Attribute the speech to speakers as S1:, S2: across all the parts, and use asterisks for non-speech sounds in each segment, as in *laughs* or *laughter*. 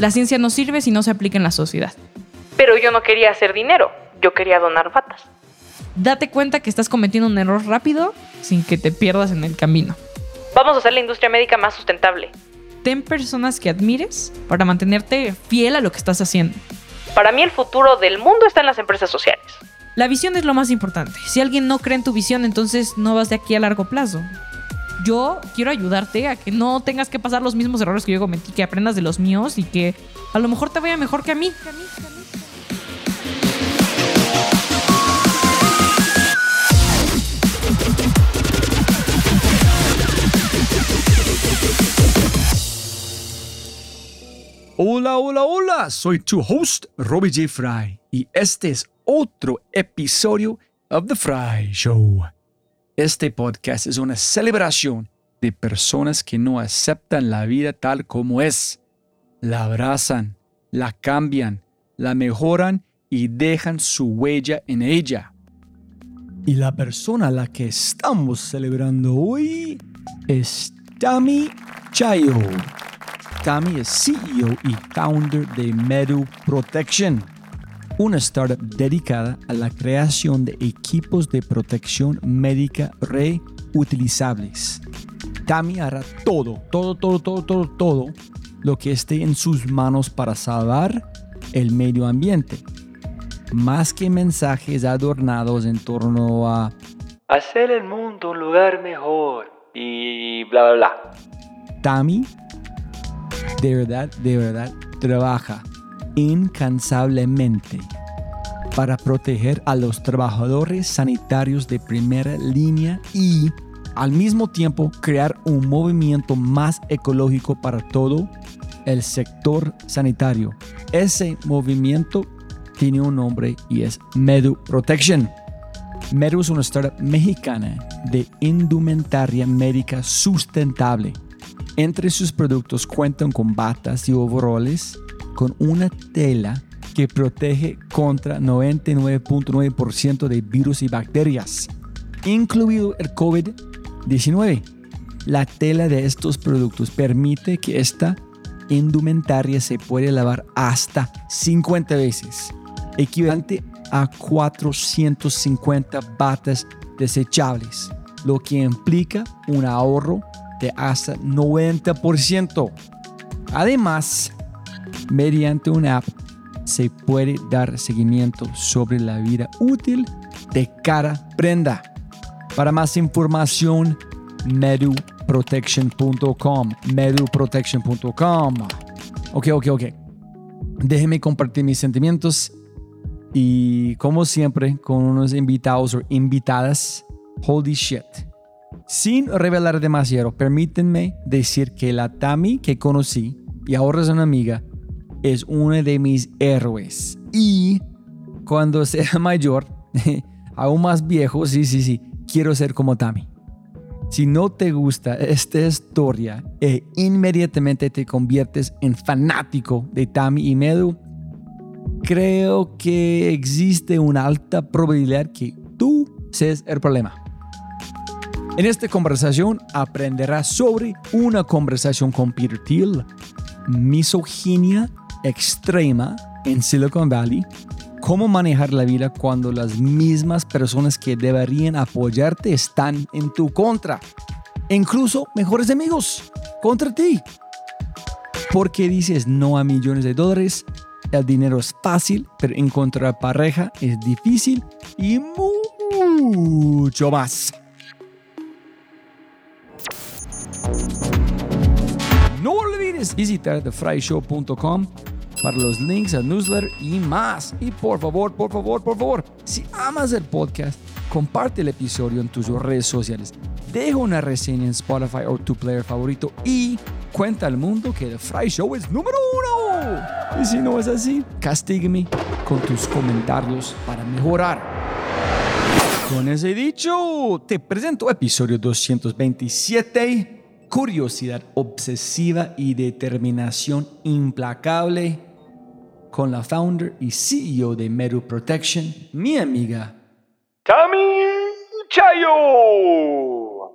S1: La ciencia no sirve si no se aplica en la sociedad.
S2: Pero yo no quería hacer dinero, yo quería donar patas.
S1: Date cuenta que estás cometiendo un error rápido sin que te pierdas en el camino.
S2: Vamos a hacer la industria médica más sustentable.
S1: Ten personas que admires para mantenerte fiel a lo que estás haciendo.
S2: Para mí el futuro del mundo está en las empresas sociales.
S1: La visión es lo más importante. Si alguien no cree en tu visión, entonces no vas de aquí a largo plazo. Yo quiero ayudarte a que no tengas que pasar los mismos errores que yo cometí, que aprendas de los míos y que a lo mejor te vaya mejor que a mí.
S3: Hola, hola, hola, soy tu host, Robbie J. Fry, y este es otro episodio of The Fry Show. Este podcast es una celebración de personas que no aceptan la vida tal como es. La abrazan, la cambian, la mejoran y dejan su huella en ella. Y la persona a la que estamos celebrando hoy es Tami Chayo. Tami es CEO y founder de Medu Protection, una startup dedicada a la creación de equipos de protección médica reutilizables. Tami hará todo, todo, todo, todo, todo, todo lo que esté en sus manos para salvar el medio ambiente. Más que mensajes adornados en torno a
S4: hacer el mundo un lugar mejor y bla, bla, bla.
S3: Tami de verdad, de verdad, trabaja incansablemente para proteger a los trabajadores sanitarios de primera línea y al mismo tiempo crear un movimiento más ecológico para todo el sector sanitario. Ese movimiento tiene un nombre y es Medu Protection. Medu es una startup mexicana de indumentaria médica sustentable entre sus productos cuentan con batas y overoles con una tela que protege contra 99.9% de virus y bacterias, incluido el COVID-19. La tela de estos productos permite que esta indumentaria se puede lavar hasta 50 veces, equivalente a 450 batas desechables, lo que implica un ahorro hasta 90%. Además, mediante una app se puede dar seguimiento sobre la vida útil de cada prenda. Para más información, meduprotection.com. Meduprotection.com. Ok, ok, ok. Déjenme compartir mis sentimientos y como siempre con unos invitados o invitadas. Holy shit. Sin revelar demasiado, permítanme decir que la Tami que conocí y ahora es una amiga es uno de mis héroes. Y cuando *laughs* sea mayor, *laughs* aún más viejo, sí, sí, sí, quiero ser como Tami. Si no te gusta esta historia e inmediatamente te conviertes en fanático de Tami y Medu, creo que existe una alta probabilidad que tú seas el problema. En esta conversación aprenderás sobre una conversación con Peter Thiel, misoginia extrema en Silicon Valley, cómo manejar la vida cuando las mismas personas que deberían apoyarte están en tu contra, incluso mejores amigos contra ti. Porque dices no a millones de dólares, el dinero es fácil, pero encontrar pareja es difícil y mucho más. No olvides visitar thefryshow.com para los links al newsletter y más. Y por favor, por favor, por favor, si amas el podcast, comparte el episodio en tus redes sociales. Deja una reseña en Spotify o tu player favorito y cuenta al mundo que The Fry Show es número uno. Y si no es así, castígueme con tus comentarios para mejorar. Con ese dicho, te presento episodio 227 curiosidad obsesiva y determinación implacable con la founder y CEO de Meru Protection, mi amiga
S4: Tami Chayo.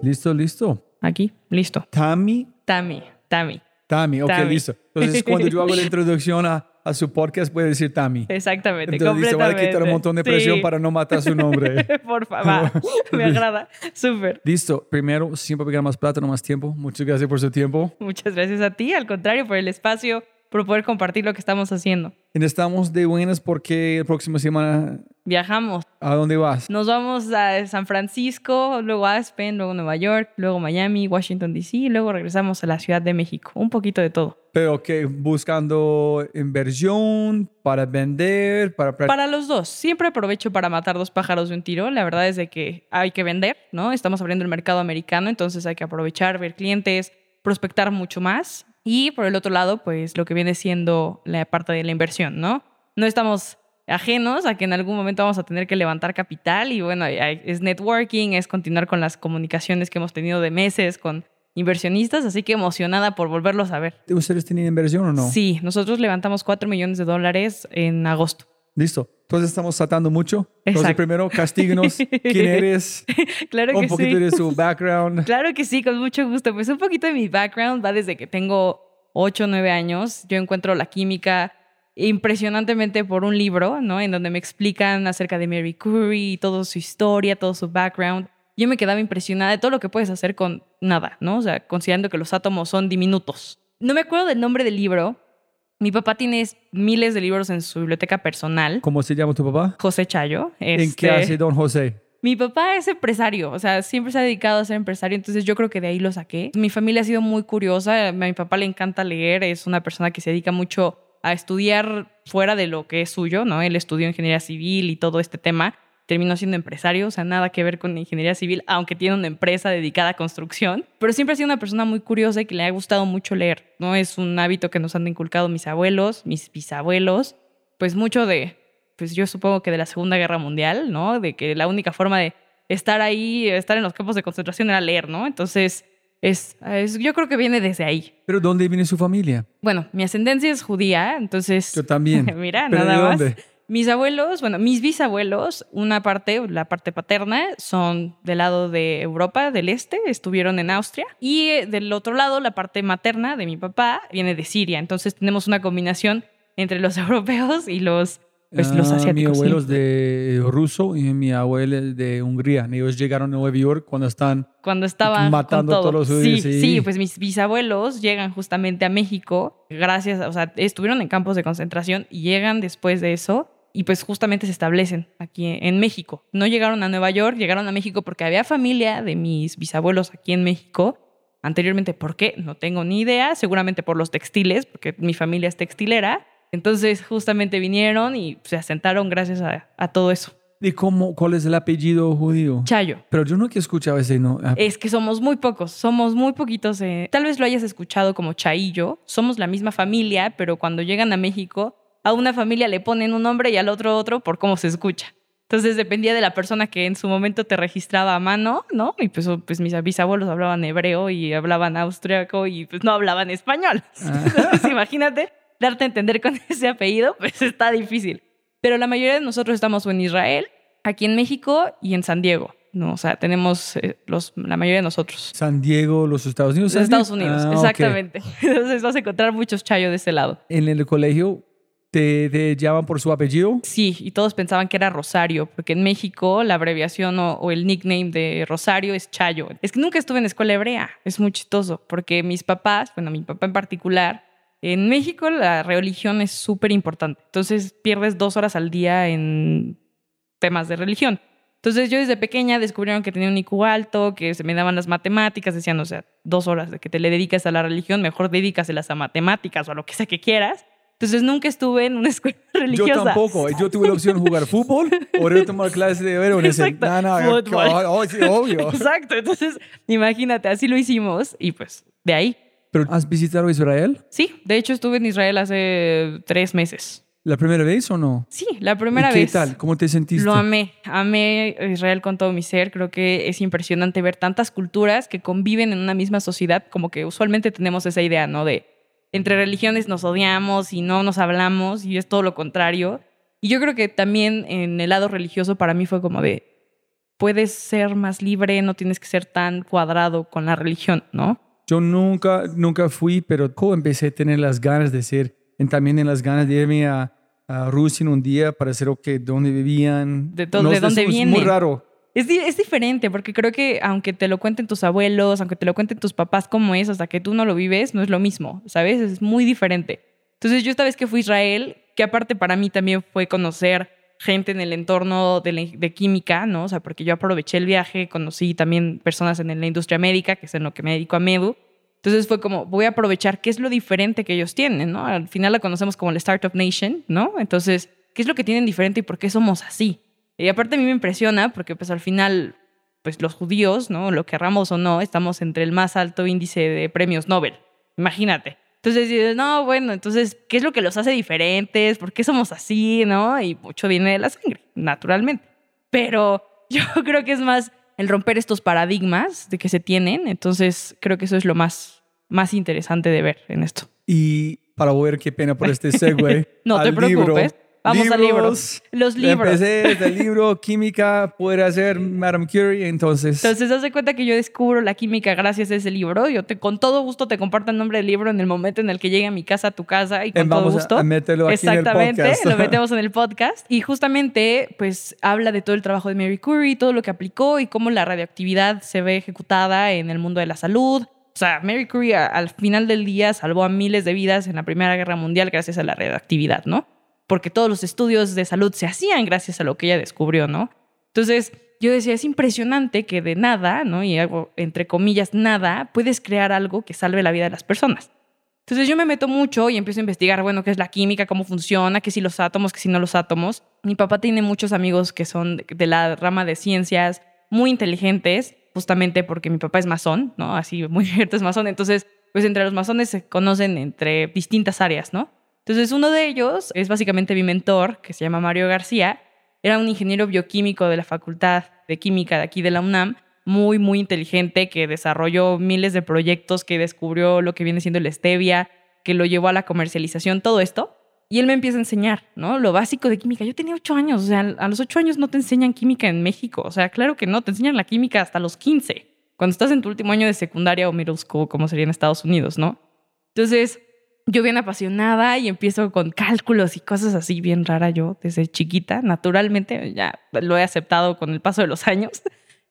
S3: Listo, listo.
S1: Aquí, listo.
S3: Tami.
S1: Tami, Tami.
S3: Tami, ok, listo. Entonces, cuando yo hago la *laughs* introducción a a su podcast, puede decir Tami.
S1: Exactamente,
S3: Entonces, listo, voy a quitar un montón de presión
S1: Sí.
S3: para no matar su nombre. *laughs*
S1: Por favor, *laughs* me agrada. Súper.
S3: listo. Primero, siempre pegar más plata, no más tiempo. Muchas gracias por su tiempo.
S1: Muchas gracias a ti, al contrario, por el espacio, por poder compartir lo que estamos haciendo.
S3: Estamos de buenas porque la próxima semana,
S1: Viajamos.
S3: ¿a dónde vas?
S1: Nos vamos a San Francisco, luego a Aspen, luego Nueva York, luego Miami, Washington DC, y luego regresamos a la Ciudad de México. Un poquito de todo.
S3: Pero que buscando inversión para vender, para...
S1: Para los dos, siempre aprovecho para matar dos pájaros de un tiro. La verdad es de que hay que vender, ¿no? Estamos abriendo el mercado americano, entonces hay que aprovechar, ver clientes, prospectar mucho más. Y por el otro lado, pues lo que viene siendo la parte de la inversión, ¿no? No estamos ajenos a que en algún momento vamos a tener que levantar capital y bueno, es networking, es continuar con las comunicaciones que hemos tenido de meses con inversionistas, así que emocionada por volverlos a ver.
S3: ¿Ustedes tienen inversión o no?
S1: Sí, nosotros levantamos 4 millones de dólares en agosto.
S3: Listo. Entonces estamos saltando mucho. Entonces primero, castíguenos. ¿Quién *laughs* eres?
S1: Claro
S3: Un
S1: que
S3: poquito
S1: sí.
S3: de su background.
S1: Claro que sí, con mucho gusto. Pues un poquito de mi background va desde que tengo 8 o 9 años. Yo encuentro la química impresionantemente por un libro, ¿no? En donde me explican acerca de Mary Curie, toda su historia, todo su background. Yo me quedaba impresionada de todo lo que puedes hacer con nada, ¿no? O sea, considerando que los átomos son diminutos. No me acuerdo del nombre del libro. Mi papá tiene miles de libros en su biblioteca personal.
S3: ¿Cómo se llama tu papá?
S1: José Chayo.
S3: ¿En qué
S1: Este,
S3: hace don José?
S1: Mi papá es empresario, o sea, siempre se ha dedicado a ser empresario, entonces yo creo que de ahí lo saqué. Mi familia ha sido muy curiosa, a mi papá le encanta leer, es una persona que se dedica mucho a estudiar fuera de lo que es suyo, ¿no? Él estudió ingeniería civil y todo este tema, terminó siendo empresario, o sea, nada que ver con ingeniería civil, aunque tiene una empresa dedicada a construcción, pero siempre ha sido una persona muy curiosa y que le ha gustado mucho leer, ¿no? Es un hábito que nos han inculcado mis abuelos, mis bisabuelos, pues mucho de, pues yo supongo que de la Segunda Guerra Mundial, ¿no? De que la única forma de estar ahí, estar en los campos de concentración era leer, ¿no? Entonces, es, es- yo creo que viene desde ahí.
S3: ¿Pero dónde viene su familia?
S1: Bueno, mi ascendencia es judía, entonces...
S3: Yo también. *laughs*
S1: Mira,
S3: ¿Pero
S1: nada
S3: de
S1: más. Mis abuelos, bueno, mis bisabuelos, una parte, la parte paterna, son del lado de Europa, del este, estuvieron en Austria. Y eh, del otro lado, la parte materna de mi papá viene de Siria. Entonces tenemos una combinación entre los *laughs* europeos y los, pues, los
S3: Ah,
S1: asiáticos.
S3: Mi abuelo es de ruso y mi abuela es de Hungría. Ellos llegaron a Nueva York cuando están...
S1: cuando estaban
S3: Matando a todos los judíos,
S1: sí,
S3: sí.
S1: sí, pues mis bisabuelos llegan justamente a México gracias, o sea, estuvieron en campos de concentración y llegan después de eso y pues justamente se establecen aquí en México. No llegaron a Nueva York, llegaron a México porque había familia de mis bisabuelos aquí en México. Anteriormente, ¿por qué? No tengo ni idea. Seguramente por los textiles, porque mi familia es textilera. Entonces, justamente vinieron y se asentaron gracias a, a todo eso.
S3: ¿Y cómo, cuál es el apellido judío?
S1: Chayo.
S3: Pero yo no he escuchado ese no. ah,
S1: Es que somos muy pocos, somos muy poquitos. eh, Tal vez lo hayas escuchado como Chaillo. Somos la misma familia, pero cuando llegan a México, a una familia le ponen un nombre y al otro otro por cómo se escucha. Entonces dependía de la persona que en su momento te registraba a mano, ¿no? Y pues, pues mis bisabuelos hablaban hebreo y hablaban austriaco y pues no hablaban español. *laughs* Entonces imagínate darte a entender con *laughs* ese apellido, pues está difícil. Pero la mayoría de nosotros estamos en Israel, aquí en México y en San Diego. No, o sea, tenemos eh, los, la mayoría de nosotros.
S3: San Diego, los Estados Unidos.
S1: Los. Estados Unidos,
S3: Ah,
S1: exactamente. *laughs* Entonces vas a encontrar muchos chayos de ese lado.
S3: En el colegio te, te por su apellido.
S1: Sí, y todos pensaban que era Rosario, porque en México la abreviación o, o el nickname de Rosario es Chayo. Es que nunca estuve en escuela hebrea, es muy chistoso, porque mis papás, bueno, mi papá en particular, en México la religión es súper importante. Entonces pierdes dos horas al día en temas de religión. Entonces yo desde pequeña descubrieron que tenía un IQ alto, que se me daban las matemáticas, decían, o sea, dos horas de que te le dedicas a la religión, mejor dedícaselas a matemáticas o a lo que sea que quieras. Entonces nunca estuve en una *laughs* escuela religiosa.
S3: Yo tampoco. Yo tuve la opción de jugar fútbol o tomar clases de hebreo.
S1: Exacto.
S3: no, no, oh, sí, obvio.
S1: Exacto, entonces imagínate, así lo hicimos y pues de ahí.
S3: ¿Pero has visitado Israel?
S1: Sí, de hecho estuve en Israel hace tres meses.
S3: ¿La primera vez o no?
S1: Sí, la primera
S3: ¿Y qué
S1: vez.
S3: tal? ¿Cómo te sentiste?
S1: Lo amé, amé Israel con todo mi ser. Creo que es impresionante ver tantas culturas que conviven en una misma sociedad, como que usualmente tenemos esa idea, ¿no? De entre religiones nos odiamos y no nos hablamos y es todo lo contrario. Y yo creo que también en el lado religioso para mí fue como de, puedes ser más libre, no tienes que ser tan cuadrado con la religión, ¿no?
S3: Yo nunca, nunca fui, pero como empecé a tener las ganas de ser, y también en las ganas de irme a, a Rusia en un día para saber okay, dónde vivían.
S1: De de dónde
S3: es muy
S1: vienen.
S3: raro.
S1: Es, di- es diferente, porque creo que aunque te lo cuenten tus abuelos, aunque te lo cuenten tus papás cómo es, hasta que tú no lo vives, no es lo mismo, ¿sabes? Es muy diferente. Entonces yo esta vez que fui a Israel, que aparte para mí también fue conocer gente en el entorno de, de química, ¿no? O sea, porque yo aproveché el viaje, conocí también personas en la industria médica, que es en lo que me dedico a Medu. Entonces fue como, voy a aprovechar qué es lo diferente que ellos tienen, ¿no? Al final la conocemos como la Startup Nation, ¿no? Entonces, ¿qué es lo que tienen diferente y por qué somos así? Y aparte a mí me impresiona porque pues al final, pues los judíos, ¿no? Lo querramos o no, estamos entre el más alto índice de premios Nobel. Imagínate. Entonces dices, no, bueno, entonces, ¿qué es lo que los hace diferentes? ¿Por qué somos así, no? Y mucho viene de la sangre, naturalmente. Pero *laughs* yo creo que es más el romper estos paradigmas de que se tienen. Entonces, creo que eso es lo más, más interesante de ver en esto.
S3: Y para ver qué pena por este segue. *laughs*
S1: No te
S3: al libro.
S1: Vamos a libros. Los libros.
S3: Empecé desde el libro *laughs* Química, poder hacer Madame Curie, entonces.
S1: Entonces, haz de cuenta que yo descubro la química gracias a ese libro. Yo te, con todo gusto te comparto el nombre del libro en el momento en el que llegue a mi casa, a tu casa, y con todo gusto.
S3: a meterlo aquí en el
S1: Exactamente,
S3: podcast.
S1: lo *laughs* metemos en el podcast. Y justamente, pues, habla de todo el trabajo de Mary Curie, todo lo que aplicó y cómo la radioactividad se ve ejecutada en el mundo de la salud. O sea, Mary Curie al final del día salvó a miles de vidas en la Primera Guerra Mundial gracias a la radioactividad, ¿no? Porque todos los estudios de salud se hacían gracias a lo que ella descubrió, ¿no? Entonces, yo decía, es impresionante que de nada, ¿no? Y hago entre comillas nada, puedes crear algo que salve la vida de las personas. Entonces yo me meto mucho y empiezo a investigar, bueno, qué es la química, cómo funciona, qué si los átomos, qué si no los átomos. Mi papá tiene muchos amigos que son de- de la rama de ciencias, muy inteligentes, justamente porque mi papá es masón, ¿no? Así, muy *laughs* abierto es masón. Entonces, pues entre los masones se conocen entre distintas áreas, ¿no? Entonces uno de ellos es básicamente mi mentor, que se llama Mario García. Era un ingeniero bioquímico de la Facultad de Química de aquí de la UNAM, muy, muy inteligente, que desarrolló miles de proyectos, que descubrió lo que viene siendo el stevia, que lo llevó a la comercialización, todo esto. Y él me empieza a enseñar, ¿no? Lo básico de química. Yo tenía ocho años, o sea, a los ocho años no te enseñan química en México. O sea, claro que no, te enseñan la química hasta los 15, cuando estás en tu último año de secundaria o middle school, como sería en Estados Unidos, ¿no? Entonces, yo bien apasionada y empiezo con cálculos y cosas así bien rara yo desde chiquita, naturalmente, ya lo he aceptado con el paso de los años.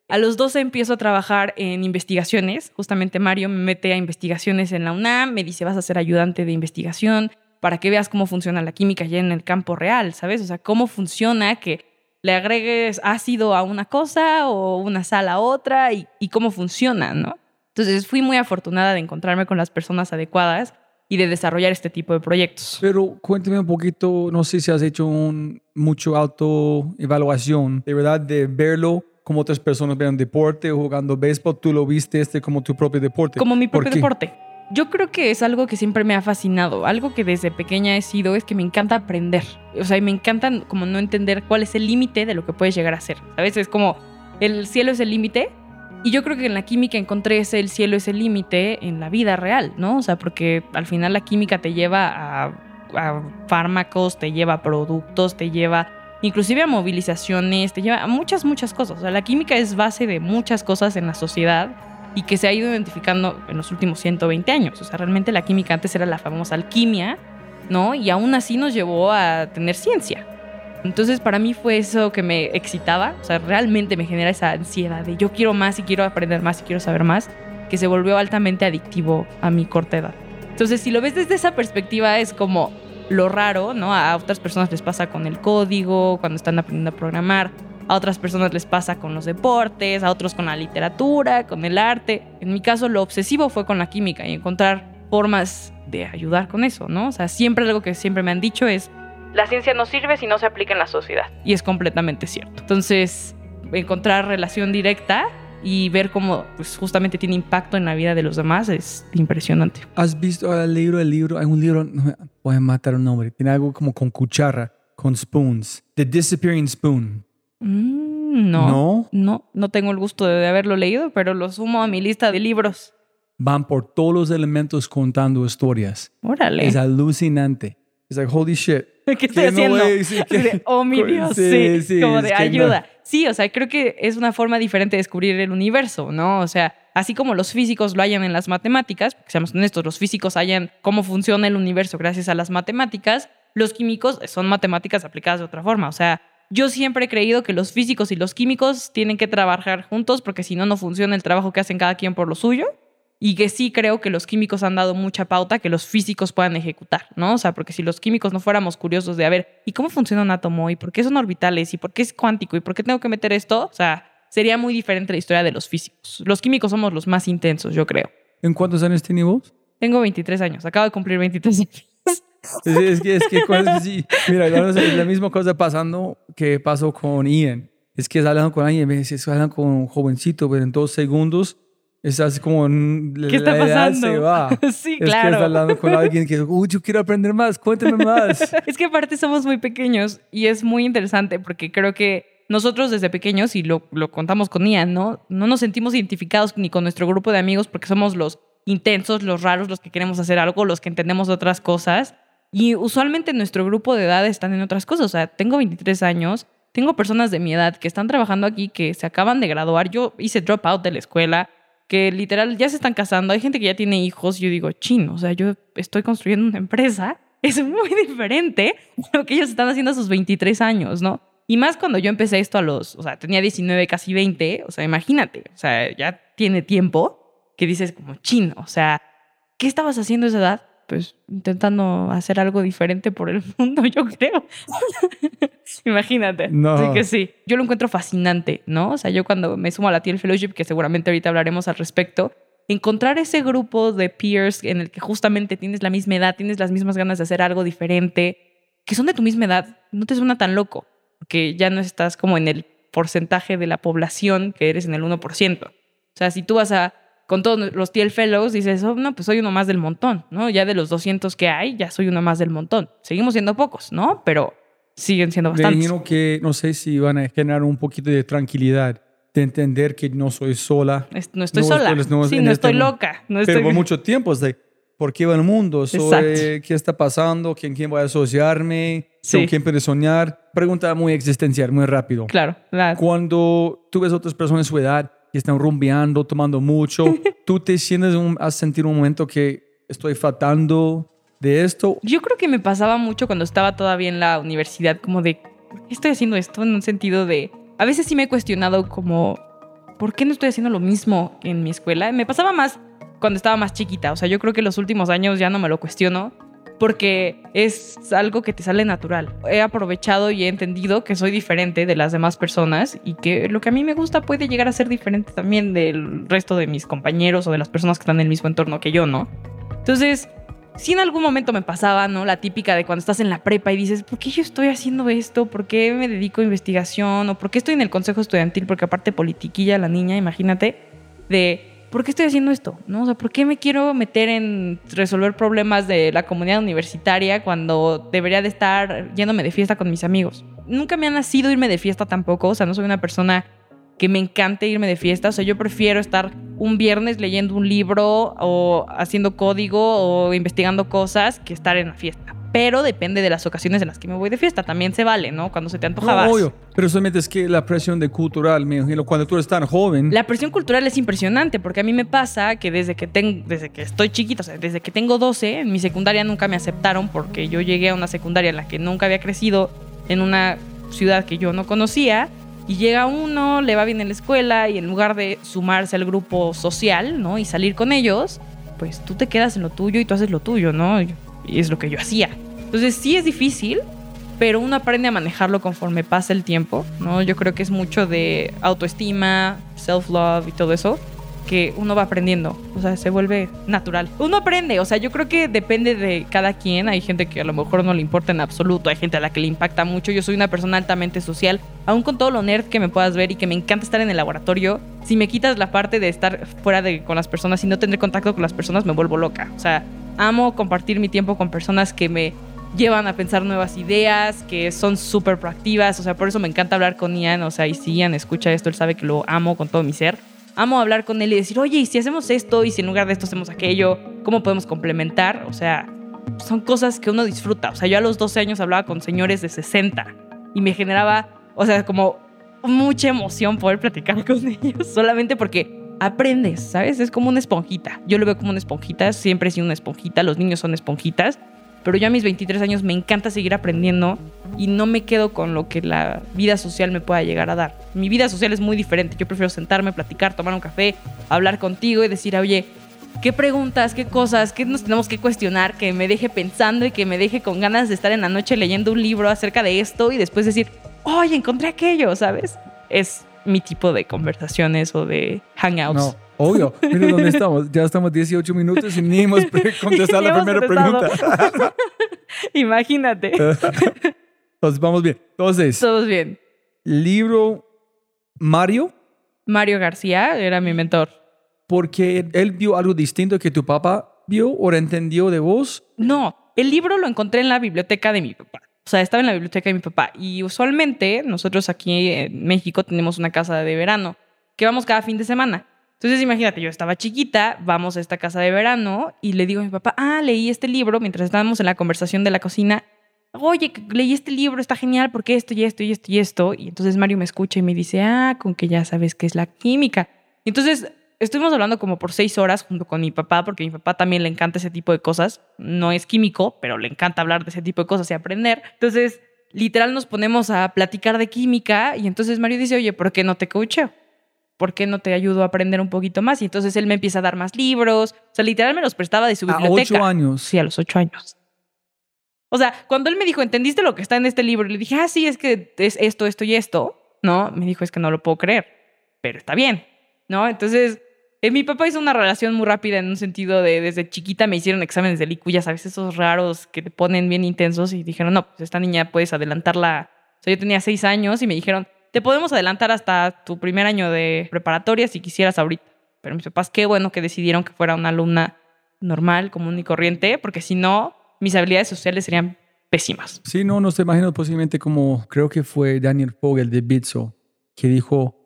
S1: A los 12 empiezo a trabajar en investigaciones. Justamente Mario me mete a investigaciones en la UNAM, me dice, vas a ser ayudante de investigación para que veas cómo funciona la química ya en el campo real, ¿sabes? O sea, cómo funciona que le agregues ácido a una cosa o una sal a otra y, y cómo funciona, ¿no? Entonces fui muy afortunada de encontrarme con las personas adecuadas y de desarrollar este tipo de proyectos.
S3: Pero cuéntame un poquito, no sé si has hecho un, mucho autoevaluación, de verdad, de verlo como otras personas ven deporte o jugando béisbol, tú lo viste este como tu propio deporte.
S1: Como mi
S3: ¿Por
S1: propio deporte. Yo creo que es algo que siempre me ha fascinado. Algo que desde pequeña he sido es que me encanta aprender. O sea, me encanta como no entender cuál es el límite de lo que puedes llegar a ser. A veces es como el cielo es el límite. Y yo creo que en la química encontré ese el cielo es el límite en la vida real, ¿no? O sea, porque al final la química te lleva a, a fármacos, te lleva a productos, te lleva inclusive a movilizaciones, te lleva a muchas, muchas cosas. O sea, la química es base de muchas cosas en la sociedad y que se ha ido identificando en los últimos 120 años. O sea, realmente la química antes era la famosa alquimia, ¿no? Y aún así nos llevó a tener ciencia. Entonces, para mí fue eso que me excitaba, o sea, realmente me genera esa ansiedad de yo quiero más y quiero aprender más y quiero saber más, que se volvió altamente adictivo a mi corta edad. Entonces, si lo ves desde esa perspectiva, es como lo raro, ¿no? A otras personas les pasa con el código, cuando están aprendiendo a programar, a otras personas les pasa con los deportes, a otros con la literatura, con el arte. En mi caso, lo obsesivo fue con la química y encontrar formas de ayudar con eso, ¿no? O sea, siempre algo que siempre me han dicho es,
S2: La ciencia no sirve si no se aplica en la sociedad.
S1: y es completamente cierto. Entonces, encontrar relación directa y ver cómo pues, justamente tiene impacto en la vida de los demás es impresionante.
S3: ¿Has visto el libro? El libro, hay un libro, voy a matar un nombre, tiene algo como con cuchara, con spoons. The Disappearing Spoon.
S1: Mm, no,
S3: ¿No?
S1: no, no tengo el gusto de haberlo leído, pero lo sumo a mi lista de libros.
S3: Van por todos los elementos contando historias.
S1: Órale.
S3: Es alucinante. Es like, holy shit. *laughs*
S1: ¿qué estoy haciendo?
S3: sí, que-
S1: oh, mi Dios,
S3: Sí,
S1: como de
S3: no.
S1: ayuda. Sí, o sea, creo que es una forma diferente de descubrir el universo, ¿no? O sea, así como los físicos lo hayan en las matemáticas, porque seamos honestos, los físicos hallan cómo funciona el universo gracias a las matemáticas, los químicos son matemáticas aplicadas de otra forma. O sea, yo siempre he creído que los físicos y los químicos tienen que trabajar juntos porque si no, no funciona el trabajo que hacen cada quien por lo suyo. Y que sí creo que los químicos han dado mucha pauta que los físicos puedan ejecutar, ¿no? O sea, porque si los químicos no fuéramos curiosos de, a ver, ¿y cómo funciona un átomo? ¿Y por qué son orbitales? ¿Y por qué es cuántico? ¿Y por qué tengo que meter esto? O sea, sería muy diferente la historia de los físicos. Los químicos somos los más intensos, yo creo.
S3: ¿En cuántos años tiene vos?
S1: Tengo 23 años, acabo de cumplir 23 años. *laughs*
S3: Es, es que, es que, es que sí. Mira, es la misma cosa pasando que pasó con Ian. Es que hablando con alguien, me dice, hablando con un jovencito, pero en dos segundos estás como en
S1: ¿Qué está
S3: la edad
S1: pasando?
S3: se va. *laughs*
S1: sí,
S3: Es que
S1: claro.
S3: estás hablando con alguien que, uy, yo quiero aprender más, cuéntame más. *laughs*
S1: Es que aparte somos muy pequeños y es muy interesante porque creo que nosotros desde pequeños, y lo, lo contamos con Ian, ¿no? No nos sentimos identificados ni con nuestro grupo de amigos porque somos los intensos, los raros, los que queremos hacer algo, los que entendemos otras cosas. Y usualmente nuestro grupo de edad están en otras cosas. O sea, tengo 23 años, tengo personas de mi edad que están trabajando aquí, que se acaban de graduar. Yo hice dropout de la escuela, que literal ya se están casando. Hay gente que ya tiene hijos. Yo digo, chino, o sea, yo estoy construyendo una empresa. *laughs* Es muy diferente a lo que ellos están haciendo a sus 23 años, ¿no? Y más cuando yo empecé esto a los, o sea, tenía 19, casi 20. O sea, imagínate, o sea, ya tiene tiempo que dices como chino, o sea, ¿qué estabas haciendo a esa edad? Pues intentando hacer algo diferente por el *laughs* mundo, yo creo. *laughs* Imagínate.
S3: No.
S1: Así que sí, yo lo encuentro fascinante, ¿no? O sea, yo cuando me sumo a la TL Fellowship, que seguramente ahorita hablaremos al respecto, encontrar ese grupo de peers en el que justamente tienes la misma edad, tienes las mismas ganas de hacer algo diferente, que son de tu misma edad, no te suena tan loco, porque ya no estás como en el porcentaje de la población que eres en el 1%. O sea, si tú vas a con todos los TL Fellows, dices, oh, no, pues soy uno más del montón, ¿no? Ya de los 200 que hay, ya soy uno más del montón. Seguimos siendo pocos, ¿no? Pero siguen siendo
S3: Me
S1: bastantes.
S3: imagino que, no sé si van a generar un poquito de tranquilidad, de entender que no soy sola.
S1: No estoy
S3: No
S1: sola.
S3: no-
S1: sí, no
S3: este
S1: estoy loca. No
S3: Pero
S1: estoy...
S3: por *laughs* mucho tiempo es de, ¿por qué va el mundo? Soy. ¿Qué está pasando? ¿Quién, quién voy a asociarme?
S1: Sí.
S3: ¿Con quién puede soñar? Pregunta muy existencial, muy rápido.
S1: Claro, la-
S3: Cuando tú ves otras personas de su edad que están rumbeando, tomando mucho, *laughs* ¿tú te sientes un, a sentir un momento que estoy faltando de esto?
S1: Yo creo que me pasaba mucho cuando estaba todavía en la universidad, como de, ¿por qué estoy haciendo esto? En un sentido de, a veces sí me he cuestionado como, ¿por qué no estoy haciendo lo mismo en mi escuela? Me pasaba más cuando estaba más chiquita, o sea, yo creo que los últimos años ya no me lo cuestiono porque es algo que te sale natural. He aprovechado y he entendido que soy diferente de las demás personas y que lo que a mí me gusta puede llegar a ser diferente también del resto de mis compañeros o de las personas que están en el mismo entorno que yo, ¿no? Entonces, si en algún momento me pasaba, ¿no? La típica de cuando estás en la prepa y dices, ¿por qué yo estoy haciendo esto? ¿Por qué me dedico a investigación? ¿O por qué estoy en el consejo estudiantil? Porque aparte politiquilla la niña, imagínate, de ¿por qué estoy haciendo esto? ¿No? O sea, ¿por qué me quiero meter en resolver problemas de la comunidad universitaria cuando debería de estar yéndome de fiesta con mis amigos? Nunca me ha nacido irme de fiesta tampoco, o sea, no soy una persona que me encante irme de fiesta. O sea, yo prefiero estar un viernes leyendo un libro o haciendo código o investigando cosas que estar en la fiesta. Pero depende de las ocasiones en las que me voy de fiesta. También se vale, ¿no? Cuando se te antoja
S3: No, obvio, pero solamente es que la presión de cultural, me imagino, cuando tú eres tan joven,
S1: La presión cultural es impresionante porque a mí me pasa que desde que, tengo, desde que estoy chiquita, o sea, desde que tengo 12, en mi secundaria nunca me aceptaron porque yo llegué a una secundaria en la que nunca había crecido en una ciudad que yo no conocía y llega uno, le va bien en la escuela y en lugar de sumarse al grupo social, ¿no? Y salir con ellos, pues tú te quedas en lo tuyo y tú haces lo tuyo, ¿no? Y es lo que yo hacía. Entonces sí es difícil, pero uno aprende a manejarlo conforme pasa el tiempo, ¿no? Yo creo que es mucho de autoestima, self-love y todo eso que uno va aprendiendo, o sea, se vuelve natural. Uno aprende, o sea, yo creo que depende de cada quien, hay gente que a lo mejor no le importa en absoluto, hay gente a la que le impacta mucho, yo soy una persona altamente social, aún con todo lo nerd que me puedas ver y que me encanta estar en el laboratorio, si me quitas la parte de estar fuera de con las personas y no tener contacto con las personas, me vuelvo loca, o sea, amo compartir mi tiempo con personas que me llevan a pensar nuevas ideas, que son súper proactivas, o sea, por eso me encanta hablar con Ian, o sea, y si Ian escucha esto, él sabe que lo amo con todo mi ser. Amo hablar con él y decir, oye, ¿y si hacemos esto? ¿Y si en lugar de esto hacemos aquello? ¿Cómo podemos complementar? O sea, son cosas que uno disfruta. O sea, yo a los 12 años hablaba con señores de 60 y me generaba, o sea, como mucha emoción poder platicar *laughs* con ellos, solamente porque aprendes, ¿sabes? Es como una esponjita. Yo lo veo como una esponjita, siempre he sido una esponjita, los niños son esponjitas, pero yo a mis 23 años me encanta seguir aprendiendo y no me quedo con lo que la vida social me pueda llegar a dar. Mi vida social es muy diferente, yo prefiero sentarme, platicar, tomar un café, hablar contigo y decir, oye, qué preguntas, qué cosas, qué nos tenemos que cuestionar, que me deje pensando y que me deje con ganas de estar en la noche leyendo un libro acerca de esto y después decir, oye, encontré aquello, ¿sabes? Es mi tipo de conversaciones o de hangouts.
S3: No, obvio. Mira dónde *laughs* estamos. Ya estamos 18 minutos y ni hemos *laughs* *laughs* contestado la primera
S1: contestado.
S3: pregunta.
S1: Imagínate.
S3: Entonces, vamos bien. Entonces,
S1: Todos bien.
S3: libro Mario,
S1: Mario García era mi mentor.
S3: porque él vio algo distinto que tu papá vio o entendió de vos.
S1: No, el libro lo encontré en la biblioteca de mi papá. O sea, estaba en la biblioteca de mi papá. Y usualmente nosotros aquí en México tenemos una casa de verano que vamos cada fin de semana. Entonces imagínate, yo estaba chiquita, vamos a esta casa de verano y le digo a mi papá, ah, leí este libro mientras estábamos en la conversación de la cocina. Oye, leí este libro, está genial porque esto y esto y esto y esto. Y entonces Mario me escucha y me dice, ah, con que ya sabes qué es la química. Entonces estuvimos hablando como por seis horas junto con mi papá, porque a mi papá también le encanta ese tipo de cosas. No es químico, pero le encanta hablar de ese tipo de cosas y aprender. Entonces, literal nos ponemos a platicar de química y entonces Mario dice, oye, ¿por qué no te coacheo? ¿Por qué no te ayudo a aprender un poquito más? Y entonces él me empieza a dar más libros. O sea, literal me los prestaba de su
S3: A
S1: biblioteca.
S3: ocho años.
S1: Sí, a los ocho años. O sea, cuando él me dijo, ¿entendiste lo que está en este libro? Y le dije, ah, sí, es que es esto, esto y esto. No, me dijo, es que no lo puedo creer, pero está bien. ¿No? Entonces, eh, mi papá hizo una relación muy rápida en un sentido de desde chiquita me hicieron exámenes de IQ, ya sabes, esos raros que te ponen bien intensos y dijeron, no, pues esta niña puedes adelantarla. O sea, yo tenía seis años y me dijeron, te podemos adelantar hasta tu primer año de preparatoria si quisieras ahorita. Pero mis papás, qué bueno que decidieron que fuera una alumna normal, común y corriente, porque si no, mis habilidades sociales serían pésimas.
S3: Sí, no, no te imagino posiblemente como creo que fue Daniel Fogel de Bitso, que dijo,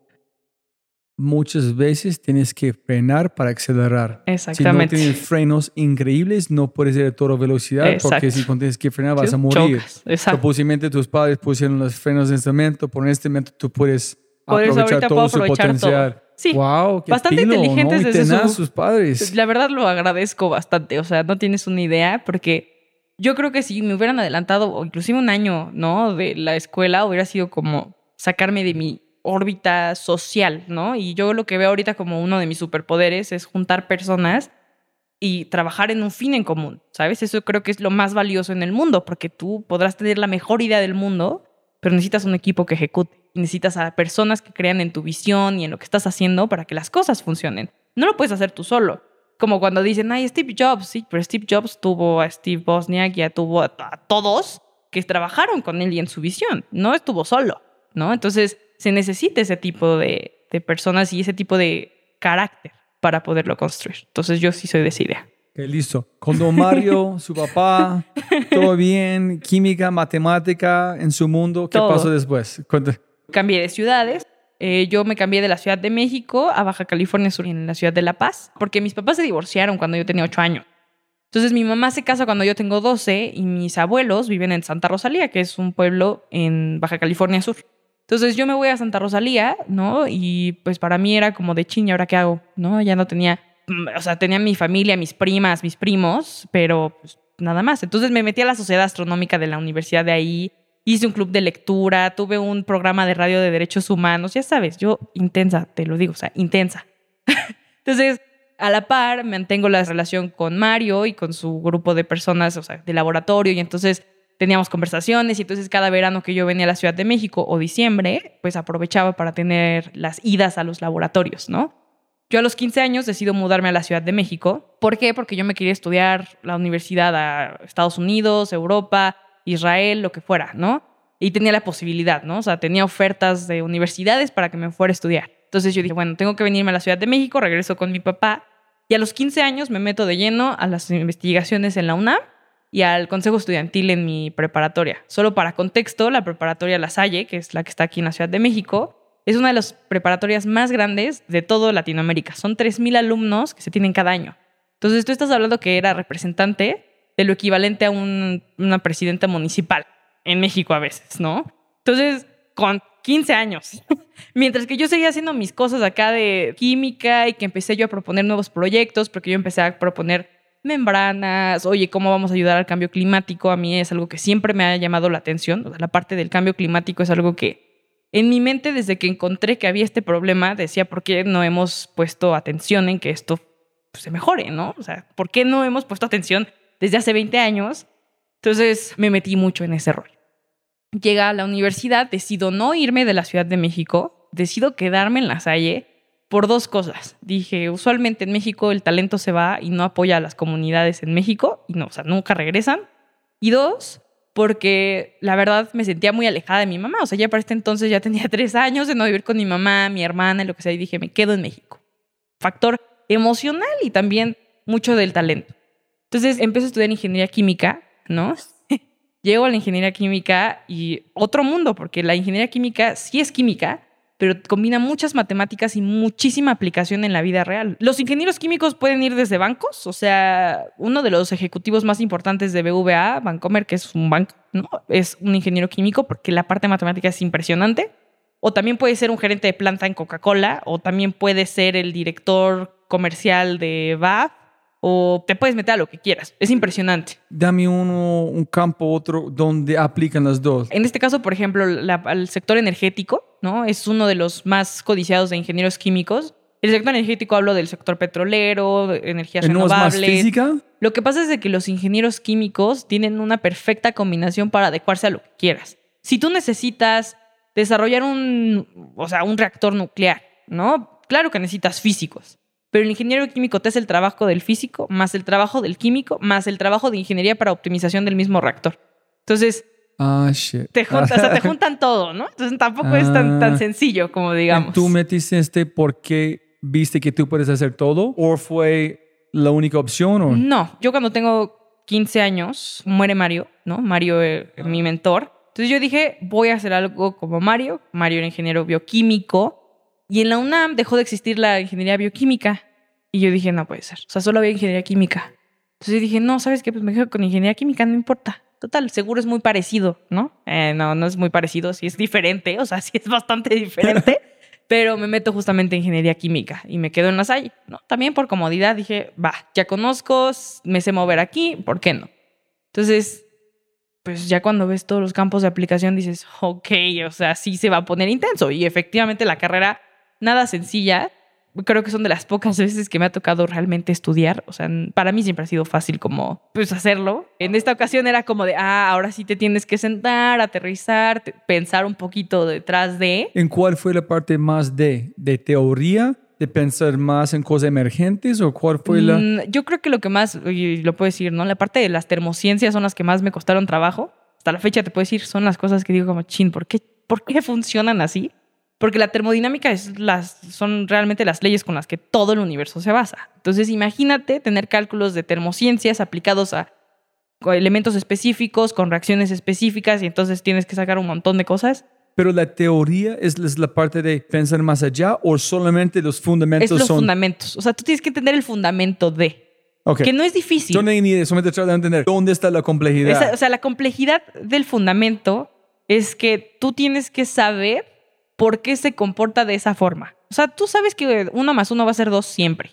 S3: muchas veces tienes que frenar para acelerar.
S1: Exactamente.
S3: Si no tienes frenos increíbles, no puedes ir a toda velocidad, porque si tienes que frenar vas
S1: Sí,
S3: a morir.
S1: Exacto.
S3: So, posiblemente tus padres pusieron los frenos de cemento, por este momento tú puedes aprovechar todo su
S1: aprovechar todo.
S3: potencial.
S1: Sí,
S3: wow, qué
S1: bastante inteligentes
S3: ¿no?
S1: Desde su-
S3: sus padres.
S1: La verdad lo agradezco bastante, o sea, no tienes una idea, porque yo creo que si me hubieran adelantado, o inclusive un año, ¿no? De la escuela, hubiera sido como sacarme de mi órbita social, ¿no? Y yo lo que veo ahorita como uno de mis superpoderes es juntar personas y trabajar en un fin en común, ¿sabes? Eso creo que es lo más valioso en el mundo, porque tú podrás tener la mejor idea del mundo, pero necesitas un equipo que ejecute. Y necesitas a personas que crean en tu visión y en lo que estás haciendo para que las cosas funcionen. No lo puedes hacer tú solo. Como cuando dicen, ay, Steve Jobs, sí, pero Steve Jobs tuvo a Steve Bosniak, ya tuvo a todos que trabajaron con él y en su visión. No estuvo solo, ¿no? Entonces se necesita ese tipo de, de personas y ese tipo de carácter para poderlo construir. Entonces yo sí soy de esa idea.
S3: Ok, listo. Con Don Mario, *laughs* su papá, todo bien, química, matemática en su mundo. ¿Qué
S1: Todo.
S3: pasó después? Cuenta.
S1: cambié de ciudades. Eh, yo me cambié de la Ciudad de México a Baja California Sur, en la Ciudad de La Paz, porque mis papás se divorciaron cuando yo tenía 8 años. Entonces mi mamá se casa cuando yo tengo 12 y mis abuelos viven en Santa Rosalía, que es un pueblo en Baja California Sur. Entonces yo me voy a Santa Rosalía, ¿no? Y pues para mí era como de chiña, ¿ahora qué hago? ¿No? Ya no tenía, mm, o sea, tenía mi familia, mis primas, mis primos, pero pues nada más. Entonces me metí a la Sociedad Astronómica de la universidad de ahí, hice un club de lectura, tuve un programa de radio de derechos humanos, ya sabes, yo intensa, te lo digo, o sea, intensa. *laughs* Entonces, a la par, mantengo la relación con Mario y con su grupo de personas, o sea, de laboratorio, y entonces teníamos conversaciones, y entonces cada verano que yo venía a la Ciudad de México o diciembre, pues aprovechaba para tener las idas a los laboratorios, ¿no? Yo a los 15 años decido mudarme a la Ciudad de México. ¿Por qué? Porque yo me quería estudiar la universidad a Estados Unidos, Europa, Israel, lo que fuera, ¿no? Y tenía la posibilidad, ¿no? O sea, tenía ofertas de universidades para que me fuera a estudiar. Entonces yo dije, bueno, tengo que venirme a la Ciudad de México, regreso con mi papá. Y a los 15 años me meto de lleno a las investigaciones en la UNAM y al Consejo Estudiantil en mi preparatoria. Solo para contexto, la preparatoria La Salle, que es la que está aquí en la Ciudad de México, es una de las preparatorias más grandes de todo Latinoamérica. Son 3.000 alumnos que se tienen cada año. Entonces tú estás hablando que era representante de lo equivalente a un- una presidenta municipal en México a veces, ¿no? Entonces, con 15 años, *laughs* mientras que yo seguía haciendo mis cosas acá de química y que empecé yo a proponer nuevos proyectos, porque yo empecé a proponer membranas, oye, ¿cómo vamos a ayudar al cambio climático? A mí es algo que siempre me ha llamado la atención, o sea, la parte del cambio climático es algo que en mi mente desde que encontré que había este problema, decía, ¿por qué no hemos puesto atención en que esto pues, se mejore, ¿no? O sea, ¿por qué no hemos puesto atención desde hace 20 años? Entonces me metí mucho en ese rol. Llega a la universidad, decido no irme de la Ciudad de México, decido quedarme en la Salle por dos cosas. Dije, usualmente en México el talento se va y no apoya a las comunidades en México, y no, o sea, nunca regresan. Y dos, porque la verdad me sentía muy alejada de mi mamá. O sea, ya para este entonces ya tenía *laughs* tres años de no vivir con mi mamá, mi hermana y lo que sea, y dije, me quedo en México. Factor emocional y también mucho del talento. Entonces empecé a estudiar ingeniería química, ¿no? *laughs* Llego a la ingeniería química y otro mundo, porque la ingeniería química sí es química, pero combina muchas matemáticas y muchísima aplicación en la vida real. Los ingenieros químicos pueden ir desde bancos, o sea, uno de los ejecutivos más importantes de BVA, Bancomer, que es un banco, ¿no? Es un ingeniero químico porque la parte matemática es impresionante. O también puede ser un gerente de planta en Coca-Cola, o también puede ser el director comercial de BAF, o te puedes meter a lo que quieras. Es impresionante.
S3: Dame uno, un campo, otro, donde aplican las dos.
S1: En este caso, por ejemplo, la- el sector energético, ¿no? Es uno de los más codiciados de ingenieros químicos. El sector energético hablo del sector petrolero, de energías
S3: ¿No es más
S1: renovables.
S3: física?
S1: Lo que pasa es de que los ingenieros químicos tienen una perfecta combinación para adecuarse a lo que quieras. Si tú necesitas desarrollar un, o sea, un reactor nuclear, ¿no? Claro que necesitas físicos, pero el ingeniero químico te hace el trabajo del físico, más el trabajo del químico, más el trabajo de ingeniería para optimización del mismo reactor. Entonces,
S3: Ah, shit.
S1: te, juntas, o sea, te *laughs* juntan todo, ¿no? Entonces tampoco es tan, tan
S3: Ah.
S1: sencillo como digamos.
S3: ¿Tú metiste este porque viste que tú puedes hacer todo? ¿O fue la única opción? O?
S1: No, yo cuando tengo 15 años, muere Mario, ¿no? Mario, eh, mi mentor. Entonces yo dije, voy a hacer algo como Mario. Mario era ingeniero bioquímico. Y en la UNAM dejó de existir la ingeniería bioquímica. Y yo dije, no puede ser. O sea, solo había ingeniería química. Entonces dije, no, ¿sabes qué? Pues me quedo con ingeniería química, no importa. Total, seguro es muy parecido, ¿no? Eh, no, no es muy parecido, sí es diferente, o sea, *laughs* sí es bastante diferente, pero me meto justamente en ingeniería química y me quedo en la Salle, ¿no? También por comodidad dije, va, ya conozco, me sé mover aquí, ¿por qué no? Entonces, pues ya cuando ves todos los campos de aplicación dices, ok, o sea, sí se va a poner intenso y efectivamente la carrera, nada sencilla, creo que son de las pocas veces que me ha tocado realmente estudiar. O sea, para mí siempre ha sido fácil como, pues, hacerlo. En esta ocasión era como de, ah, ahora sí te tienes que sentar, aterrizar, te- pensar un poquito detrás de.
S3: ¿En cuál fue la parte más de, de teoría? ¿De pensar más en cosas emergentes? ¿O cuál fue la...?
S1: Mm, yo creo que lo que más, y lo puedo decir, ¿no? La parte de las termociencias son las que más me costaron trabajo. Hasta la fecha te puedo decir, son las cosas que digo como, chin, ¿por qué, ¿por qué funcionan así? Porque la termodinámica es las, son realmente las leyes con las que todo el universo se basa. Entonces, imagínate tener cálculos de termociencias aplicados a elementos específicos, con reacciones específicas, y entonces tienes que sacar un montón de cosas.
S3: ¿Pero la teoría es, es la parte de pensar más allá o solamente los fundamentos
S1: Es los
S3: son...?
S1: fundamentos. O sea, tú tienes que entender el fundamento de,
S3: Ok.
S1: que no es difícil.
S3: Yo no hay ni idea, solamente trato de entender dónde está la complejidad.
S1: Esa- o sea, la complejidad del fundamento es que tú tienes que saber por qué se comporta de esa forma. O sea, tú sabes que uno más uno va a ser dos siempre,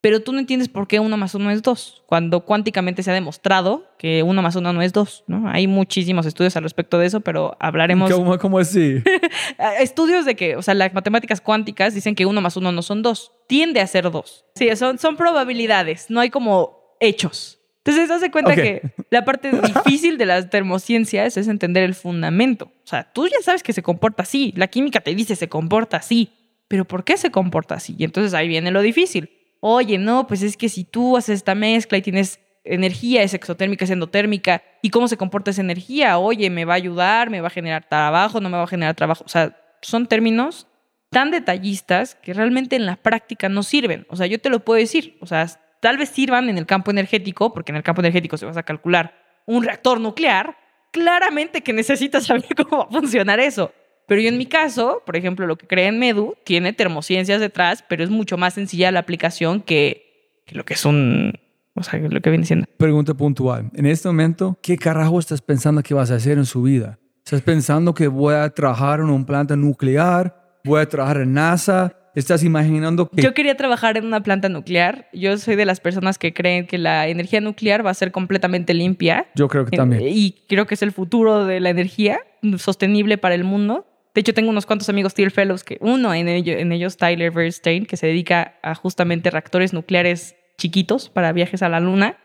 S1: pero tú no entiendes por qué uno más uno es dos, cuando cuánticamente se ha demostrado que uno más uno no es dos. ¿no? Hay muchísimos estudios al respecto de eso, pero hablaremos...
S3: ¿Cómo, cómo así? *laughs*
S1: Estudios de que, o sea, las matemáticas cuánticas dicen que uno más uno no son dos, tiende a ser dos. Sí, son, son probabilidades, no hay como hechos. Entonces, haz de cuenta que la parte difícil de las termociencias es entender el fundamento. O sea, tú ya sabes que se comporta así, la química te dice se comporta así, pero ¿por qué se comporta así? Y entonces ahí viene lo difícil. Oye, no, pues es que si tú haces esta mezcla y tienes energía, es exotérmica, es endotérmica, ¿y cómo se comporta esa energía? Oye, ¿me va a ayudar? ¿Me va a generar trabajo? ¿No me va a generar trabajo? O sea, son términos tan detallistas que realmente en la práctica no sirven. O sea, yo te lo puedo decir. O sea, tal vez sirvan en el campo energético, porque en el campo energético se vas a calcular un reactor nuclear. Claramente que necesitas *laughs* saber cómo va a funcionar eso. Pero yo en mi caso, por ejemplo, lo que creé en Medu tiene termociencias detrás, pero es mucho más sencilla la aplicación que, que lo que es un, O sea, lo que viene siendo.
S3: Pregunta puntual. En este momento, ¿qué carajo estás pensando que vas a hacer en su vida? ¿Estás pensando que voy a trabajar en un planta nuclear? ¿Voy a trabajar en NASA? ¿Estás imaginando que...
S1: Yo quería trabajar en una planta nuclear. Yo soy de las personas que creen que la energía nuclear va a ser completamente limpia.
S3: Yo creo que también.
S1: Y creo que es el futuro de la energía sostenible para el mundo. De hecho, tengo unos cuantos amigos Steel Fellows, que uno en, ello- en ellos, Tyler Bernstein, que se dedica a justamente reactores nucleares chiquitos para viajes a la luna.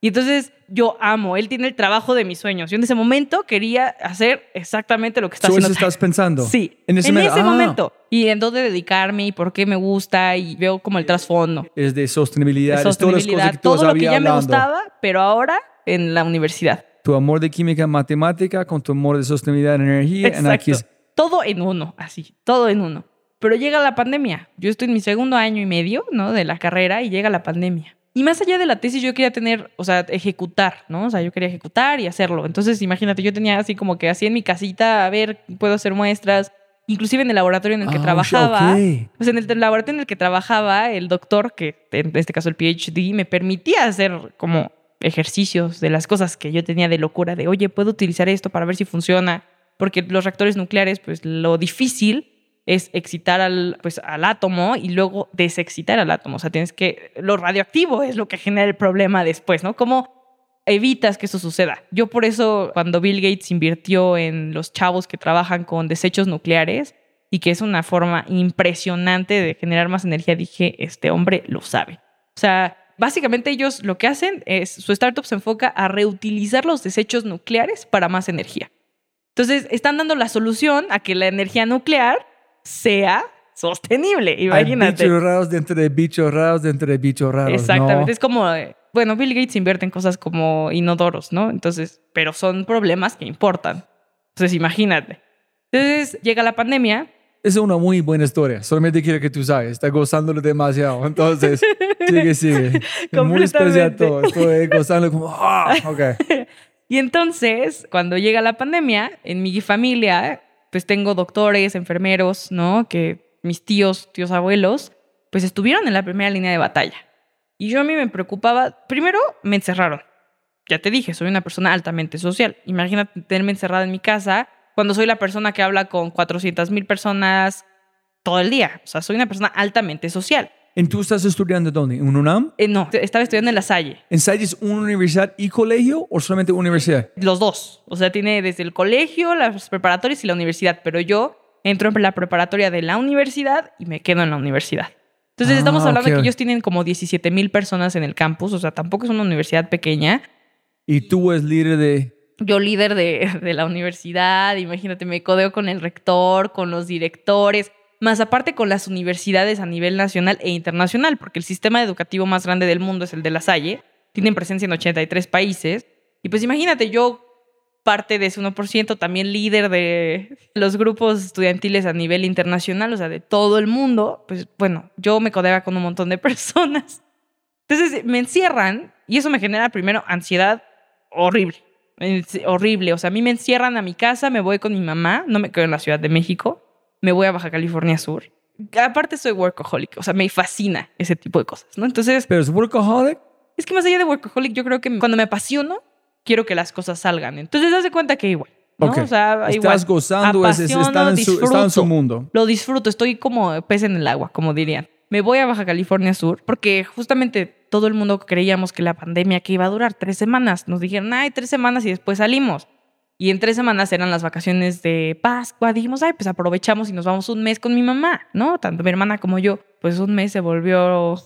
S1: Y entonces yo amo, él tiene el trabajo de mis sueños. Yo en ese momento quería hacer exactamente lo que está
S3: ¿So eso
S1: haciendo.
S3: estás pensando?
S1: Sí,
S3: En ese, momento- ah,
S1: momento. Y en dónde dedicarme y por qué me gusta y veo como el trasfondo.
S3: Es de sostenibilidad,
S1: de
S3: es todas las cosas
S1: sostenibilidad,
S3: que
S1: todo lo que ya me
S3: hablando.
S1: gustaba, pero ahora en la universidad.
S3: Tu amor de química matemática con tu amor de sostenibilidad en energía. en aquí
S1: Exacto. Todo en uno, así, todo en uno. Pero llega la pandemia. Yo estoy en mi segundo año y medio, ¿no? De la carrera y llega la pandemia. Y más allá de la tesis, yo quería tener, o sea, ejecutar, ¿no? O sea, yo quería ejecutar y hacerlo. Entonces, imagínate, yo tenía así como que así en mi casita, a ver, puedo hacer muestras. Inclusive en el laboratorio en el que
S3: Ah,
S1: trabajaba.
S3: ok.
S1: Pues en el laboratorio en el que trabajaba, el doctor, que en este caso el PhD, me permitía hacer como ejercicios de las cosas que yo tenía de locura, de, oye, puedo utilizar esto para ver si funciona, porque los reactores nucleares, pues lo difícil es excitar al, pues, al átomo y luego desexcitar al átomo. O sea, tienes que, lo radioactivo es lo que genera el problema después, ¿no? ¿Cómo evitas que eso suceda? Yo por eso, cuando Bill Gates invirtió en los chavos que trabajan con desechos nucleares, y que es una forma impresionante de generar más energía, dije, este hombre lo sabe. O sea, básicamente ellos lo que hacen es, su startup se enfoca a reutilizar los desechos nucleares para más energía. Entonces, están dando la solución a que la energía nuclear sea sostenible,
S3: Hay
S1: imagínate.
S3: bichos raros dentro de bichos raros dentro de bichos raros.
S1: Exactamente,
S3: ¿no?
S1: es como, bueno, Bill Gates invierte en cosas como inodoros, ¿no? Entonces, pero son problemas que importan. Entonces, imagínate. Entonces, llega la pandemia,
S3: Es una muy buena historia. Solamente quiero que tú sabes. Está gozándolo demasiado. Entonces, sigue, sigue. *laughs* muy especial todo. Estoy gozando como... ah, ok. *laughs*
S1: Y entonces, cuando llega la pandemia, en mi familia, pues tengo doctores, enfermeros, ¿no? Que mis tíos, tíos abuelos, pues estuvieron en la primera línea de batalla. Y yo a mí me preocupaba, primero me encerraron. Ya te dije, soy una persona altamente social. Imagínate tenerme encerrada en mi casa cuando soy la persona que habla con 400 mil personas todo el día. O sea, soy una persona altamente social.
S3: ¿Y tú estás estudiando dónde? ¿En UNAM?
S1: Eh, no, estaba estudiando en La Salle.
S3: ¿En Salle es una universidad y colegio o solamente universidad?
S1: Los dos. O sea, tiene desde el colegio, las preparatorias y la universidad. Pero yo entro en la preparatoria de la universidad y me quedo en la universidad. Entonces,
S3: Ah,
S1: estamos hablando
S3: ok.
S1: que ellos tienen como 17 mil personas en el campus. O sea, tampoco es una universidad pequeña.
S3: Y tú eres líder de...
S1: Yo líder de, de la universidad, imagínate, me codeo con el rector, con los directores, más aparte con las universidades a nivel nacional e internacional, porque el sistema educativo más grande del mundo es el de la Salle. Tienen presencia en 83 países. Y pues imagínate, yo parte de ese 1%, también líder de los grupos estudiantiles a nivel internacional, o sea, de todo el mundo, pues bueno, yo me codeaba con un montón de *laughs* personas. Entonces me encierran y eso me genera primero ansiedad horrible. Horrible. O sea, a mí me encierran a mi casa, me voy con mi mamá, no me quedo en la Ciudad de México, me voy a Baja California Sur. Aparte soy workaholic, o sea, me fascina ese tipo de cosas, ¿no? Entonces,
S3: ¿Pero es workaholic?
S1: es que más allá de workaholic, yo creo que cuando me apasiono, quiero que las cosas salgan. Entonces, haz de cuenta que igual, ¿no?
S3: Ok.
S1: O sea,
S3: Estás
S1: igual.
S3: gozando, es, es-
S1: Apasiono,
S3: está, en su, está en su mundo.
S1: Lo disfruto, estoy como pez en el agua, como dirían. Me voy a Baja California Sur porque justamente todo el mundo creíamos que la pandemia que iba a durar tres semanas. Nos dijeron, ay, tres semanas y después salimos. Y en tres semanas eran las vacaciones de Pascua. Dijimos, ay, pues aprovechamos y nos vamos un mes con mi mamá, ¿no? Tanto mi hermana como yo. Pues un mes se volvió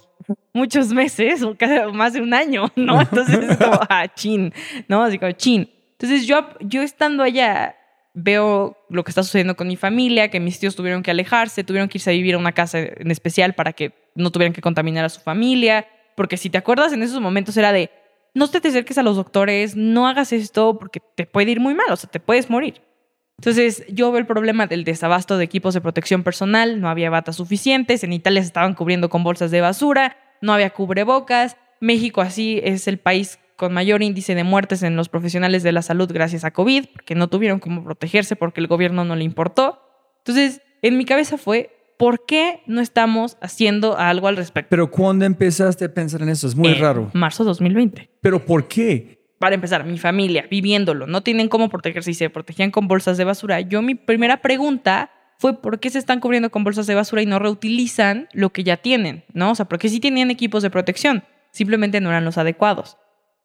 S1: muchos meses, o casi más de un año, ¿no? *laughs* Entonces es como, ah, chin, ¿no? Así como, chin. Entonces yo, yo estando allá veo lo que está sucediendo con mi familia, que mis tíos tuvieron que alejarse, tuvieron que irse a vivir a una casa en especial para que no tuvieran que contaminar a su familia, porque si te acuerdas en esos momentos era de, no te acerques a los doctores, no hagas esto porque te puede ir muy mal, o sea, te puedes morir. Entonces yo veo el problema del desabasto de equipos de protección personal, no había batas suficientes, en Italia se estaban cubriendo con bolsas de basura, no había cubrebocas, México así es el país con mayor índice de muertes en los profesionales de la salud gracias a COVID, porque no tuvieron cómo protegerse porque el gobierno no le importó. Entonces, en mi cabeza fue, ¿por qué no estamos haciendo algo al respecto?
S3: Pero ¿cuándo empezaste a pensar en eso? Es muy
S1: En
S3: raro.
S1: Marzo 2020.
S3: ¿Pero por qué?
S1: Para empezar, mi familia, viviéndolo, no tienen cómo protegerse y se protegían con bolsas de basura. Yo mi primera pregunta fue por qué se están cubriendo con bolsas de basura y no reutilizan lo que ya tienen, ¿no? O sea, porque sí tenían equipos de protección, simplemente no eran los adecuados.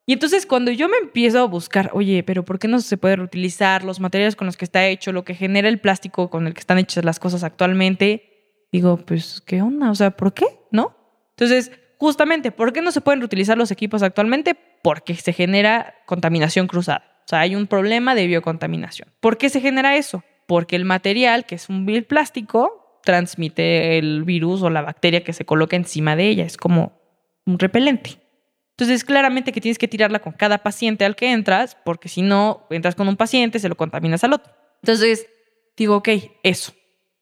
S1: Y entonces cuando yo me empiezo a buscar, oye, pero ¿por qué no se puede reutilizar los materiales con los que está hecho, lo que genera el plástico con el que están hechas las cosas actualmente? Digo, pues, ¿qué onda? O sea, ¿por qué? ¿No? Entonces, justamente, ¿por qué no se pueden reutilizar los equipos actualmente? Porque se genera contaminación cruzada. O sea, hay un problema de biocontaminación. ¿Por qué se genera eso? Porque el material, que es un vil plástico, transmite el virus o la bacteria que se coloca encima de ella. Es como un repelente. Entonces, claramente que tienes que tirarla con cada paciente al que entras, porque si no, entras con un paciente, se lo contaminas al otro. Entonces, digo, ok, eso.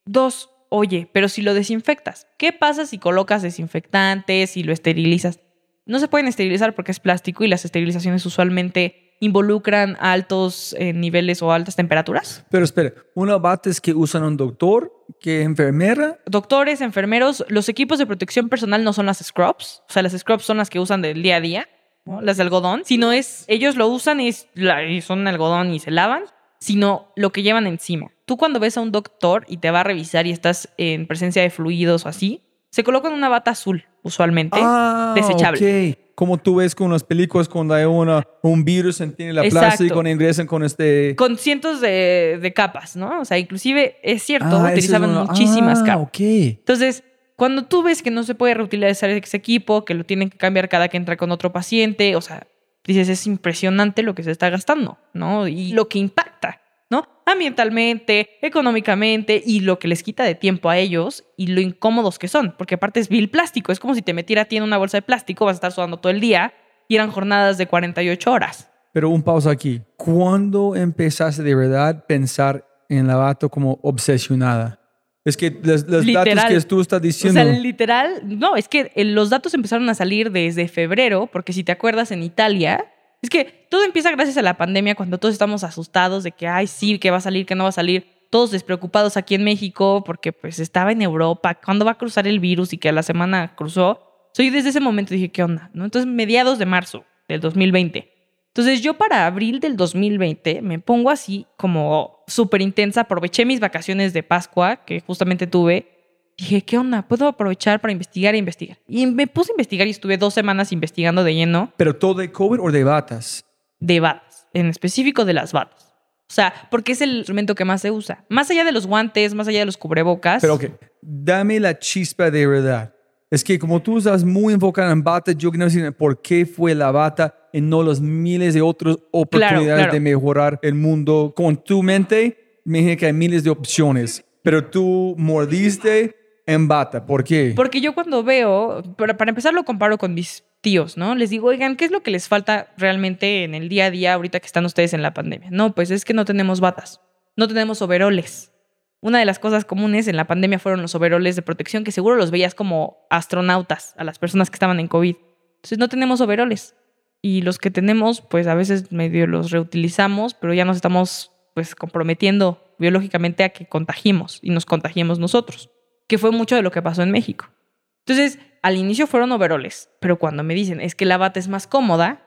S1: Dos, oye, pero si lo desinfectas, ¿qué pasa si colocas desinfectantes y lo esterilizas? No se pueden esterilizar porque es plástico y las esterilizaciones usualmente involucran altos eh, niveles o altas temperaturas.
S3: Pero espera, una bata es que usan un doctor, que enfermera.
S1: Doctores, enfermeros, los equipos de protección personal no son las scrubs, o sea, las scrubs son las que usan del día a día, ¿no? las de algodón, sino es, ellos lo usan y, es la- y son algodón y se lavan, sino lo que llevan encima. Tú cuando ves a un doctor y te va a revisar y estás en presencia de fluidos o así, se colocan una bata azul, usualmente,
S3: Ah,
S1: desechable.
S3: Como tú ves con las películas cuando hay una, un virus en tiene la
S1: Exacto.
S3: plástico cuando ingresan con este...
S1: con cientos de, de capas, ¿no? O sea, inclusive es cierto,
S3: Ah, es
S1: utilizaban
S3: uno-
S1: muchísimas
S3: ah,
S1: capas.
S3: ok.
S1: Entonces, cuando tú ves que no se puede reutilizar ese equipo, que lo tienen que cambiar cada que entra con otro paciente, o sea, dices, es impresionante lo que se está gastando, ¿no? Y lo que impacta, ¿no? Ambientalmente, económicamente y lo que les quita de tiempo a ellos y lo incómodos que son, porque aparte es vil plástico, es como si te metiera a ti en una bolsa de plástico, vas a estar sudando todo el día y eran jornadas de 48 horas.
S3: Pero un pausa aquí. ¿Cuándo empezaste de verdad a pensar en la bata como obsesionada? Es que los, los datos que tú estás
S1: O
S3: diciendo...
S1: sea, literal, no, es que eh, los datos empezaron a salir desde febrero, porque si te acuerdas en Italia, es que todo empieza gracias a la pandemia cuando todos estamos asustados de que, ay, sí, que va a salir, que no va a salir, todos despreocupados aquí en México porque pues estaba en Europa, ¿cuándo va a cruzar el virus? Y que a la semana cruzó. Soy desde ese momento dije, ¿qué onda? ¿No? Entonces, mediados de marzo del 2020. Entonces, yo para abril del 2020 me pongo así como súper intensa, aproveché mis vacaciones de Pascua que justamente tuve dije, ¿qué onda? ¿Puedo aprovechar para investigar e investigar? Y me puse a investigar y estuve dos semanas investigando de lleno
S3: ¿Pero todo de COVID o de batas?
S1: de batas, en específico de las batas. O sea, porque es el instrumento que más se usa. Más allá de los guantes, más allá de los cubrebocas.
S3: Pero ok, dame la chispa de verdad. Es que como tú estás muy enfocada en bata, yo quiero decir por qué fue la bata y no las miles de otras oportunidades
S1: claro.
S3: de mejorar el mundo. Con tu mente, me dije que hay miles de opciones, pero tú mordiste en bata. ¿Por qué?
S1: Porque yo cuando veo, para, para empezar lo comparo con mis tíos, ¿no? Les digo, oigan, ¿qué es lo que les falta realmente en el día a día ahorita que están ustedes en la pandemia? No, pues es que no tenemos batas, no tenemos overoles. Una de las cosas comunes en la pandemia fueron los overoles de protección, que seguro los veías como astronautas a las personas que estaban en COVID. Entonces no tenemos overoles. Y los que tenemos, pues a veces medio los reutilizamos, pero ya nos estamos pues comprometiendo biológicamente a que contagiemos y nos contagiemos nosotros, que fue mucho de lo que pasó en México. Entonces, al inicio fueron overoles, pero cuando me dicen es que la bata es más cómoda,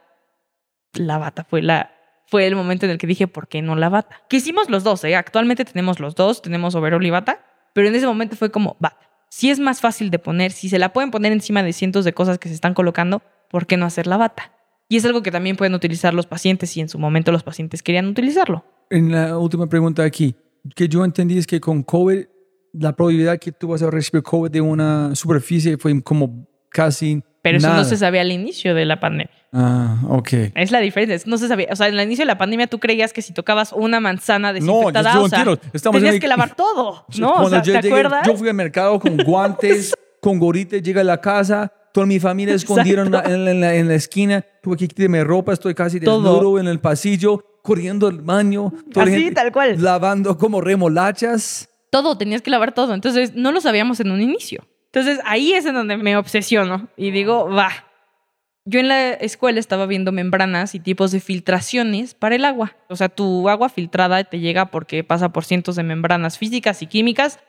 S1: la bata fue la fue el momento en el que dije, ¿por qué no la bata? Que hicimos los dos, ¿eh? Actualmente tenemos los dos, tenemos overol y bata, pero en ese momento fue como bata. Si es más fácil de poner, si se la pueden poner encima de cientos de cosas que se están colocando, ¿por qué no hacer la bata? Y es algo que también pueden utilizar los pacientes si en su momento los pacientes querían utilizarlo.
S3: En la última pregunta aquí, que yo entendí es que con COVID, la probabilidad que tú vas a recibir COVID de una superficie fue como casi
S1: Pero eso
S3: nada.
S1: no se sabía al inicio de la pandemia.
S3: Ah, ok.
S1: Es la diferencia. No se sabía. O sea, en el inicio de la pandemia tú creías que si tocabas una manzana desinfectada,
S3: yo
S1: o sea.
S3: Estamos en
S1: tenías
S3: el-
S1: que lavar todo, ¿no? O
S3: Cuando
S1: sea,
S3: yo
S1: ¿te
S3: llegué-
S1: acuerdas?
S3: Yo fui al mercado con *laughs* guantes, con gorrita, llegué a la casa, toda mi familia escondieron en la, en la- en la esquina, tuve que quitarme ropa, estoy casi
S1: Todo.
S3: desnudo en el pasillo, corriendo al baño,
S1: Así,
S3: gente
S1: tal cual.
S3: lavando como remolachas.
S1: Todo, tenías que lavar todo. Entonces, no lo sabíamos en un inicio. Entonces, ahí es en donde me obsesiono y digo, va. Yo en la escuela estaba viendo membranas y tipos de filtraciones para el agua. O sea, tu agua filtrada te llega porque pasa por cientos de membranas físicas y químicas,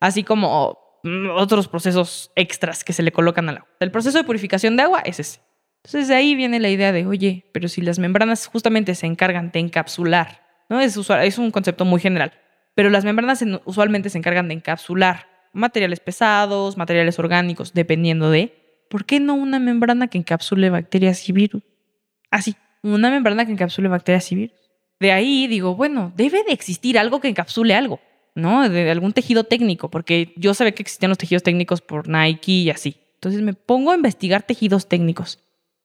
S1: así como mm, otros procesos extras que se le colocan al agua. El proceso de purificación de agua es ese. Entonces de ahí viene la idea de, oye, pero si las membranas justamente se encargan de encapsular, ¿no? Es, usual- es un concepto muy general, pero las membranas en- usualmente se encargan de encapsular materiales pesados, materiales orgánicos, dependiendo de, ¿por qué no una membrana que encapsule bacterias y virus? Así, una membrana que encapsule bacterias y virus. De ahí digo, bueno, debe de existir algo que encapsule algo, ¿no? De algún tejido técnico, porque yo sabía que existían los tejidos técnicos por Nike y así. Entonces me pongo a investigar tejidos técnicos.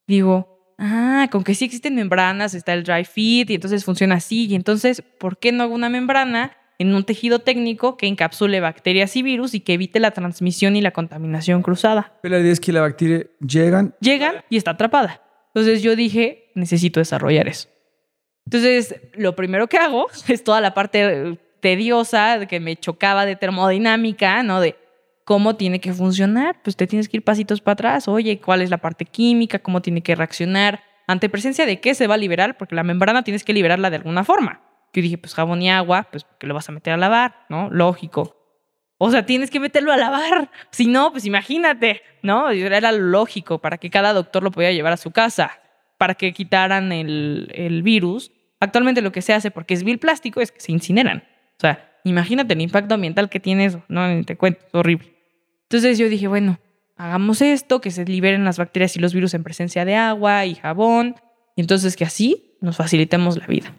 S1: Digo, ah, con que sí existen membranas, está el dry fit y entonces funciona así. Y entonces, ¿por qué no una membrana en un tejido técnico que encapsule bacterias y virus y que evite la transmisión y la contaminación cruzada?
S3: Pero la idea es que la bacteria llegan
S1: llegan y está atrapada. Entonces yo dije, necesito desarrollar eso. Entonces, lo primero que hago *laughs* es toda la parte eh, tediosa que me chocaba de termodinámica, ¿no? De cómo tiene que funcionar. Pues te tienes que ir pasitos para atrás. Oye, ¿cuál es la parte química? ¿Cómo tiene que reaccionar? ¿Ante presencia de qué se va a liberar? Porque la membrana tienes que liberarla de alguna forma. Yo dije, pues jabón y agua, pues porque lo vas a meter a lavar, ¿no? Lógico. O sea, tienes que meterlo a lavar. *laughs* Si no, pues imagínate, ¿no? Era lógico para que cada doctor lo pudiera llevar a su casa, para que quitaran el, el virus. Actualmente lo que se hace, porque es vil plástico, es que se incineran. O sea, imagínate el impacto ambiental que tiene eso. No, ni te cuento, es horrible. Entonces yo dije, bueno, hagamos esto, que se liberen las bacterias y los virus en presencia de agua y jabón, y entonces que así nos facilitemos la vida.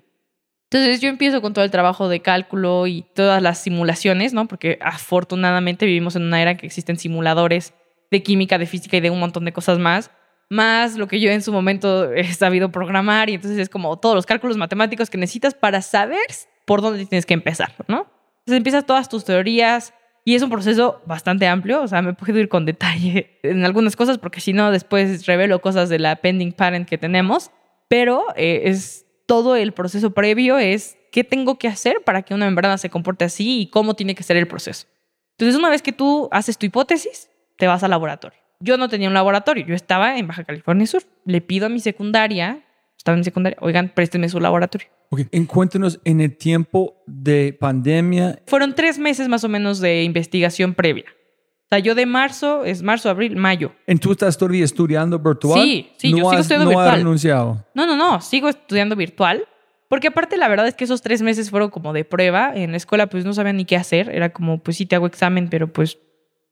S1: Entonces yo empiezo con todo el trabajo de cálculo y todas las simulaciones, ¿no? Porque afortunadamente vivimos en una era en que existen simuladores de química, de física y de un montón de cosas más, más lo que yo en su momento he sabido programar y entonces es como todos los cálculos matemáticos que necesitas para saber por dónde tienes que empezar, ¿no? Entonces empiezas todas tus teorías y es un proceso bastante amplio, o sea, me puedo ir con detalle en algunas cosas porque si no después revelo cosas de la pending parent que tenemos, pero eh, es todo el proceso previo es qué tengo que hacer para que una membrana se comporte así y cómo tiene que ser el proceso. Entonces, una vez que tú haces tu hipótesis, te vas al laboratorio. Yo no tenía un laboratorio, yo estaba en Baja California Sur. Le pido a mi secundaria, estaba en mi secundaria, oigan, préstenme su laboratorio.
S3: Ok, Encuéntranos en el tiempo de pandemia.
S1: Fueron tres meses más o menos de investigación previa. Sea, yo de marzo, es marzo, abril, mayo.
S3: ¿En tú estás todavía estudiando virtual?
S1: Sí, sí, yo
S3: no
S1: sigo
S3: has,
S1: estudiando
S3: no has
S1: virtual.
S3: renunciado.
S1: No, no, no, sigo estudiando virtual. Porque aparte la verdad es que esos tres meses fueron como de prueba. En la escuela pues no sabía ni qué hacer. Era como, pues sí te hago examen, pero pues,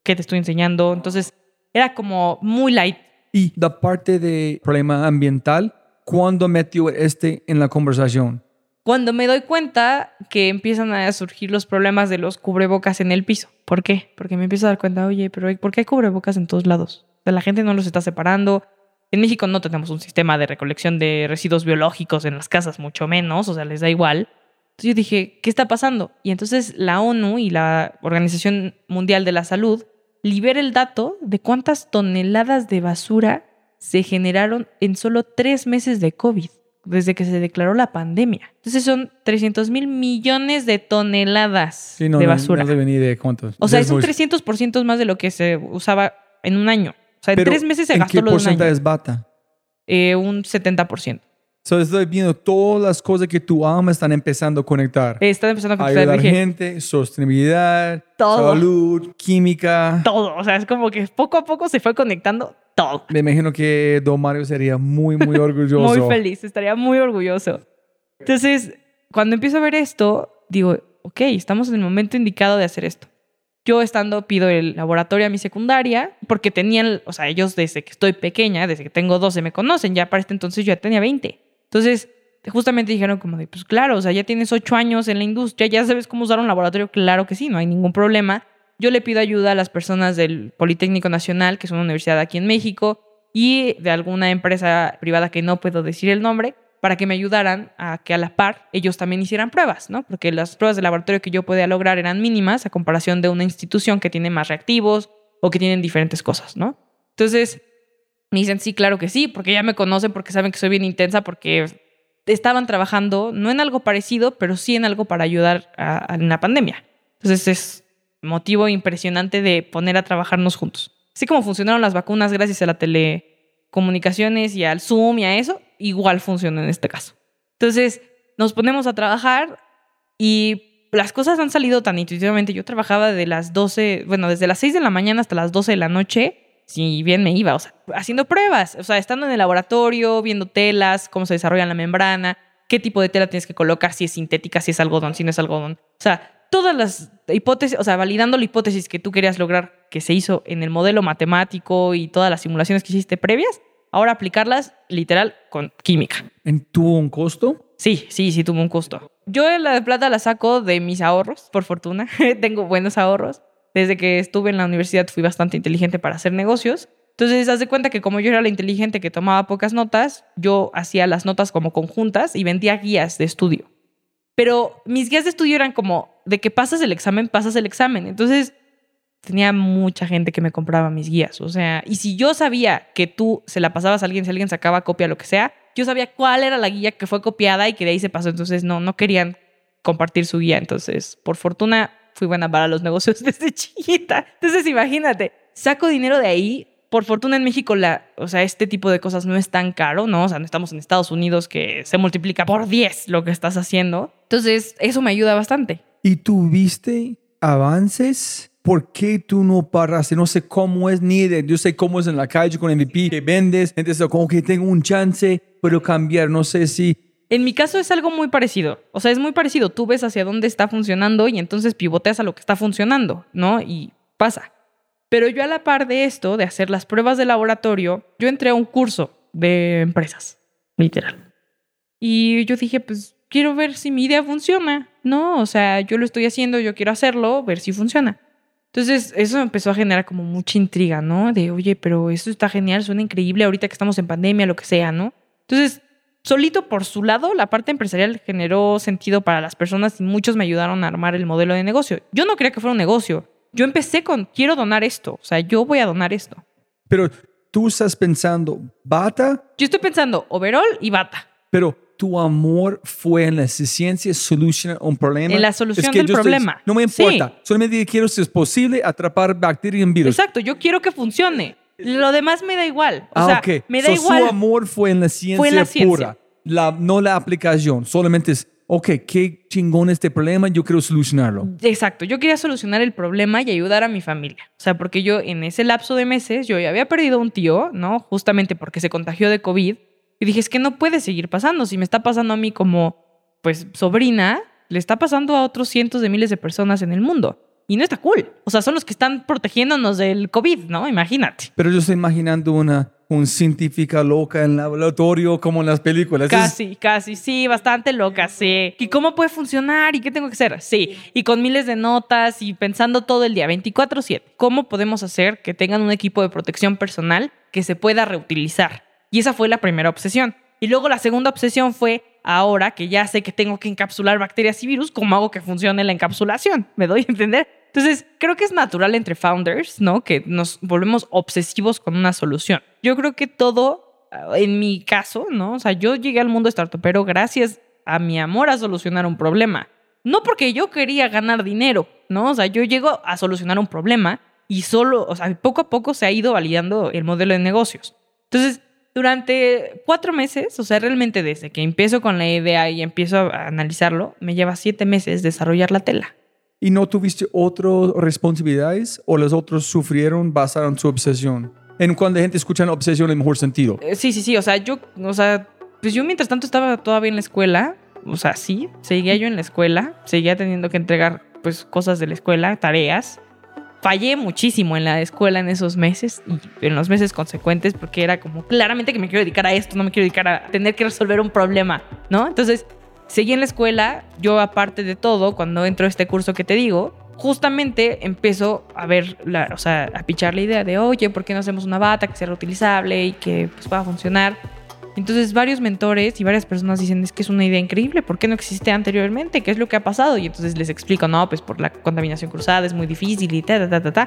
S1: ¿qué te estoy enseñando? Entonces era como muy light.
S3: Y la parte de problema ambiental, ¿cuándo metió este en la conversación?
S1: Cuando me doy cuenta que empiezan a surgir los problemas de los cubrebocas en el piso. ¿Por qué? Porque me empiezo a dar cuenta, oye, pero ¿por qué hay cubrebocas en todos lados? O sea, la gente no los está separando. En México no tenemos un sistema de recolección de residuos biológicos en las casas, mucho menos, o sea, les da igual. Entonces yo dije, ¿qué está pasando? Y entonces la ONU y la Organización Mundial de la Salud libera el dato de cuántas toneladas de basura se generaron en solo tres meses de COVID, desde que se declaró la pandemia. Entonces son 300 mil millones de toneladas
S3: Sí, no,
S1: de
S3: no-
S1: basura.
S3: No, ni de cuántos.
S1: o sea, es un
S3: muy-
S1: 300% más de lo que se usaba en un año. O sea, en
S3: Pero,
S1: tres meses se
S3: ¿En
S1: gastó
S3: qué
S1: lo de un año.
S3: porcentaje es bata?
S1: Eh, un 70%.
S3: So, estoy viendo todas las cosas que tu alma están empezando a conectar.
S1: Están empezando a conquistar
S3: Ayudar
S1: dije,
S3: gente, sostenibilidad,
S1: Todo.
S3: salud, química.
S1: todo. O sea, es como que poco a poco se fue conectando todo.
S3: Me imagino que Don Mario sería muy, muy *laughs* orgulloso.
S1: Muy feliz, estaría muy orgulloso. Entonces, cuando empiezo a ver esto, digo, ok, estamos en el momento indicado de hacer esto. Yo estando pido el laboratorio a mi secundaria, porque tenían, o sea, ellos desde que estoy pequeña, desde que tengo 12, me conocen, ya para este entonces yo ya tenía 20. Entonces, justamente dijeron como de, pues claro, o sea, ya tienes 8 años en la industria, ya sabes cómo usar un laboratorio, claro que sí, no hay ningún problema. Yo le pido ayuda a las personas del Politécnico Nacional, que es una universidad aquí en México, y de alguna empresa privada que no puedo decir el nombre, para que me ayudaran a que a la par ellos también hicieran pruebas, ¿no? Porque las pruebas de laboratorio que yo podía lograr eran mínimas a comparación de una institución que tiene más reactivos o que tienen diferentes cosas, ¿no? Entonces, me dicen, sí, claro que sí, porque ya me conocen, porque saben que soy bien intensa, porque estaban trabajando, no en algo parecido, pero sí en algo para ayudar a, a- la pandemia. Entonces, es motivo impresionante de poner a trabajarnos juntos. Así como funcionaron las vacunas gracias a la telecomunicaciones y al Zoom y a eso, igual funciona en este caso. Entonces, nos ponemos a trabajar y las cosas han salido tan intuitivamente. Yo trabajaba de las 12, bueno, desde las 6 de la mañana hasta las 12 de la noche, si bien me iba, o sea, haciendo pruebas, o sea, estando en el laboratorio, viendo telas, cómo se desarrolla la membrana, qué tipo de tela tienes que colocar, si es sintética, si es algodón, si no es algodón. O sea, todas las hipótesis, o sea, validando la hipótesis que tú querías lograr, que se hizo en el modelo matemático y todas las simulaciones que hiciste previas, ahora aplicarlas literal con química.
S3: ¿Tuvo un costo?
S1: Sí, sí, sí tuvo un costo. Yo la de plata la saco de mis ahorros, por fortuna. *laughs* Tengo buenos ahorros. Desde que estuve en la universidad fui bastante inteligente para hacer negocios. Entonces, haz de cuenta que como yo era la inteligente que tomaba pocas notas, yo hacía las notas como conjuntas y vendía guías de estudio. Pero mis guías de estudio eran como de que pasas el examen, pasas el examen. Entonces, tenía mucha gente que me compraba mis guías. O sea, y si yo sabía que tú se la pasabas a alguien, si alguien sacaba copia, lo que sea, yo sabía cuál era la guía que fue copiada y que de ahí se pasó. Entonces, no, no querían compartir su guía. Entonces, por fortuna, fui buena para los negocios *laughs* desde chiquita. Entonces, imagínate, saco dinero de ahí. Por fortuna en México, la, o sea, este tipo de cosas no es tan caro, ¿no? O sea, no estamos en Estados Unidos que se multiplica por 10 lo que estás haciendo. Entonces, eso me ayuda bastante.
S3: ¿Y tuviste avances? ¿Por qué tú no paraste? No sé cómo es ni de, yo sé cómo es en la calle con MVP que vendes, entonces como que tengo un chance, pero cambiar, no sé si
S1: En mi caso es algo muy parecido. O sea, es muy parecido. Tú ves hacia dónde está funcionando y entonces pivoteas a lo que está funcionando, ¿no? Y pasa. Pero yo a la par de esto, de hacer las pruebas de laboratorio, yo entré a un curso de empresas, literal. Y yo dije, pues quiero ver si mi idea funciona, ¿no? O sea, yo lo estoy haciendo, yo quiero hacerlo, ver si funciona. Entonces, eso empezó a generar como mucha intriga, ¿no? De, oye, pero esto está genial, suena increíble ahorita que estamos en pandemia, lo que sea, ¿no? Entonces, solito por su lado, la parte empresarial generó sentido para las personas y muchos me ayudaron a armar el modelo de negocio. Yo no quería que fuera un negocio. Yo empecé con, quiero donar esto, o sea, yo voy a donar esto.
S3: Pero tú estás pensando, bata,
S1: Yo estoy pensando overall y bata.
S3: pero tu amor fue en la ciencia solucionar un problema.
S1: En la solución
S3: Es que
S1: del
S3: yo estoy-
S1: problema.
S3: no me
S1: Sí.
S3: importa. Solamente quiero si es posible atrapar bacterias en virus.
S1: Exacto, yo quiero que funcione. Lo demás me da igual. O
S3: ah,
S1: sea, me da
S3: So,
S1: igual.
S3: Su amor fue en la ciencia,
S1: Fue en la ciencia.
S3: pura. La, no la aplicación. Solamente es, ok, qué chingón este problema, yo quiero solucionarlo.
S1: Exacto, yo quería solucionar el problema y ayudar a mi familia. O sea, porque yo en ese lapso de meses, yo ya había perdido un tío, ¿no? Justamente porque se contagió de COVID. Y dije, es que no puede seguir pasando. Si me está pasando a mí como, pues, sobrina, le está pasando a otros cientos de miles de personas en el mundo. Y no está cool. O sea, son los que están protegiéndonos del COVID, ¿no? Imagínate.
S3: Pero yo estoy imaginando una un científica loca en laboratorio como en las películas. Es-
S1: Casi, casi, sí, bastante loca, sí. ¿Y cómo puede funcionar? ¿Y qué tengo que hacer? Sí, y con miles de notas y pensando todo el día, 24/7. ¿Cómo podemos hacer que tengan un equipo de protección personal que se pueda reutilizar? Y esa fue la primera obsesión. Y luego la segunda obsesión fue, ahora que ya sé que tengo que encapsular bacterias y virus, ¿cómo hago que funcione la encapsulación? ¿Me doy a entender? Entonces, creo que es natural entre founders, ¿no? Que nos volvemos obsesivos con una solución. Yo creo que todo, ah, en mi caso, ¿no? O sea, yo llegué al mundo startupero gracias a mi amor a solucionar un problema. No porque yo quería ganar dinero, ¿no? O sea, yo llego a solucionar un problema y solo, o sea, poco a poco se ha ido validando el modelo de negocios. Entonces, durante cuatro meses, o sea, realmente desde que empiezo con la idea y empiezo a analizarlo, me lleva siete meses desarrollar la tela.
S3: ¿Y no tuviste otras responsabilidades o los otros sufrieron basado en su obsesión? En cuando la gente escucha obsesión en el mejor sentido.
S1: Eh, Sí, sí, sí. O sea, yo, o sea, pues yo mientras tanto estaba todavía en la escuela. O sea, sí, seguía yo en la escuela. Seguía teniendo que entregar, pues, cosas de la escuela, tareas. Fallé muchísimo en la escuela en esos meses y en los meses consecuentes porque era como claramente que me quiero dedicar a esto, no me quiero dedicar a tener que resolver un problema, ¿no? Entonces, seguí en la escuela. Yo, aparte de todo, cuando entro a este curso que te digo, justamente empiezo a ver, la, o sea, a pichar la idea de, oye, ¿por qué no hacemos una bata que sea reutilizable y que pues, pueda funcionar? Entonces varios mentores y varias personas dicen, es que es una idea increíble, ¿por qué no existe anteriormente? ¿Qué es lo que ha pasado? Y entonces les explico, no, pues por la contaminación cruzada es muy difícil y ta, ta, ta, ta, ta.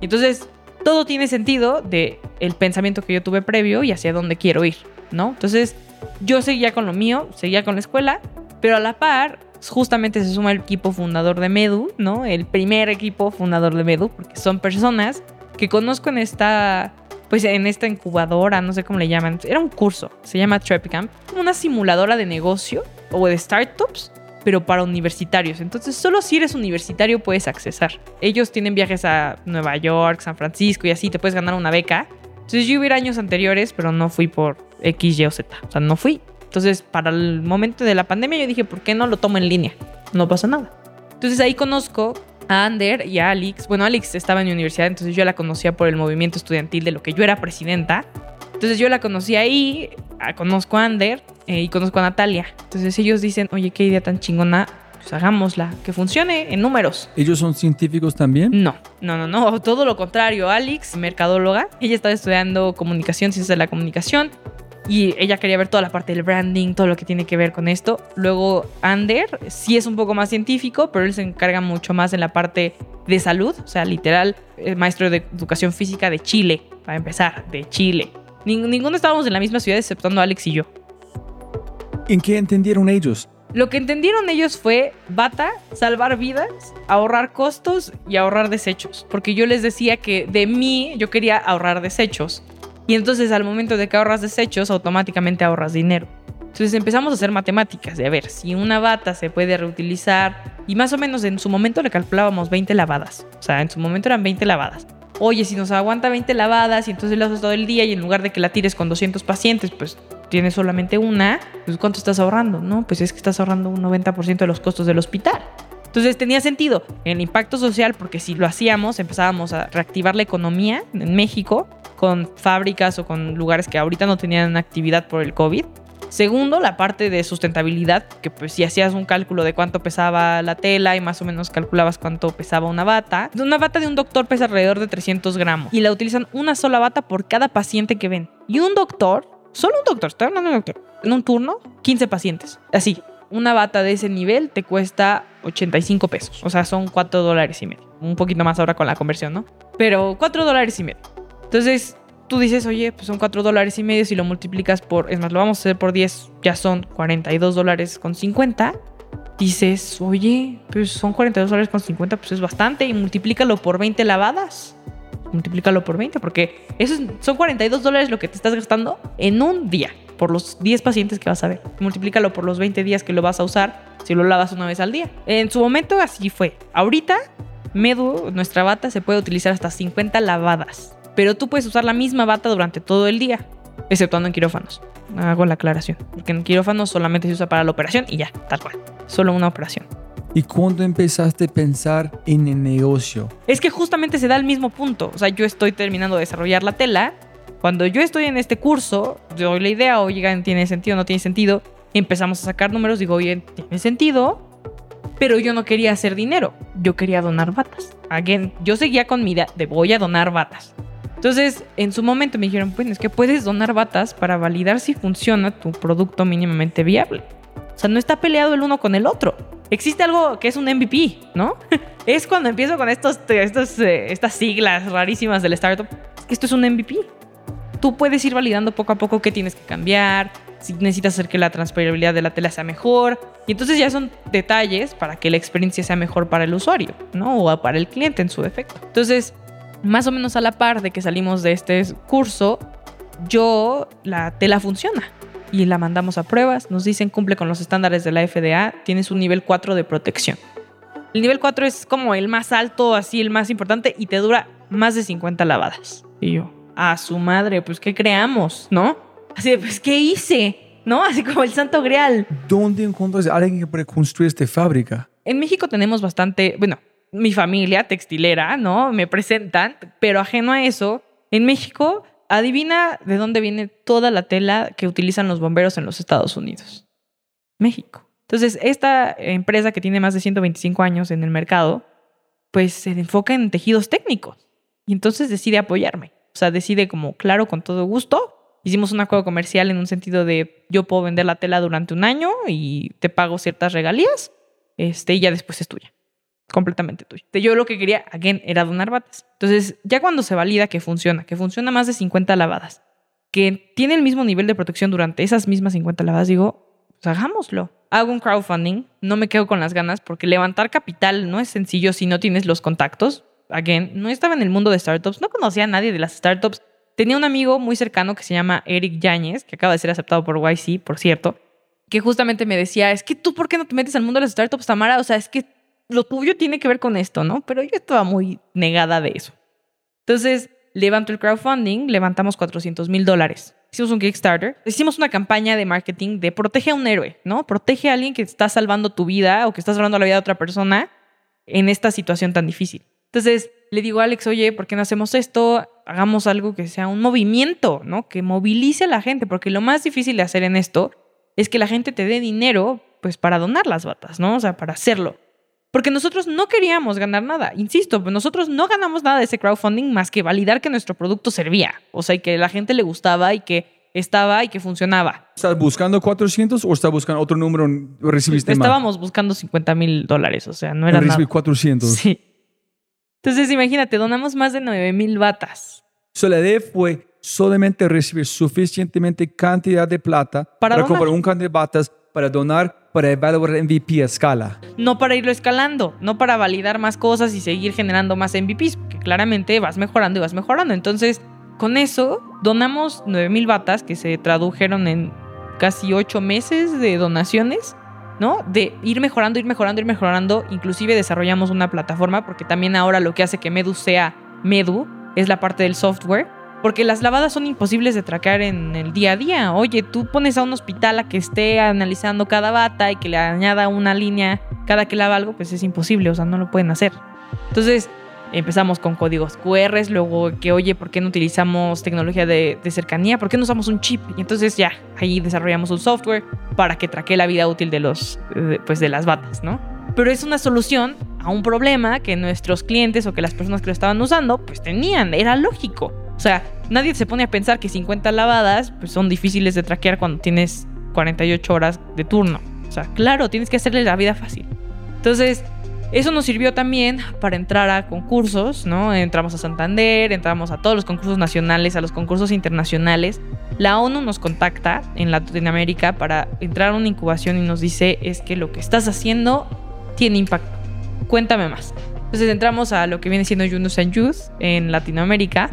S1: Entonces todo tiene sentido de el pensamiento que yo tuve previo y hacia dónde quiero ir, ¿no? Entonces yo seguía con lo mío, seguía con la escuela, pero a la par justamente se suma el equipo fundador de Medu, ¿no? El primer equipo fundador de Medu, porque son personas que conozco en esta, pues en esta incubadora, no sé cómo le llaman. Era un curso, se llama Trepicamp, una simuladora de negocio o de startups pero para universitarios. Entonces, solo si eres universitario puedes accesar. Ellos tienen viajes a Nueva York, San Francisco y así te puedes ganar una beca. Entonces, yo iba años anteriores, pero no fui por X, Y o Z. O sea, no fui. Entonces, para el momento de la pandemia, yo dije, ¿por qué no lo tomo en línea? No pasa nada. Entonces, ahí conozco a Ander y a Alex. Bueno, Alex estaba en mi universidad, entonces yo la conocía por el movimiento estudiantil de lo que yo era presidenta. Entonces yo la conocí ahí, ah, conozco a Ander eh, y conozco a Natalia. Entonces ellos dicen, oye, qué idea tan chingona, pues hagámosla, que funcione en números.
S3: ¿Ellos son científicos también?
S1: No, no, no, no, todo lo contrario. Alex, mercadóloga, ella estaba estudiando comunicación, ciencias de la comunicación. Y ella quería ver toda la parte del branding, todo lo que tiene que ver con esto. Luego, Ander sí es un poco más científico, pero él se encarga mucho más en la parte de salud, o sea, literal, es maestro de educación física de Chile, para empezar, de Chile. Ning- ninguno estábamos en la misma ciudad, exceptuando Alex y yo.
S3: ¿En qué entendieron ellos?
S1: Lo que entendieron ellos fue, bata, salvar vidas, ahorrar costos y ahorrar desechos. Porque yo les decía que de mí yo quería ahorrar desechos. Y entonces al momento de que ahorras desechos, automáticamente ahorras dinero. Entonces empezamos a hacer matemáticas de a ver si una bata se puede reutilizar. Y más o menos en su momento le calculábamos 20 lavadas. O sea, en su momento eran 20 lavadas. Oye, si nos aguanta 20 lavadas y entonces la usas todo el día y en lugar de que la tires con 200 pacientes, pues tienes solamente una, pues ¿cuánto estás ahorrando? No, pues es que estás ahorrando un 90% de los costos del hospital. Entonces tenía sentido el impacto social porque si lo hacíamos empezábamos a reactivar la economía en México con fábricas o con lugares que ahorita no tenían actividad por el COVID. Segundo, la parte de sustentabilidad, que pues si hacías un cálculo de cuánto pesaba la tela y más o menos calculabas cuánto pesaba una bata. Una bata de un doctor pesa alrededor de 300 gramos y la utilizan una sola bata por cada paciente que ven. Y un doctor, solo un doctor, estoy hablando de un doctor, en un turno, 15 pacientes. Así, una bata de ese nivel te cuesta 85 pesos. O sea, son 4 dólares y medio. Un poquito más ahora con la conversión, ¿no? Pero 4 dólares y medio. Entonces, tú dices, oye, pues son 4 dólares y medio. Si lo multiplicas por, es más, lo vamos a hacer por 10, ya son 42 dólares con 50. Dices, oye, pues son 42 dólares con 50, pues es bastante. Y multiplícalo por 20 lavadas. Multiplícalo por 20, porque eso es- son 42 dólares lo que te estás gastando en un día por los 10 pacientes que vas a ver. Multiplícalo por los 20 días que lo vas a usar si lo lavas una vez al día. En su momento así fue. Ahorita, Medu, nuestra bata, se puede utilizar hasta 50 lavadas. Pero tú puedes usar la misma bata durante todo el día, exceptuando en quirófanos. Hago la aclaración. Porque en quirófanos solamente se usa para la operación y ya, tal cual. Solo una operación.
S3: ¿Y cuándo empezaste a pensar en el negocio?
S1: Es que justamente se da el mismo punto. O sea, yo estoy terminando de desarrollar la tela. Cuando yo estoy en este curso, doy la idea, oigan, ¿tiene sentido no tiene sentido? Empezamos a sacar números, digo, oye, tiene sentido. Pero yo no quería hacer dinero. Yo quería donar batas. Again, yo seguía con mi idea de voy a donar batas. Entonces, en su momento me dijeron, pues es que puedes donar batas para validar si funciona tu producto mínimamente viable. O sea, no está peleado el uno con el otro. Existe algo que es un MVP, ¿no? *laughs* es cuando empiezo con estos, estos, eh, estas siglas rarísimas del startup. Esto es un MVP. Tú puedes ir validando poco a poco qué tienes que cambiar, si necesitas hacer que la transferibilidad de la tela sea mejor. Y entonces ya son detalles para que la experiencia sea mejor para el usuario, ¿no? O para el cliente en su defecto. Entonces, más o menos a la par de que salimos de este curso, yo, la tela funciona. Y la mandamos a pruebas, nos dicen cumple con los estándares de la FDA, tienes un nivel 4 de protección. El nivel 4 es como el más alto, así el más importante, y te dura más de 50 lavadas. Y yo, a su madre, pues ¿qué creamos? ¿No? Así de, pues ¿qué hice? ¿No? Así como el santo grial.
S3: ¿Dónde encuentras a alguien que puede construir esta fábrica?
S1: En México tenemos bastante, bueno, mi familia textilera, ¿no? Me presentan, pero ajeno a eso, en México, adivina de dónde viene toda la tela que utilizan los bomberos en los Estados Unidos. México. Entonces, esta empresa que tiene más de 125 años en el mercado, pues se enfoca en tejidos técnicos. Y entonces decide apoyarme. O sea, decide como, claro, con todo gusto. Hicimos un acuerdo comercial en un sentido de yo puedo vender la tela durante un año y te pago ciertas regalías este, y ya después es tuya. Completamente tuya. Yo lo que quería, again, era donar batas. Entonces, ya cuando se valida que funciona, que funciona más de 50 lavadas, que tiene el mismo nivel de protección durante esas mismas 50 lavadas, digo, pues hagámoslo. Hago un crowdfunding, no me quedo con las ganas porque levantar capital no es sencillo si no tienes los contactos. Again, no estaba en el mundo de startups, no conocía a nadie de las startups. Tenía un amigo muy cercano que se llama Eric Yáñez, que acaba de ser aceptado por YC, por cierto. que justamente me decía, es que tú, ¿por qué no te metes al mundo de las startups, Tamara? O sea, es que lo tuyo tiene que ver con esto, ¿no? Pero yo estaba muy negada de eso. Entonces, levanto el crowdfunding, levantamos 400 mil dólares. Hicimos un Kickstarter, hicimos una campaña de marketing de protege a un héroe, ¿no? Protege a alguien que está salvando tu vida o que está salvando la vida de otra persona en esta situación tan difícil. Entonces, le digo a Alex, oye, ¿por qué no hacemos esto? Hagamos algo que sea un movimiento, ¿no? Que movilice a la gente, porque lo más difícil de hacer en esto es que la gente te dé dinero, pues, para donar las batas, ¿no? O sea, para hacerlo. Porque nosotros no queríamos ganar nada. Insisto, nosotros no ganamos nada de ese crowdfunding más que validar que nuestro producto servía. O sea, y que la gente le gustaba y que estaba y que funcionaba.
S3: ¿Estás buscando 400 o estás buscando otro número? ¿Recibiste más?
S1: Estábamos buscando 50 mil dólares, o sea, no era
S3: Recibí
S1: nada.
S3: 400.
S1: Sí. Entonces, imagínate, donamos más de 9 mil batas.
S3: So, la idea fue solamente recibir suficientemente cantidad de plata
S1: Para donar.
S3: comprar un cantidad de batas para donar para evaluar MVP a escala.
S1: No para irlo escalando, no para validar más cosas y seguir generando más MVPs, porque claramente vas mejorando y vas mejorando. Entonces, con eso, donamos 9 mil batas que se tradujeron en casi 8 meses de donaciones, ¿no? De ir mejorando, ir mejorando, ir mejorando. Inclusive desarrollamos una plataforma, porque también ahora lo que hace que Medu sea Medu es la parte del software. Porque las lavadas son imposibles de tracar en el día a día. Oye, tú pones a un hospital a que esté analizando cada bata y que le añada una línea cada que lava algo, pues es imposible, o sea, no lo pueden hacer. Entonces empezamos con códigos QR, luego que, oye, ¿por qué no utilizamos tecnología de, de cercanía? ¿Por qué no usamos un chip? Y entonces ya, ahí desarrollamos un software para que traque la vida útil de, los, eh, pues de las batas, ¿no? Pero es una solución a un problema que nuestros clientes o que las personas que lo estaban usando, pues tenían, era lógico. O sea, nadie se pone a pensar que 50 lavadas pues, son difíciles de traquear cuando tienes 48 horas de turno. O sea, claro, tienes que hacerle la vida fácil. Entonces, eso nos sirvió también para entrar a concursos, ¿no? Entramos a Santander, entramos a todos los concursos nacionales, a los concursos internacionales. La ONU nos contacta en Latinoamérica para entrar a una incubación y nos dice es que lo que estás haciendo tiene impacto. Cuéntame más. Entonces entramos a lo que viene siendo Yunus and Youth en Latinoamérica,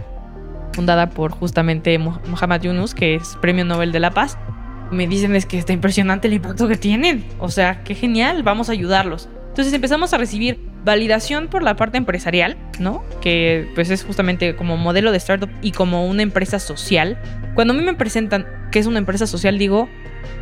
S1: fundada por justamente Muhammad Yunus, que es Premio Nobel de la Paz. Me dicen es que está impresionante el impacto que tienen. O sea, qué genial, vamos a ayudarlos. Entonces empezamos a recibir validación por la parte empresarial, ¿no? Que pues es justamente como modelo de startup y como una empresa social. Cuando a mí me presentan que es una empresa social, digo,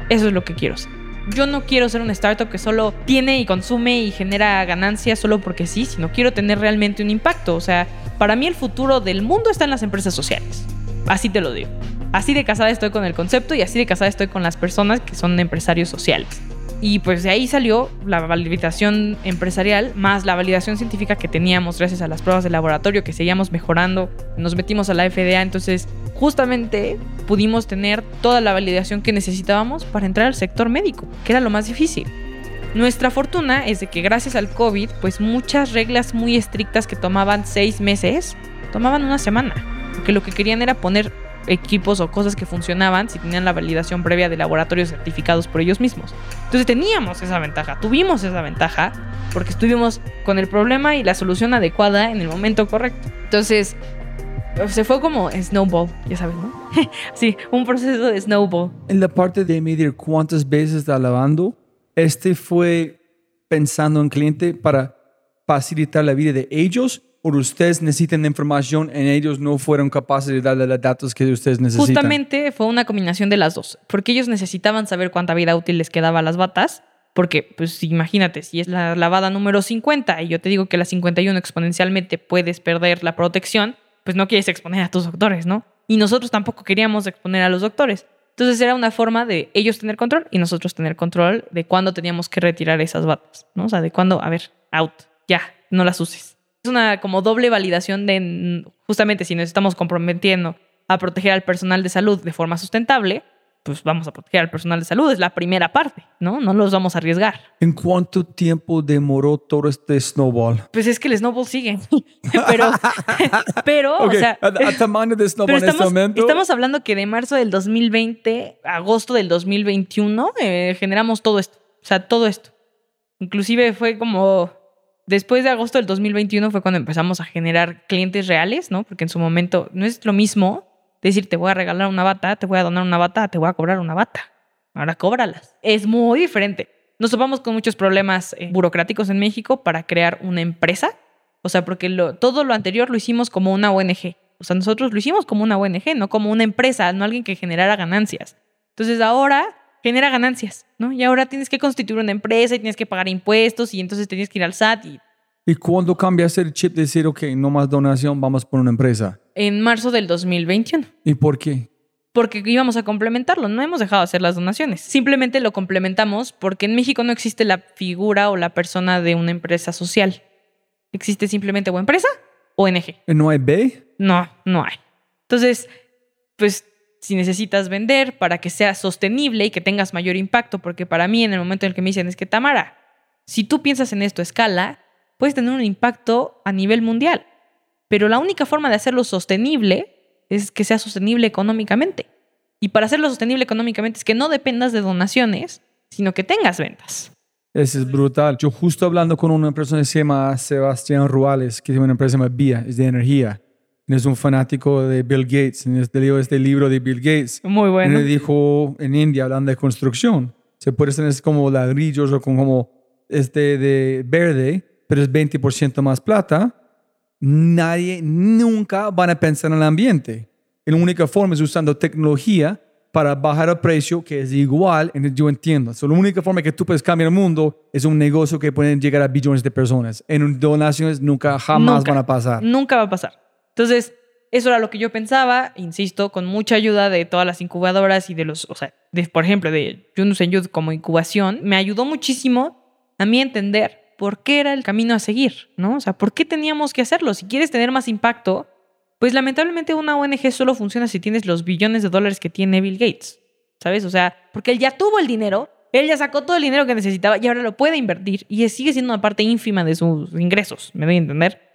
S1: eso es lo que quiero ser. Yo no quiero ser una startup que solo tiene y consume y genera ganancias solo porque sí, sino quiero tener realmente un impacto. O sea, para mí el futuro del mundo está en las empresas sociales. Así te lo digo. Así de casada estoy con el concepto y así de casada estoy con las personas que son empresarios sociales. Y pues de ahí salió la validación empresarial más la validación científica que teníamos gracias a las pruebas de laboratorio que seguíamos mejorando. Nos metimos a la FDA, entonces justamente pudimos tener toda la validación que necesitábamos para entrar al sector médico, que era lo más difícil. Nuestra fortuna es de que gracias al COVID, pues muchas reglas muy estrictas que tomaban seis meses, tomaban una semana. Porque lo que querían era poner equipos o cosas que funcionaban si tenían la validación previa de laboratorios certificados por ellos mismos. Entonces teníamos esa ventaja, tuvimos esa ventaja porque estuvimos con el problema y la solución adecuada en el momento correcto. Entonces se fue como snowball, ya sabes, ¿no? *laughs* sí, un proceso de snowball.
S3: En la parte de medir cuántas veces está lavando, este fue pensando en cliente para facilitar la vida de ellos o ustedes necesitan información en ellos no fueron capaces de darle los datos que ustedes necesitan.
S1: Justamente fue una combinación de las dos, porque ellos necesitaban saber cuánta vida útil les quedaba a las batas, porque pues imagínate, si es la lavada número 50 y yo te digo que la 51 exponencialmente puedes perder la protección, pues no quieres exponer a tus doctores, ¿no? Y nosotros tampoco queríamos exponer a los doctores. Entonces era una forma de ellos tener control y nosotros tener control de cuándo teníamos que retirar esas batas, ¿no? O sea, de cuándo, a ver, out, ya, no las uses. Es una como doble validación de justamente si nos estamos comprometiendo a proteger al personal de salud de forma sustentable, pues vamos a proteger al personal de salud, es la primera parte, ¿no? No los vamos a arriesgar.
S3: ¿En cuánto tiempo demoró todo este snowball?
S1: Pues es que el snowball sigue, *laughs* pero, *laughs* pero,
S3: Ok,
S1: o sea,
S3: a, a tamaño de snowball
S1: pero
S3: en este
S1: estamos,
S3: momento.
S1: estamos hablando que de marzo del 2020 a agosto del 2021 eh, generamos todo esto, o sea, todo esto. Inclusive fue como después de agosto del 2021 fue cuando empezamos a generar clientes reales, ¿no? Porque en su momento no es lo mismo decir te voy a regalar una bata, te voy a donar una bata, te voy a cobrar una bata. ahora cóbralas. Es muy diferente. Nos topamos con muchos problemas eh, burocráticos en México para crear una empresa. O sea, porque todo lo anterior lo hicimos como una ONG. O sea, nosotros lo hicimos como una ONG, no como una empresa, no alguien que generara ganancias. Entonces ahora genera ganancias, ¿no? Y ahora tienes que constituir una empresa y tienes que pagar impuestos y entonces tienes que ir al SAT. Y
S3: ¿Y cuándo cambias el chip de decir, ok, no más donación, vamos por una empresa?
S1: en marzo del 2021.
S3: ¿Y por qué?
S1: porque íbamos a complementarlo. No hemos dejado de hacer las donaciones. Simplemente lo complementamos porque en México no existe la figura o la persona de una empresa social. Existe simplemente o empresa o ONG.
S3: ¿No hay B?
S1: No, no hay. Entonces, pues si necesitas vender para que sea sostenible y que tengas mayor impacto, porque para mí en el momento en el que me dicen es que Tamara, si tú piensas en esto a escala, puedes tener un impacto a nivel mundial. Pero la única forma de hacerlo sostenible es que sea sostenible económicamente. Y para hacerlo sostenible económicamente es que no dependas de donaciones, sino que tengas ventas.
S3: Eso es brutal. Yo justo hablando con una persona que se llama Sebastián Ruales, que tiene una empresa llamada Vía, es de energía. Él es un fanático de Bill Gates. Este leo este libro de Bill Gates.
S1: Muy bueno.
S3: le dijo en India, hablando de construcción, se puede tener como ladrillos o como este de verde, pero es 20% más plata. Nadie nunca van a pensar en el ambiente. La única forma es usando tecnología para bajar el precio, que es igual, yo entiendo. So, la única forma que tú puedes cambiar el mundo es un negocio que pueden llegar a billones de personas. En donaciones nunca, jamás
S1: Nunca.
S3: van a pasar.
S1: Nunca va a pasar. Entonces, eso era lo que yo pensaba, insisto, con mucha ayuda de todas las incubadoras y de los, o sea, de, por ejemplo, de Yunus en Youth como incubación, me ayudó muchísimo a mí entender por qué era el camino a seguir, ¿no? O sea, por qué teníamos que hacerlo. Si quieres tener más impacto, pues lamentablemente una ONG solo funciona si tienes los billones de dólares que tiene Bill Gates, ¿sabes? O sea, porque él ya tuvo el dinero, él ya sacó todo el dinero que necesitaba y ahora lo puede invertir y sigue siendo una parte ínfima de sus ingresos, ¿me doy a entender?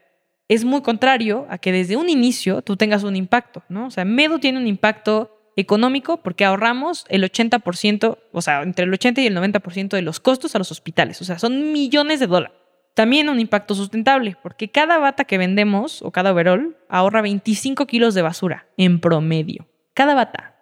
S1: es muy contrario a que desde un inicio tú tengas un impacto, ¿no? O sea, Medu tiene un impacto económico porque ahorramos el 80%, o sea, entre el 80 y el 90% de los costos a los hospitales, o sea, son millones de dólares. También un impacto sustentable, porque cada bata que vendemos o cada overall ahorra 25 kilos de basura en promedio. Cada bata.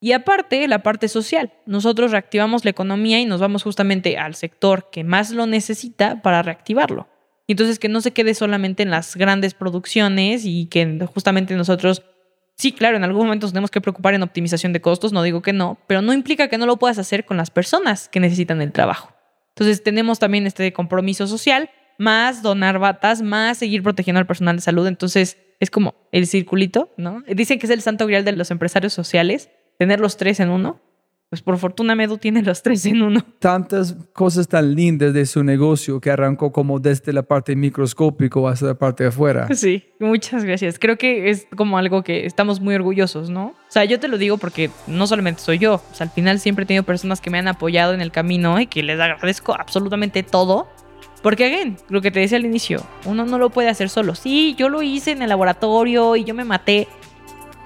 S1: Y aparte, la parte social. Nosotros reactivamos la economía y nos vamos justamente al sector que más lo necesita para reactivarlo. Y Entonces, que no se quede solamente en las grandes producciones y que justamente nosotros, sí, claro, en algún momento tenemos que preocupar en optimización de costos, no digo que no, pero no implica que no lo puedas hacer con las personas que necesitan el trabajo. Entonces, tenemos también este compromiso social, más donar batas, más seguir protegiendo al personal de salud. Entonces, es como el circulito, ¿no? Dicen que es el santo grial de los empresarios sociales, tener los tres en uno. Pues por fortuna Medu tiene los tres en uno.
S3: tantas cosas tan lindas de su negocio que arrancó como desde la parte microscópica hasta la parte de afuera. *laughs*
S1: Sí, muchas gracias. Creo que es como algo que estamos muy orgullosos, ¿no? O sea, yo te lo digo porque no solamente soy yo, o sea, al final siempre he tenido personas que me han apoyado en el camino y que les agradezco absolutamente todo. Porque, again, lo que te decía al inicio, uno no lo puede hacer solo. Sí, yo lo hice en el laboratorio y yo me maté,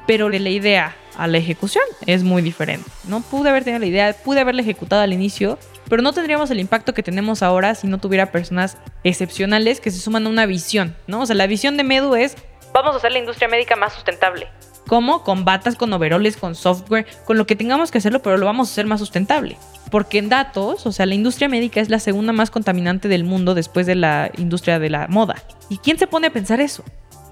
S1: pero la idea a la ejecución es muy diferente. No pude haber tenido la idea, pude haberla ejecutado al inicio, pero no tendríamos el impacto que tenemos ahora si no tuviera personas excepcionales que se suman a una visión, ¿no? O sea, la visión de Medu es
S2: Vamos a hacer la industria médica más sustentable.
S1: cómo con batas, con overoles, con software, con lo que tengamos que hacerlo, pero lo vamos a hacer más sustentable. Porque en datos, o sea, la industria médica es la segunda más contaminante del mundo después de la industria de la moda. ¿Y quién se pone a pensar eso?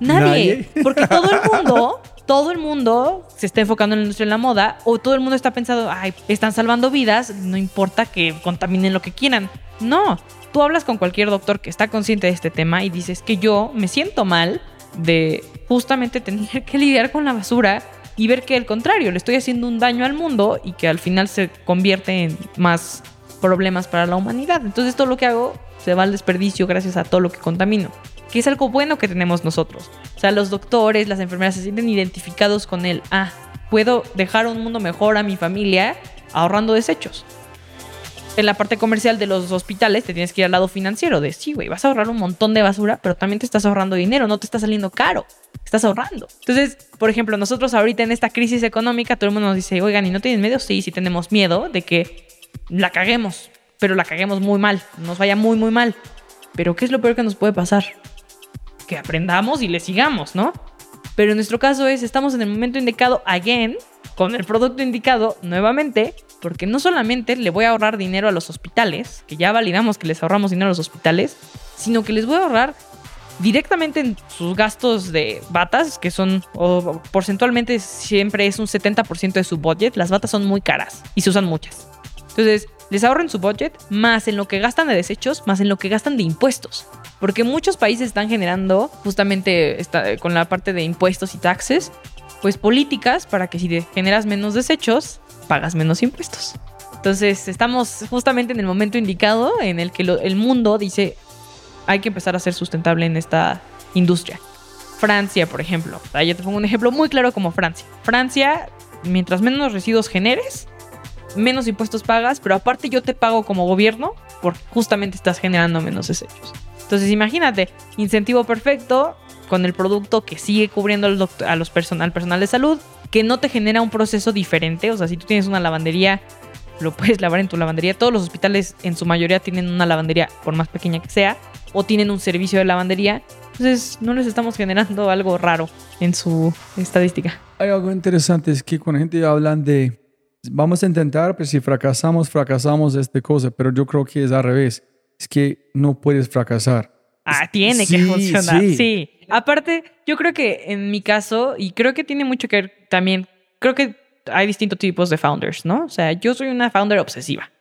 S1: Nadie.
S3: Nadie.
S1: Porque todo el mundo, *laughs* todo el mundo se está enfocando en la industria de la moda o todo el mundo está pensando, ay, están salvando vidas, no importa que contaminen lo que quieran. No, tú hablas con cualquier doctor que está consciente de este tema y dices que yo me siento mal de justamente tener que lidiar con la basura y ver que al contrario, le estoy haciendo un daño al mundo y que al final se convierte en más problemas para la humanidad. Entonces todo lo que hago se va al desperdicio gracias a todo lo que contamino, que es algo bueno que tenemos nosotros. O sea, los doctores, las enfermeras se sienten identificados con él. Ah, puedo dejar un mundo mejor a mi familia ahorrando desechos. En la parte comercial de los hospitales te tienes que ir al lado financiero de sí, güey, vas a ahorrar un montón de basura, pero también te estás ahorrando dinero, no te está saliendo caro, estás ahorrando. Entonces, por ejemplo, nosotros ahorita en esta crisis económica, todo el mundo nos dice, oigan, ¿y no tienen miedo? Sí, sí tenemos miedo de que la caguemos, pero la caguemos muy mal, nos vaya muy, muy mal. Pero ¿qué es lo peor que nos puede pasar? Que aprendamos y le sigamos, ¿no? Pero en nuestro caso es, estamos en el momento indicado, again, con el producto indicado, nuevamente, porque no solamente le voy a ahorrar dinero a los hospitales, que ya validamos que les ahorramos dinero a los hospitales, sino que les voy a ahorrar directamente en sus gastos de batas, que son o porcentualmente siempre es un 70% de su budget. Las batas son muy caras y se usan muchas. Entonces, les ahorran su budget más en lo que gastan de desechos, más en lo que gastan de impuestos. Porque muchos países están generando, justamente esta- con la parte de impuestos y taxes, pues políticas para que si generas menos desechos, pagas menos impuestos. Entonces, estamos justamente en el momento indicado en el que lo- el mundo dice, hay que empezar a ser sustentable en esta industria. Francia, por ejemplo. Yo te pongo un ejemplo muy claro como Francia. Francia, mientras menos residuos generes, menos impuestos pagas, pero aparte yo te pago como gobierno porque justamente estás generando menos desechos. Entonces imagínate, incentivo perfecto con el producto que sigue cubriendo al, a los person- al personal de salud, que no te genera un proceso diferente. O sea, si tú tienes una lavandería, lo puedes lavar en tu lavandería. Todos los hospitales en su mayoría tienen una lavandería, por más pequeña que sea, o tienen un servicio de lavandería. Entonces no les estamos generando algo raro en su estadística.
S3: Hay algo interesante, es que la gente hablan de vamos a intentar, pero si fracasamos, fracasamos esta cosa, pero yo creo que es al revés. Es que no puedes fracasar.
S1: Ah, tiene que funcionar.
S3: sí.
S1: Sí. Aparte, yo creo que en mi caso, y creo que tiene mucho que ver también, creo que hay distintos tipos de founders, ¿no? O sea, yo soy una founder obsesiva.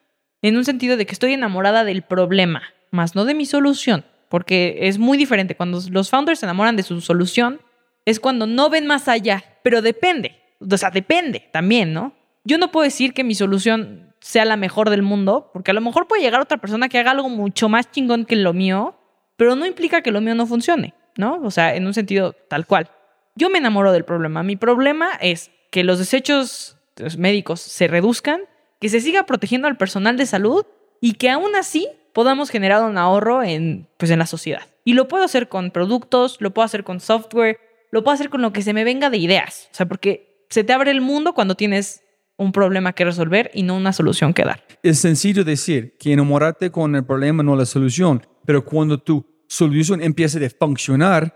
S1: En un sentido de que estoy enamorada del problema, más no de mi solución. Porque es muy diferente. Cuando los founders se enamoran de su solución, es cuando no ven más allá. Pero depende. O sea, depende también, ¿no? Yo no puedo decir que mi solución sea la mejor del mundo, porque a lo mejor puede llegar otra persona que haga algo mucho más chingón que lo mío, pero no implica que lo mío no funcione, ¿no? O sea, en un sentido tal cual. Yo me enamoro del problema. Mi problema es que los desechos médicos se reduzcan, que se siga protegiendo al personal de salud y que aún así podamos generar un ahorro en, pues, en la sociedad. Y lo puedo hacer con productos, lo puedo hacer con software, lo puedo hacer con lo que se me venga de ideas. O sea, porque se te abre el mundo cuando tienes un problema que resolver y no una solución que dar.
S3: Es sencillo decir que enamorarte con el problema no la solución, pero cuando tu solución empieza a funcionar,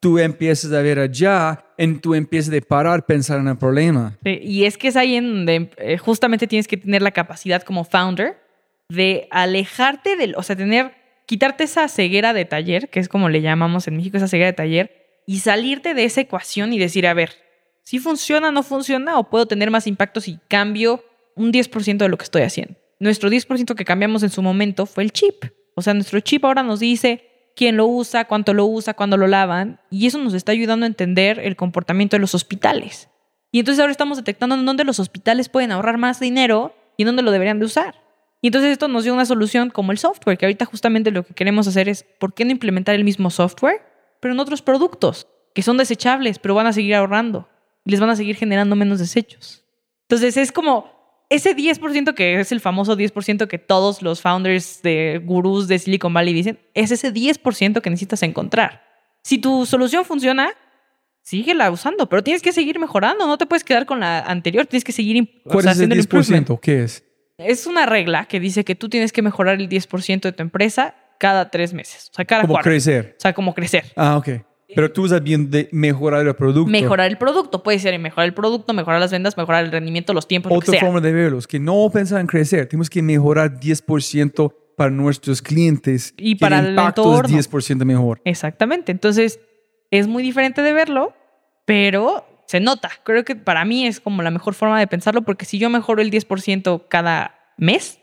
S3: tú empiezas a ver allá, y tú empiezas a parar, pensar en el problema.
S1: Sí, y es que es ahí en donde eh, justamente tienes que tener la capacidad como founder de alejarte del, o sea, tener, quitarte esa ceguera de taller, que es como le llamamos en México, esa ceguera de taller, y salirte de esa ecuación y decir, a ver, si funciona, no funciona, o puedo tener más impacto si cambio un 10% de lo que estoy haciendo. Nuestro 10% que cambiamos en su momento fue el chip. O sea, nuestro chip ahora nos dice quién lo usa, cuánto lo usa, cuándo lo lavan, y eso nos está ayudando a entender el comportamiento de los hospitales. Y entonces ahora estamos detectando en dónde los hospitales pueden ahorrar más dinero y en dónde lo deberían de usar. Y entonces esto nos dio una solución como el software, que ahorita justamente lo que queremos hacer es, ¿por qué no implementar el mismo software, pero en otros productos que son desechables, pero van a seguir ahorrando y les van a seguir generando menos desechos? Entonces es como ese 10% que es el famoso 10% que todos los founders de gurús de Silicon Valley dicen, es ese 10% que necesitas encontrar. Si tu solución funciona, síguela usando, pero tienes que seguir mejorando, no te puedes quedar con la anterior, tienes que seguir im- o
S3: ¿Cuál
S1: sea,
S3: es el
S1: haciendo el improvement.
S3: 10%? ¿Qué es?
S1: Es una regla que dice que tú tienes que mejorar el 10% de tu empresa cada tres meses, o sea, cada
S3: Como
S1: cuarto.
S3: crecer.
S1: O sea, como crecer.
S3: Ah, ok. Pero tú estás bien de mejorar el producto.
S1: Mejorar el producto, puede ser mejorar el producto, mejorar las ventas, mejorar el rendimiento, los tiempos, lo que
S3: Otra
S1: sea.
S3: forma de verlo es que no pensar en crecer. Tenemos que mejorar 10% para nuestros clientes.
S1: Y
S3: que
S1: para el
S3: impacto
S1: entorno.
S3: es 10% mejor.
S1: Exactamente. Entonces, es muy diferente de verlo, pero se nota. Creo que para mí es como la mejor forma de pensarlo, porque si yo mejoro el 10% cada mes,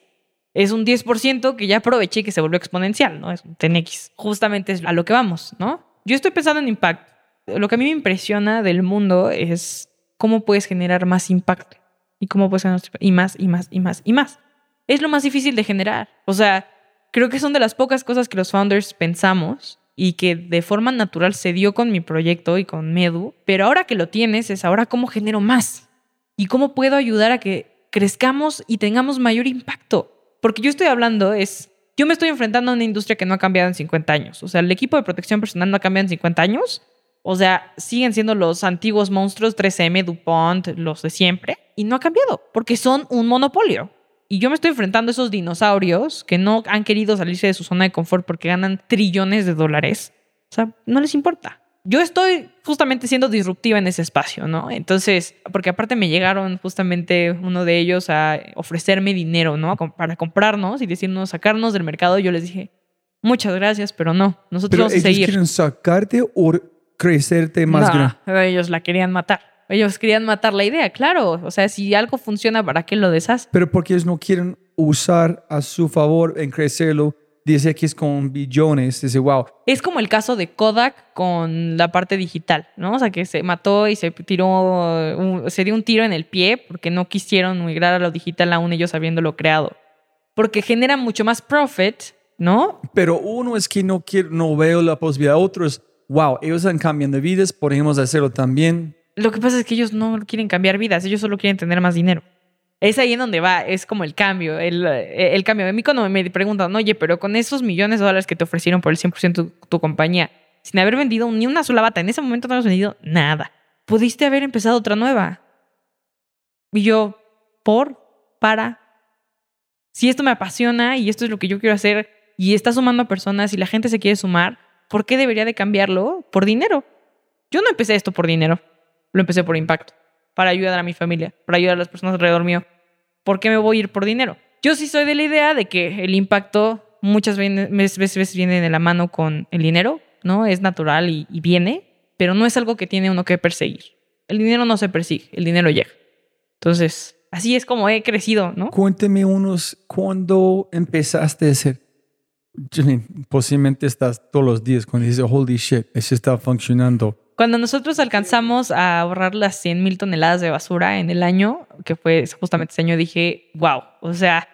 S1: es un 10% que ya aproveché y que se volvió exponencial, ¿no? Es un 10x. Justamente es a lo que vamos, ¿no? Yo estoy pensando en impacto. Lo que a mí me impresiona del mundo es cómo puedes generar más impacto y cómo puedes generar y más y más y más y más. Es lo más difícil de generar. O sea, creo que son de las pocas cosas que los founders pensamos y que de forma natural se dio con mi proyecto y con Medu, pero ahora que lo tienes es ahora cómo genero más y cómo puedo ayudar a que crezcamos y tengamos mayor impacto. Porque yo estoy hablando es, yo me estoy enfrentando a una industria que no ha cambiado en 50 años. O sea, el equipo de protección personal no ha cambiado en 50 años. O sea, siguen siendo los antiguos monstruos 3M, DuPont, los de siempre, y no ha cambiado, porque son un monopolio. Y yo me estoy enfrentando a esos dinosaurios que no han querido salirse de su zona de confort porque ganan trillones de dólares. O sea, no les importa. Yo estoy justamente siendo disruptiva en ese espacio, ¿no? Entonces, porque aparte me llegaron justamente uno de ellos a ofrecerme dinero, ¿no? Para comprarnos y decirnos, sacarnos del mercado. Yo les dije, muchas gracias, pero no, nosotros
S3: Pero
S1: vamos a
S3: ellos
S1: seguir.
S3: quieren sacarte o crecerte más
S1: No,
S3: grande.
S1: ellos la querían matar. Ellos querían matar la idea, claro. O sea, si algo funciona, ¿para qué lo deshaces?
S3: Pero porque ellos no quieren usar a su favor en crecerlo. Dice que es con billones. Dice, wow.
S1: Es como el caso de Kodak con la parte digital, ¿no? O sea, que se mató y se tiró, un- se dio un tiro en el pie porque no quisieron migrar a lo digital aún ellos habiéndolo creado. Porque genera mucho más profit, ¿no?
S3: Pero uno es que no quiero, no veo la posibilidad. Otro es, wow, ellos están cambiando vidas, podemos hacerlo también.
S1: Lo que pasa es que ellos no quieren cambiar vidas, ellos solo quieren tener más dinero. Es ahí en donde va, es como el cambio, el, eh, cambio. A mí cuando me preguntan, oye, pero con esos millones de dólares que te ofrecieron por el 100% tu, tu compañía, sin haber vendido ni una sola bata, en ese momento no has vendido nada. Pudiste haber empezado otra nueva. Y yo, por, para, si esto me apasiona y esto es lo que yo quiero hacer y está sumando a personas y la gente se quiere sumar, ¿por qué debería de cambiarlo por dinero? Yo no empecé esto por dinero, lo empecé por impacto, para ayudar a mi familia, para ayudar a las personas alrededor mío. ¿Por qué me voy a ir por dinero? Yo sí soy de la idea de que el impacto muchas veces, viene de la mano con el dinero, ¿no? Es natural y, viene, pero no es algo que tiene uno que perseguir. El dinero no se persigue, el dinero llega. Entonces, así es como he crecido, ¿no?
S3: Cuénteme unos, ¿cuándo empezaste a? Janine, posiblemente estás todos los días cuando dices, holy shit, eso está funcionando.
S1: Cuando nosotros alcanzamos a ahorrar las 100 mil toneladas de basura en el año, que fue justamente ese año, dije, wow, o sea,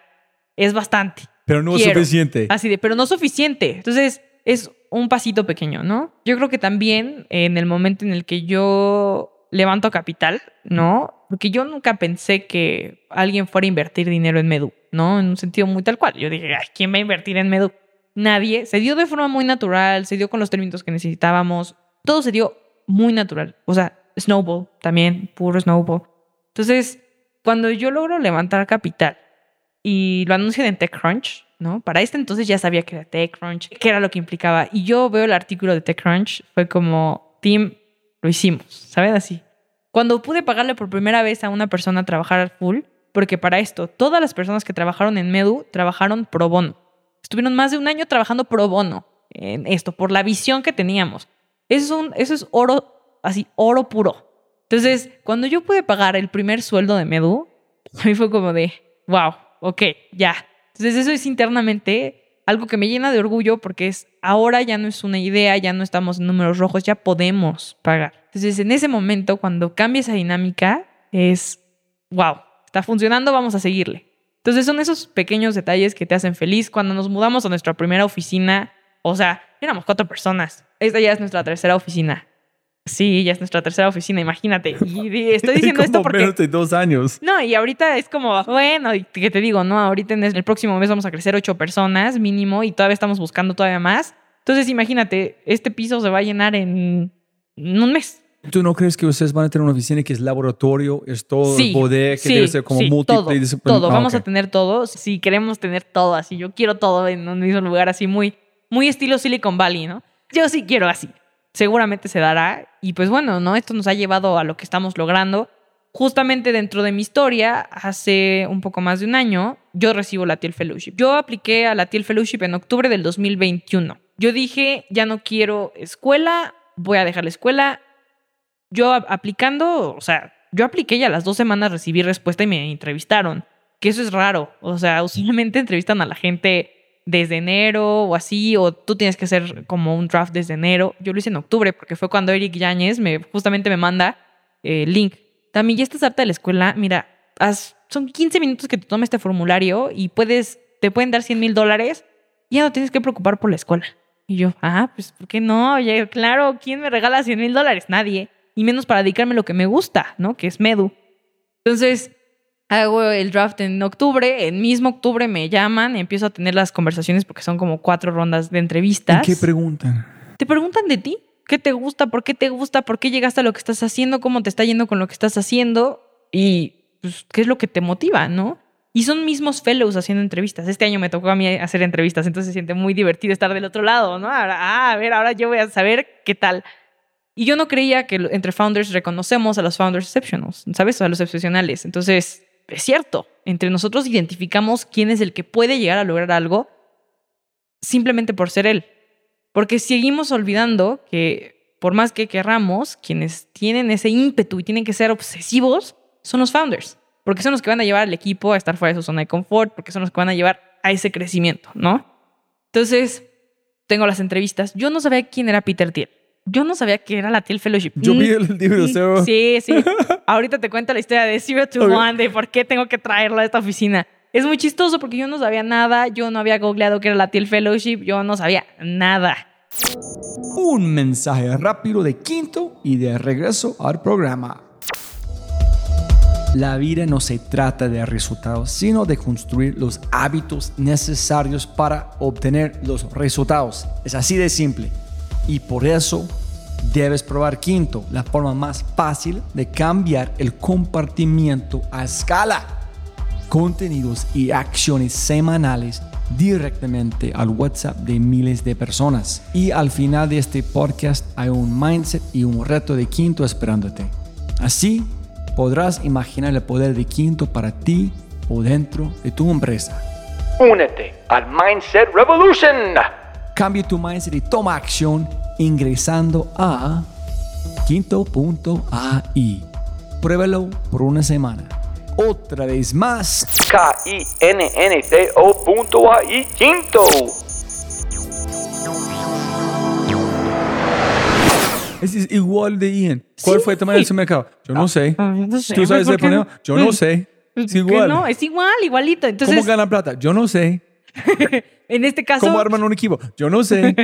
S1: es bastante.
S3: Pero no es suficiente.
S1: Así de, pero no suficiente. Entonces, es un pasito pequeño, ¿no? Yo creo que también en el momento en el que yo levanto capital, ¿no? Porque yo nunca pensé que alguien fuera a invertir dinero en Medu, ¿no? En un sentido muy tal cual. Yo dije, Ay, ¿quién va a invertir en Medu? Nadie. Se dio de forma muy natural, se dio con los términos que necesitábamos. Todo se dio muy natural. O sea, snowball también, puro snowball. Entonces, cuando yo logro levantar capital y lo anuncian en TechCrunch, ¿no? Para este entonces ya sabía que era TechCrunch, qué era lo que implicaba. Y yo veo el artículo de TechCrunch, fue como, Tim, lo hicimos, ¿saben? Así. Cuando pude pagarle por primera vez a una persona a trabajar full, porque para esto, todas las personas que trabajaron en Medu trabajaron pro bono. Estuvieron más de un año trabajando pro bono en esto, por la visión que teníamos. Eso es, un, eso es oro, así, oro puro. Entonces, cuando yo pude pagar el primer sueldo de Medu, *laughs* a mí fue como de, wow, ok, ya. Entonces, eso es internamente algo que me llena de orgullo porque es ahora ya no es una idea, ya no estamos en números rojos, ya podemos pagar. Entonces, en ese momento, cuando cambia esa dinámica, es, wow, está funcionando, vamos a seguirle. Entonces, son esos pequeños detalles que te hacen feliz. Cuando nos mudamos a nuestra primera oficina, o sea, éramos cuatro personas. Esta ya es nuestra tercera oficina. Sí, ya es nuestra tercera oficina, imagínate. Y estoy *laughs* diciendo esto porque...
S3: menos de dos años.
S1: No, y ahorita es como, bueno, que te digo, ¿no? Ahorita en el próximo mes vamos a crecer ocho personas mínimo y todavía estamos buscando todavía más. Entonces, imagínate, este piso se va a llenar en, en un mes.
S3: ¿Tú no crees que ustedes van a tener una oficina que es laboratorio, es todo
S1: Sí,
S3: bodega, que
S1: sí,
S3: debe ser como
S1: sí, todo,
S3: multidisciplin-
S1: todo.
S3: Ah,
S1: Vamos
S3: ok.
S1: a tener todo. Si queremos tener todo así, yo quiero todo en un mismo lugar así muy, muy estilo Silicon Valley, ¿no? Yo sí quiero así. Seguramente se dará. Y pues bueno, ¿no? Esto nos ha llevado a lo que estamos logrando. Justamente dentro de mi historia, hace un poco más de un año, yo recibo la TIL Fellowship. Yo apliqué a la TIL Fellowship en octubre del 2021. Yo dije, ya no quiero escuela, voy a dejar la escuela. Yo aplicando, o sea, yo apliqué y a las dos semanas recibí respuesta y me entrevistaron. Que eso es raro. O sea, usualmente entrevistan a la gente desde enero o así, o tú tienes que hacer como un draft desde enero. Yo lo hice en octubre porque fue cuando Eric Yáñez me, justamente me manda el link. También ya estás harta de la escuela, mira, son 15 minutos que te toma este formulario y puedes, te pueden dar 100 mil dólares ya no tienes que preocupar por la escuela. Y yo, ah, pues, ¿por qué no? Oye, claro, ¿quién me regala 100 mil dólares? Nadie. Y menos para dedicarme a lo que me gusta, ¿no? Que es Medu. Entonces, hago el draft en octubre. En mismo octubre me llaman, empiezo a tener las conversaciones porque son como cuatro rondas de
S3: ¿En
S1: entrevistas.
S3: qué preguntan?
S1: Te preguntan de ti. ¿Qué te gusta? ¿Por qué te gusta? ¿Por qué llegaste a lo que estás haciendo? ¿Cómo te está yendo con lo que estás haciendo? Y pues, qué es lo que te motiva, ¿no? Y son mismos fellows haciendo entrevistas. Este año me tocó a mí hacer entrevistas, entonces se siente muy divertido estar del otro lado, ¿no? Ahora, ah, a ver, ahora yo voy a saber qué tal. Y yo no creía que entre founders reconocemos a los founders exceptionals, ¿sabes? A los excepcionales. Entonces, es cierto, entre nosotros identificamos quién es el que puede llegar a lograr algo simplemente por ser él. Porque seguimos olvidando que por más que querramos, quienes tienen ese ímpetu y tienen que ser obsesivos son los founders. Porque son los que van a llevar al equipo a estar fuera de su zona de confort, porque son los que van a llevar a ese crecimiento, ¿no? Entonces, tengo las entrevistas. Yo no sabía quién era Peter Thiel. Yo no sabía que era la Thiel Fellowship.
S3: Yo vi el libro de Zero.
S1: Sí, sí. *laughs* Ahorita te cuento la historia de Zero to
S3: Ok.
S1: One, de por qué tengo que traerlo a esta oficina. Es muy chistoso porque yo no sabía nada, yo no había googleado que era la Thiel Fellowship, yo no sabía nada.
S3: Un mensaje rápido de quinto y de regreso al programa. La vida no se trata de resultados, sino de construir los hábitos necesarios para obtener los resultados. Es así de simple. Y por eso debes probar quinto, la forma más fácil de cambiar el compartimiento a escala. Contenidos y acciones semanales directamente al WhatsApp de miles de personas. Y al final de este podcast hay un mindset y un reto de quinto esperándote. Así podrás imaginar el poder de quinto para ti o dentro de tu empresa.
S4: Únete al Mindset Revolution.
S3: Cambia tu mindset y toma acción ingresando a quinto.ai. Pruébalo por una semana. Otra vez más.
S4: K-I-N-N-T-O punto A-I quinto.
S3: Ese es igual de Ian. ¿Cuál
S1: Sí.
S3: fue el tamaño del supermercado? Yo no sé.
S1: no sé,
S3: ¿Tú sabes
S1: ¿por
S3: el problema? Yo no sé. Es
S1: ¿Qué
S3: igual.
S1: No, es igual, igualito.
S3: ¿Cómo ganan plata? Yo no sé. *laughs*
S1: en este caso,
S3: ¿Cómo arman un equipo? Yo no sé.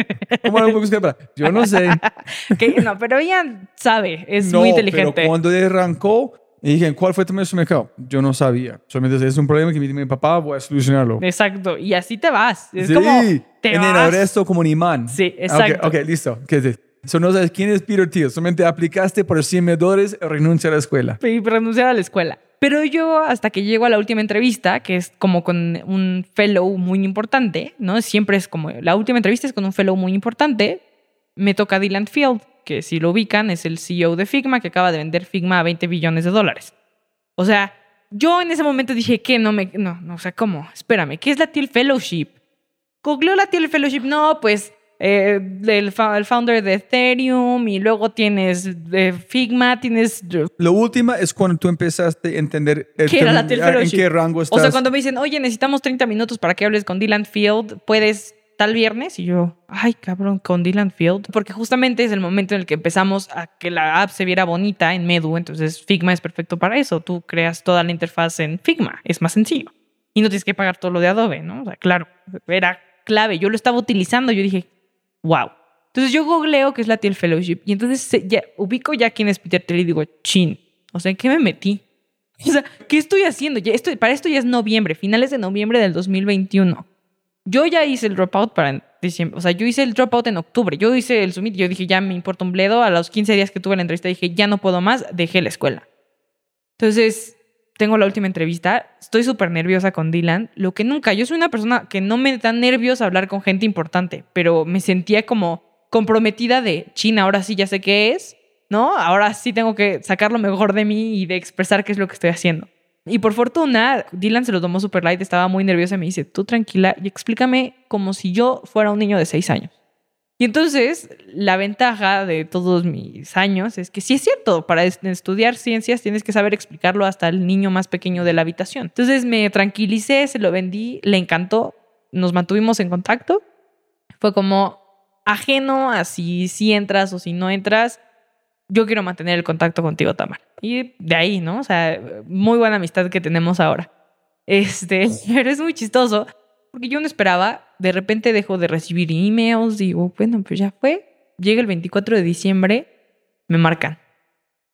S3: ¿Cómo arman un plata? Yo no sé. *laughs*
S1: que- no, pero ella sabe, es
S3: no,
S1: muy inteligente.
S3: Pero cuando arrancó, y dije, ¿cuál fue del supermercado? Yo no sabía. Solamente es un problema que me dice mi papá, voy a solucionarlo.
S1: Exacto, y así te vas. Es
S3: sí,
S1: como, te
S3: en
S1: vas.
S3: el resto como un imán.
S1: Sí,
S3: Ah,
S1: exacto.
S3: Ok, ok, listo. ¿Qué es? So, no sabes quién es Peter Thiel. Solamente aplicaste por 100 mil dólares y renuncia a la escuela.
S1: y renunciar a la escuela. Pero yo, hasta que llego a la última entrevista, que es como con un fellow muy importante, ¿no? Siempre es como, la última entrevista es con un fellow muy importante, me toca Dylan Field, que si lo ubican es el CEO de Figma, que acaba de vender Figma a 20 billones de dólares. O sea, yo en ese momento dije, ¿qué? No me, no, no, o sea, ¿cómo? Espérame, ¿qué es la Thiel Fellowship? Googleó la Thiel Fellowship, no, pues eh, el, el founder de Ethereum y luego tienes eh, Figma, tienes
S3: Lo último es cuando tú empezaste a entender el
S1: ¿Qué era la Thiel
S3: en qué rango estás.
S1: O sea, cuando me dicen, oye, necesitamos 30 minutos para que hables con Dylan Field, ¿puedes tal viernes? Y yo, ay, cabrón, con Dylan Field. Porque justamente es el momento en el que empezamos a que la app se viera bonita en Medu. Entonces, Figma es perfecto para eso. Tú creas toda la interfaz en Figma. Es más sencillo. Y no tienes que pagar todo lo de Adobe, ¿no? O sea, claro, era clave. Yo lo estaba utilizando. Yo dije, wow. Entonces, yo googleo que es la Thiel Fellowship. Y entonces ubico ya quién es Peter Thiel y digo, chin. O sea, ¿en qué me metí? O sea, ¿qué estoy haciendo? Para esto ya es noviembre, finales de noviembre del 2021. Yo ya hice el dropout para diciembre. O sea, yo hice el dropout en octubre. Yo hice el summit. Yo dije, ya me importa un bledo. A los 15 días que tuve la entrevista dije, ya no puedo más. Dejé la escuela. Entonces, tengo la última entrevista. Estoy súper nerviosa con Dylan. Lo que nunca. Yo soy una persona que no me da nervios hablar con gente importante. Pero me sentía como comprometida de, China, ahora sí ya sé qué es. ¿No? Ahora sí tengo que sacar lo mejor de mí y de expresar qué es lo que estoy haciendo. Y por fortuna, Dylan se lo tomó super light, estaba muy nerviosa y me dice, tú tranquila y explícame como si yo fuera un niño de seis años. Y entonces, la ventaja de todos mis años es que sí es cierto, para es- estudiar ciencias tienes que saber explicarlo hasta el niño más pequeño de la habitación. Entonces me tranquilicé, se lo vendí, le encantó, nos mantuvimos en contacto. Fue como ajeno a si, si entras o si no entras, yo quiero mantener el contacto contigo, Tamar. Y de ahí, ¿no? O sea, muy buena amistad que tenemos ahora. Este, *laughs* pero es muy chistoso porque yo no esperaba, de repente dejo de recibir emails, digo, bueno, pues ya fue. Llega el 24 de diciembre, me marcan.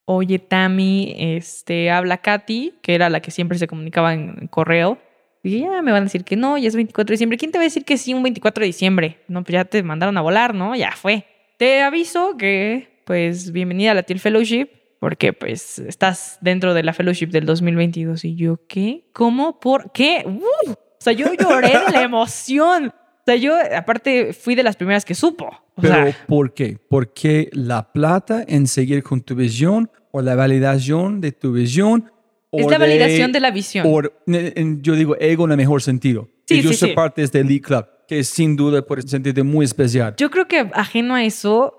S1: Oye, Tami, este, habla Katy, que era la que siempre se comunicaba en, correo. Y ya me van a decir que no, ya es 24 de diciembre. ¿Quién te va a decir que sí un 24 de diciembre? No, pues ya te mandaron a volar, ¿no? Ya fue. Te aviso que, pues, bienvenida a la Teal Fellowship, porque, pues, estás dentro de la Fellowship del 2022. Y yo, ¿qué? ¿Cómo? ¿Por qué? ¡Uh! O sea, yo lloré de la *laughs* emoción. O sea, yo, aparte, fui de las primeras que supo. O
S3: Pero
S1: sea,
S3: ¿por qué? Porque la plata en seguir con tu visión o la validación de tu visión.
S1: es la validación de la visión.
S3: o- yo digo ego en el mejor sentido.
S1: Sí,
S3: yo
S1: sí,
S3: soy
S1: sí.
S3: parte de este Elite Club, que sin duda por sentirte muy especial.
S1: Yo creo que ajeno a eso,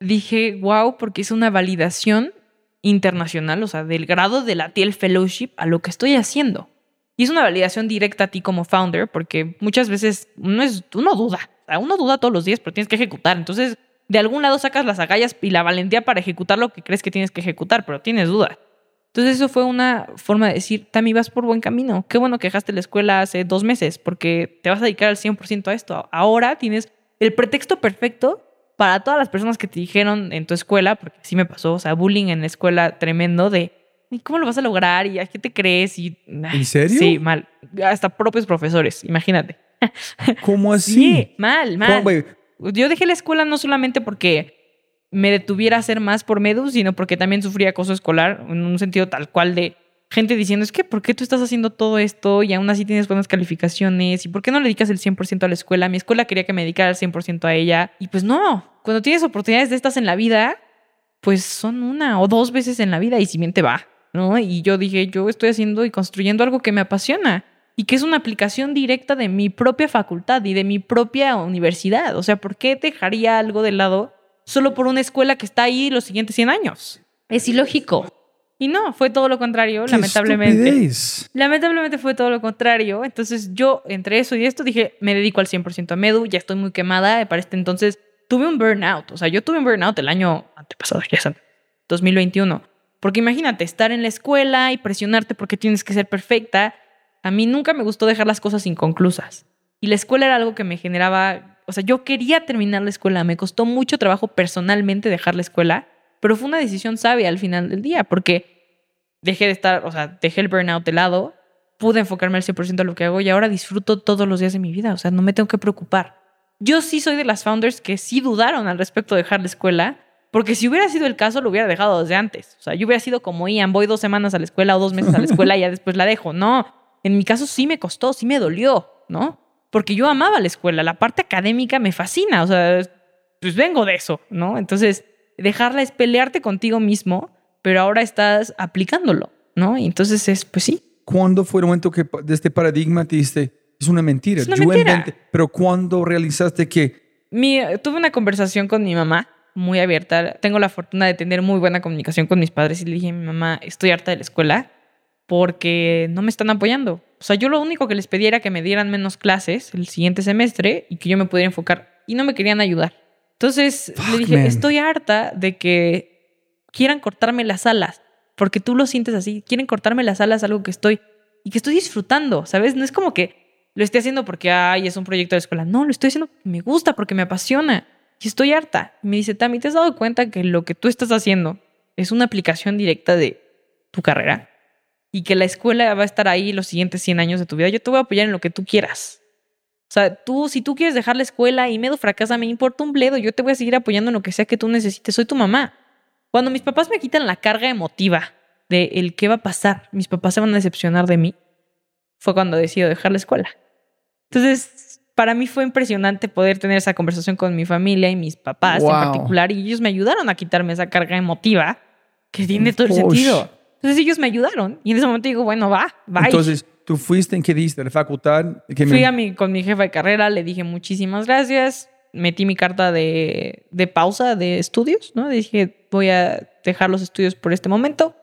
S1: dije, wow, porque es una validación internacional, o sea, del grado de la TL Fellowship a lo que estoy haciendo. Y es una validación directa a ti como founder, porque muchas veces uno, es, uno duda. Uno duda todos los días, pero tienes que ejecutar. Entonces, de algún lado sacas las agallas y la valentía para ejecutar lo que crees que tienes que ejecutar, pero tienes duda. Entonces, eso fue una forma de decir, Tami, vas por buen camino. Qué bueno que dejaste la escuela hace dos meses, porque te vas a dedicar al 100% a esto. Ahora tienes el pretexto perfecto para todas las personas que te dijeron en tu escuela, porque sí me pasó, o sea, bullying en la escuela tremendo de, ¿y cómo lo vas a lograr? ¿Y a qué te crees? Y,
S3: ¿En serio?
S1: Sí, mal. Hasta propios profesores, imagínate. *laughs*
S3: ¿Cómo así?
S1: Sí, mal, mal. Yo dejé la escuela no solamente porque me detuviera a hacer más por Medu, sino porque también sufría acoso escolar en un sentido tal cual de gente diciendo, es que ¿por qué tú estás haciendo todo esto y aún así tienes buenas calificaciones? ¿Y por qué no le dedicas el 100% a la escuela? Mi escuela quería que me dedicara el 100% a ella. Y pues no, cuando tienes oportunidades de estas en la vida, pues son una o dos veces en la vida y si bien te va, ¿no? Y yo dije, yo estoy haciendo y construyendo algo que me apasiona y que es una aplicación directa de mi propia facultad y de mi propia universidad. O sea, ¿por qué dejaría algo de lado solo por una escuela que está ahí los siguientes 100 años? Es ilógico. Y no, fue todo lo contrario,
S3: ¡Qué
S1: lamentablemente.
S3: estupidez!
S1: Lamentablemente fue todo lo contrario. Entonces yo, entre eso y esto, dije, me dedico al 100% a Medu, ya estoy muy quemada. Para este entonces tuve un burnout. O sea, yo tuve un burnout el año antepasado, ya es 2021. Porque imagínate, estar en la escuela y presionarte porque tienes que ser perfecta. A mí nunca me gustó dejar las cosas inconclusas. Y la escuela era algo que me generaba, o sea, yo quería terminar la escuela. Me costó mucho trabajo personalmente dejar la escuela, pero fue una decisión sabia al final del día, porque dejé de estar, o sea, dejé el burnout de lado, pude enfocarme al 100% a lo que hago y ahora disfruto todos los días de mi vida, o sea, no me tengo que preocupar. Yo sí soy de las founders que sí dudaron al respecto de dejar la escuela, porque si hubiera sido el caso, lo hubiera dejado desde antes. O sea, yo hubiera sido como Ian, voy dos semanas a la escuela o dos meses a la escuela y ya después la dejo. No, en mi caso sí me costó, sí me dolió, ¿no? Porque yo amaba la escuela, la parte académica me fascina, o sea, pues vengo de eso, ¿no? Entonces, dejarla es pelearte contigo mismo, pero ahora estás aplicándolo, ¿no? Y entonces es, pues sí,
S3: ¿Cuándo fue el momento que de este paradigma te diste, es una mentira?
S1: Es una
S3: yo
S1: mentira.
S3: inventé, pero ¿cuándo realizaste que
S1: Mi, tuve una conversación con mi mamá muy abierta. Tengo la fortuna de tener muy buena comunicación con mis padres y le dije a mi mamá, estoy harta de la escuela porque no me están apoyando. O sea, yo lo único que les pedía era que me dieran menos clases el siguiente semestre y que yo me pudiera enfocar y no me querían ayudar. Entonces le
S3: Fuck,
S1: dije,
S3: man.
S1: estoy harta de que quieran cortarme las alas, porque tú lo sientes así, quieren cortarme las alas algo que estoy y que estoy disfrutando, ¿sabes? No es como que lo esté haciendo porque, ay, es un proyecto de escuela. No, lo estoy haciendo porque me gusta, porque me apasiona. Y estoy harta. Me dice, Tami, ¿te has dado cuenta que lo que tú estás haciendo es una aplicación directa de tu carrera? Y que la escuela va a estar ahí los siguientes 100 años de tu vida. Yo te voy a apoyar en lo que tú quieras. O sea, tú, si tú quieres dejar la escuela y medio fracasa, me importa un bledo. Yo te voy a seguir apoyando en lo que sea que tú necesites. Soy tu mamá. Cuando mis papás me quitan la carga emotiva de el qué va a pasar, mis papás se van a decepcionar de mí, fue cuando decido dejar la escuela. Entonces, para mí fue impresionante poder tener esa conversación con mi familia y mis papás
S3: Wow.
S1: en particular, y ellos me ayudaron a quitarme esa carga emotiva que tiene todo el sentido. Entonces ellos me ayudaron y en ese momento digo, bueno, va, va.
S3: entonces tú fuiste en qué diste? ¿A la facultad? ¿Qué me-
S1: Fui a mi, con mi jefa de carrera, le dije muchísimas gracias, metí mi carta de, de pausa de estudios, ¿no? Dije, voy a dejar los estudios por este momento,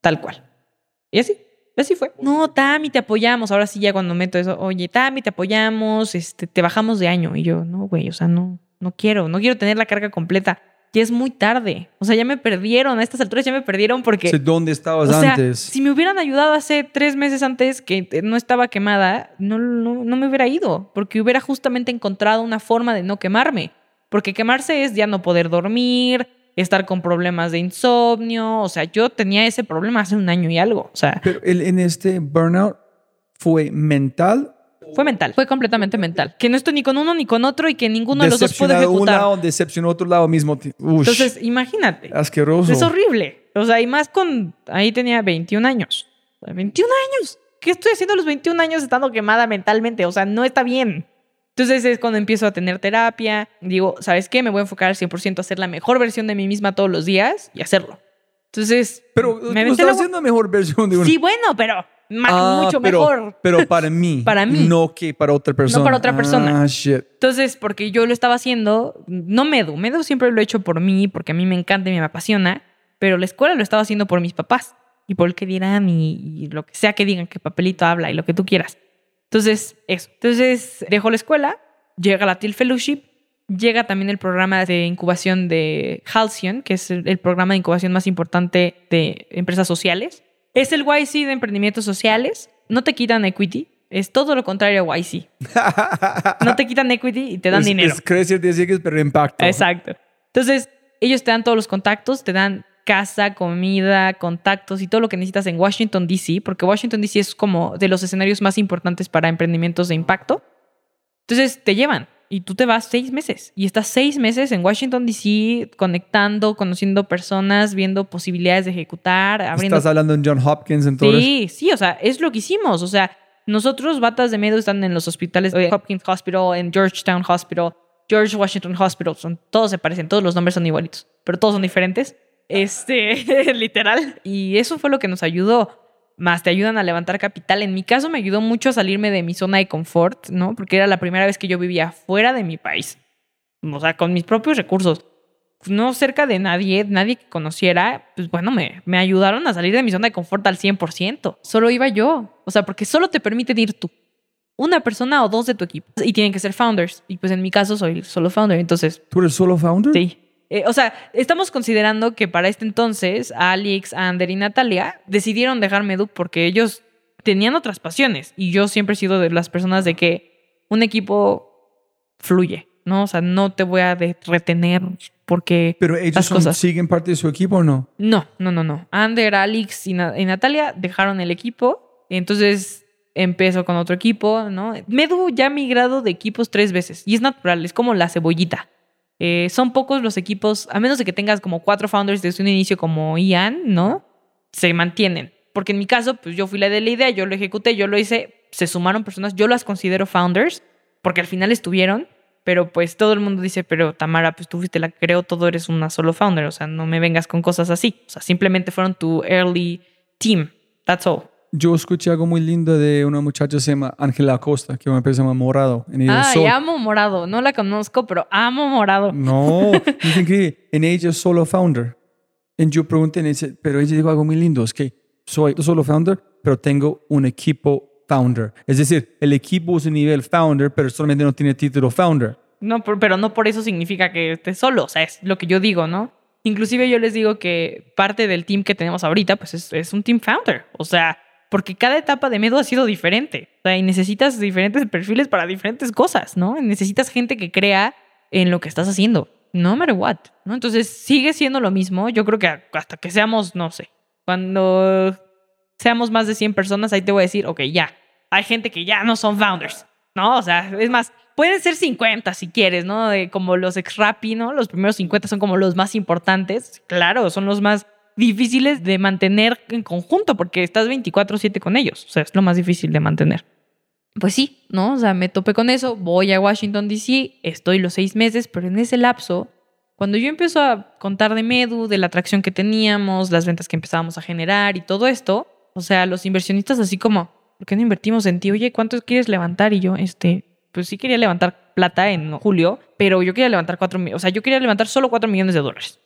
S1: tal cual. Y así, así fue. No, Tami, te apoyamos. Ahora sí, ya cuando meto eso, oye, Tami, te apoyamos, este, te bajamos de año. Y yo, no, güey, o sea, no, no quiero, no quiero tener la carga completa. Ya es muy tarde. O sea, ya me perdieron. A estas alturas ya me perdieron porque.
S3: sé ¿Dónde estabas
S1: O sea,
S3: antes?
S1: si me hubieran ayudado hace tres meses antes que no estaba quemada, no, no, no me hubiera ido, porque hubiera justamente encontrado una forma de no quemarme. Porque quemarse es ya no poder dormir, estar con problemas de insomnio. O sea, yo tenía ese problema hace un año y algo. O sea,
S3: Pero el- en este burnout fue mental,
S1: fue mental, fue completamente mental. Que no estoy ni con uno ni con otro y que ninguno de los dos puede
S3: decepcionado un
S1: ejecutar.
S3: lado, decepcionó otro lado mismo. Ush,
S1: Entonces, imagínate.
S3: asqueroso.
S1: Es horrible. O sea, y más con. Ahí tenía 21 años. O sea, 21 años. ¿Qué estoy haciendo a los 21 años estando quemada mentalmente? O sea, no está bien. Entonces es cuando empiezo a tener terapia. Digo, ¿sabes qué? Me voy a enfocar al 100% a hacer la mejor versión de mí misma todos los días y hacerlo. Entonces,
S3: Pero
S1: me
S3: tú estás haciendo la mejor versión de uno.
S1: Sí, bueno, pero
S3: Ah,
S1: mucho
S3: pero,
S1: mejor.
S3: Pero para mí. *laughs*
S1: Para mí.
S3: No que para otra persona.
S1: para otra persona.
S3: Ah, shit.
S1: Entonces, porque yo lo estaba haciendo, no Medu, Medu siempre lo he hecho por mí, porque a mí me encanta y me apasiona, pero la escuela lo estaba haciendo por mis papás y por el que dirán y, y lo que sea que digan, que papelito habla y lo que tú quieras. Entonces, eso. Entonces, dejo la escuela, llega la TIL Fellowship, llega también el programa de incubación de Halcyon, que es el, el programa de incubación más importante de empresas sociales. Es el YC de emprendimientos sociales. No te quitan equity, es todo lo contrario a YC. *laughs* No te quitan equity y te dan
S3: Es-
S1: dinero.
S3: Es crecer 10x, pero impacto.
S1: Exacto. Entonces, ellos te dan todos los contactos, te dan casa, comida, contactos y todo lo que necesitas en Washington, D.C., porque Washington, D.C. es como de los escenarios más importantes para emprendimientos de impacto. Entonces, te llevan y tú te vas seis meses y estás seis meses en Washington, D.C., conectando, conociendo personas, viendo posibilidades de ejecutar, abriendo
S3: Estás hablando en John Hopkins, entonces.
S1: Sí, sí, o sea, es lo que hicimos. O sea, nosotros, batas de medio, están en los hospitales, eh, Hopkins Hospital, en Georgetown Hospital, George Washington Hospital, son, todos se parecen, todos los nombres son igualitos, pero todos son diferentes. Este, *laughs* literal. Y eso fue lo que nos ayudó. Más te ayudan a levantar capital. En mi caso me ayudó mucho a salirme de mi zona de confort, ¿no? Porque era la primera vez que yo vivía fuera de mi país. O sea, con mis propios recursos no cerca de nadie, nadie que conociera, pues bueno, me, me ayudaron a salir de mi zona de confort al 100%. Solo iba yo. O sea, porque solo te permiten ir tú. Una persona o dos de tu equipo. Y tienen que ser founders. Y pues en mi caso soy solo founder. Entonces,
S3: ¿Tú eres solo founder?
S1: sí. Eh, o sea, estamos considerando que para este entonces, Alex, Ander y Natalia decidieron dejar Medu porque ellos tenían otras pasiones. Y yo siempre he sido de las personas de que un equipo fluye, ¿no? O sea, no te voy a retener porque
S3: Pero ellos
S1: las
S3: son-
S1: cosas.
S3: siguen parte de su equipo o no?
S1: No, no, no, no. Ander, Alex y, Na- y Natalia dejaron el equipo. Entonces empezó con otro equipo, ¿no? Medu ya ha migrado de equipos tres veces. Y es natural, es como la cebollita. Eh, son pocos los equipos, a menos de que tengas como cuatro founders desde un inicio como Ian, ¿no? Se mantienen. Porque en mi caso, pues yo fui la de la idea, yo lo ejecuté, yo lo hice, se sumaron personas, yo las considero founders, porque al final estuvieron, pero pues todo el mundo dice, pero Tamara, pues tú fuiste la que creó todo, eres una solo founder, o sea, no me vengas con cosas así. O sea, simplemente fueron tu early team. That's all.
S3: Yo escuché algo muy lindo de una muchacha que se llama Ángela Acosta, que una empresa se llama Morado. En
S1: Ah,
S3: sol-
S1: y amo Morado. No la conozco, pero amo Morado.
S3: No, *laughs* dicen que en ella es solo founder. Y yo pregunté, y dice, pero ella dijo algo muy lindo, es que soy solo founder, pero tengo un equipo founder. Es decir, el equipo es un nivel founder, pero solamente no tiene título founder.
S1: No, pero no por eso significa que estés solo. O sea, es lo que yo digo, ¿no? Inclusive yo les digo que parte del team que tenemos ahorita, pues es, es un team founder. O sea, porque cada etapa de Medo ha sido diferente. O sea, y necesitas diferentes perfiles para diferentes cosas, ¿no? Necesitas gente que crea en lo que estás haciendo. No matter what, ¿no? Entonces sigue siendo lo mismo. Yo creo que hasta que seamos, no sé, cuando seamos más de 100 personas, ahí te voy a decir, ok, ya. Hay gente que ya no son founders, ¿no? O sea, es más, pueden ser 50 si quieres, ¿no? De- como los ex Rappi, ¿no? Los primeros 50 son como los más importantes. Claro, son los más difíciles de mantener en conjunto porque estás 24/7 con ellos. O sea, es lo más difícil de mantener. Pues sí, ¿no? O sea, me topé con eso, voy a Washington, D.C., estoy los seis meses, pero en ese lapso, cuando yo empiezo a contar de Medu, de la atracción que teníamos, las ventas que empezábamos a generar y todo esto, o sea, los inversionistas así como, ¿por qué no invertimos en ti? Oye, ¿cuánto quieres levantar? Y yo, este, pues sí quería levantar plata en julio, pero yo quería levantar cuatro, o sea, yo quería levantar solo cuatro millones de dólares.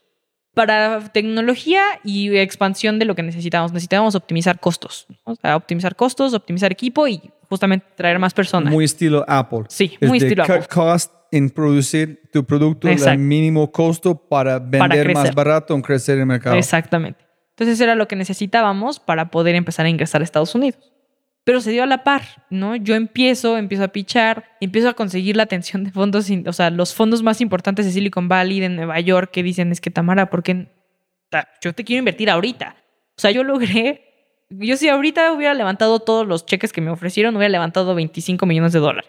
S1: Para tecnología y expansión de lo que necesitábamos, necesitábamos optimizar costos, o sea, optimizar costos, optimizar equipo y justamente traer más personas.
S3: Muy estilo Apple.
S1: Sí,
S3: Es
S1: muy estilo
S3: cut
S1: Apple.
S3: cost en producir tu producto al mínimo costo para vender más barato en crecer el mercado.
S1: Exactamente. Entonces era lo que necesitábamos para poder empezar a ingresar a Estados Unidos. Pero se dio a la par, ¿no? Yo empiezo, empiezo a pichar, empiezo a conseguir la atención de fondos, o sea, los fondos más importantes de Silicon Valley, de Nueva York, que dicen, es que Tamara, ¿por qué? yo te quiero invertir ahorita. O sea, yo logré, yo si ahorita hubiera levantado todos los cheques que me ofrecieron, hubiera levantado 25 millones de dólares.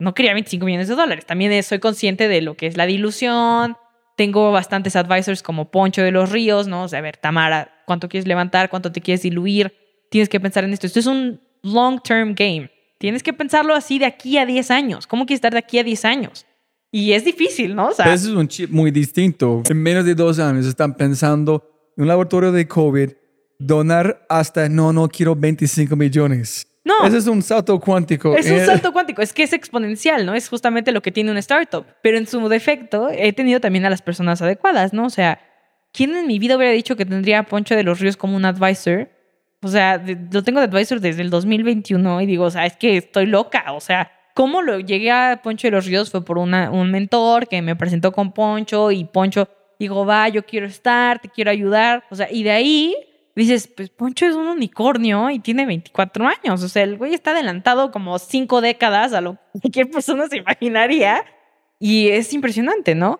S1: No quería 25 millones de dólares. También soy consciente de lo que es la dilución, tengo bastantes advisors como Poncho de los Ríos, ¿no? O sea, a ver, Tamara, ¿cuánto quieres levantar? ¿Cuánto te quieres diluir? Tienes que pensar en esto. Esto es un long-term game. Tienes que pensarlo así de aquí a 10 años. ¿Cómo quieres estar de aquí a 10 años? Y es difícil, ¿no? O sea,
S3: ese es un chip muy distinto. En menos de dos años están pensando en un laboratorio de COVID donar hasta, no, no quiero 25 millones.
S1: No.
S3: Ese es un salto cuántico.
S1: Es un
S3: Eh,
S1: salto cuántico, es que es exponencial, ¿no? Es justamente lo que tiene una startup. Pero en su defecto, he tenido también a las personas adecuadas, ¿no? O sea, ¿quién en mi vida hubiera dicho que tendría a Poncho de los Ríos como un advisor? O sea, de- lo tengo de advisor desde el 2021 y digo, o sea, es que estoy loca. O sea, ¿cómo lo llegué a Poncho de los Ríos? Fue por una, un mentor que me presentó con Poncho y Poncho digo, va, yo quiero estar, te quiero ayudar. O sea, y de ahí dices, pues Poncho es un unicornio y tiene 24 años. O sea, el güey está adelantado como cinco décadas a lo que cualquier persona se imaginaría. Y es impresionante, ¿no?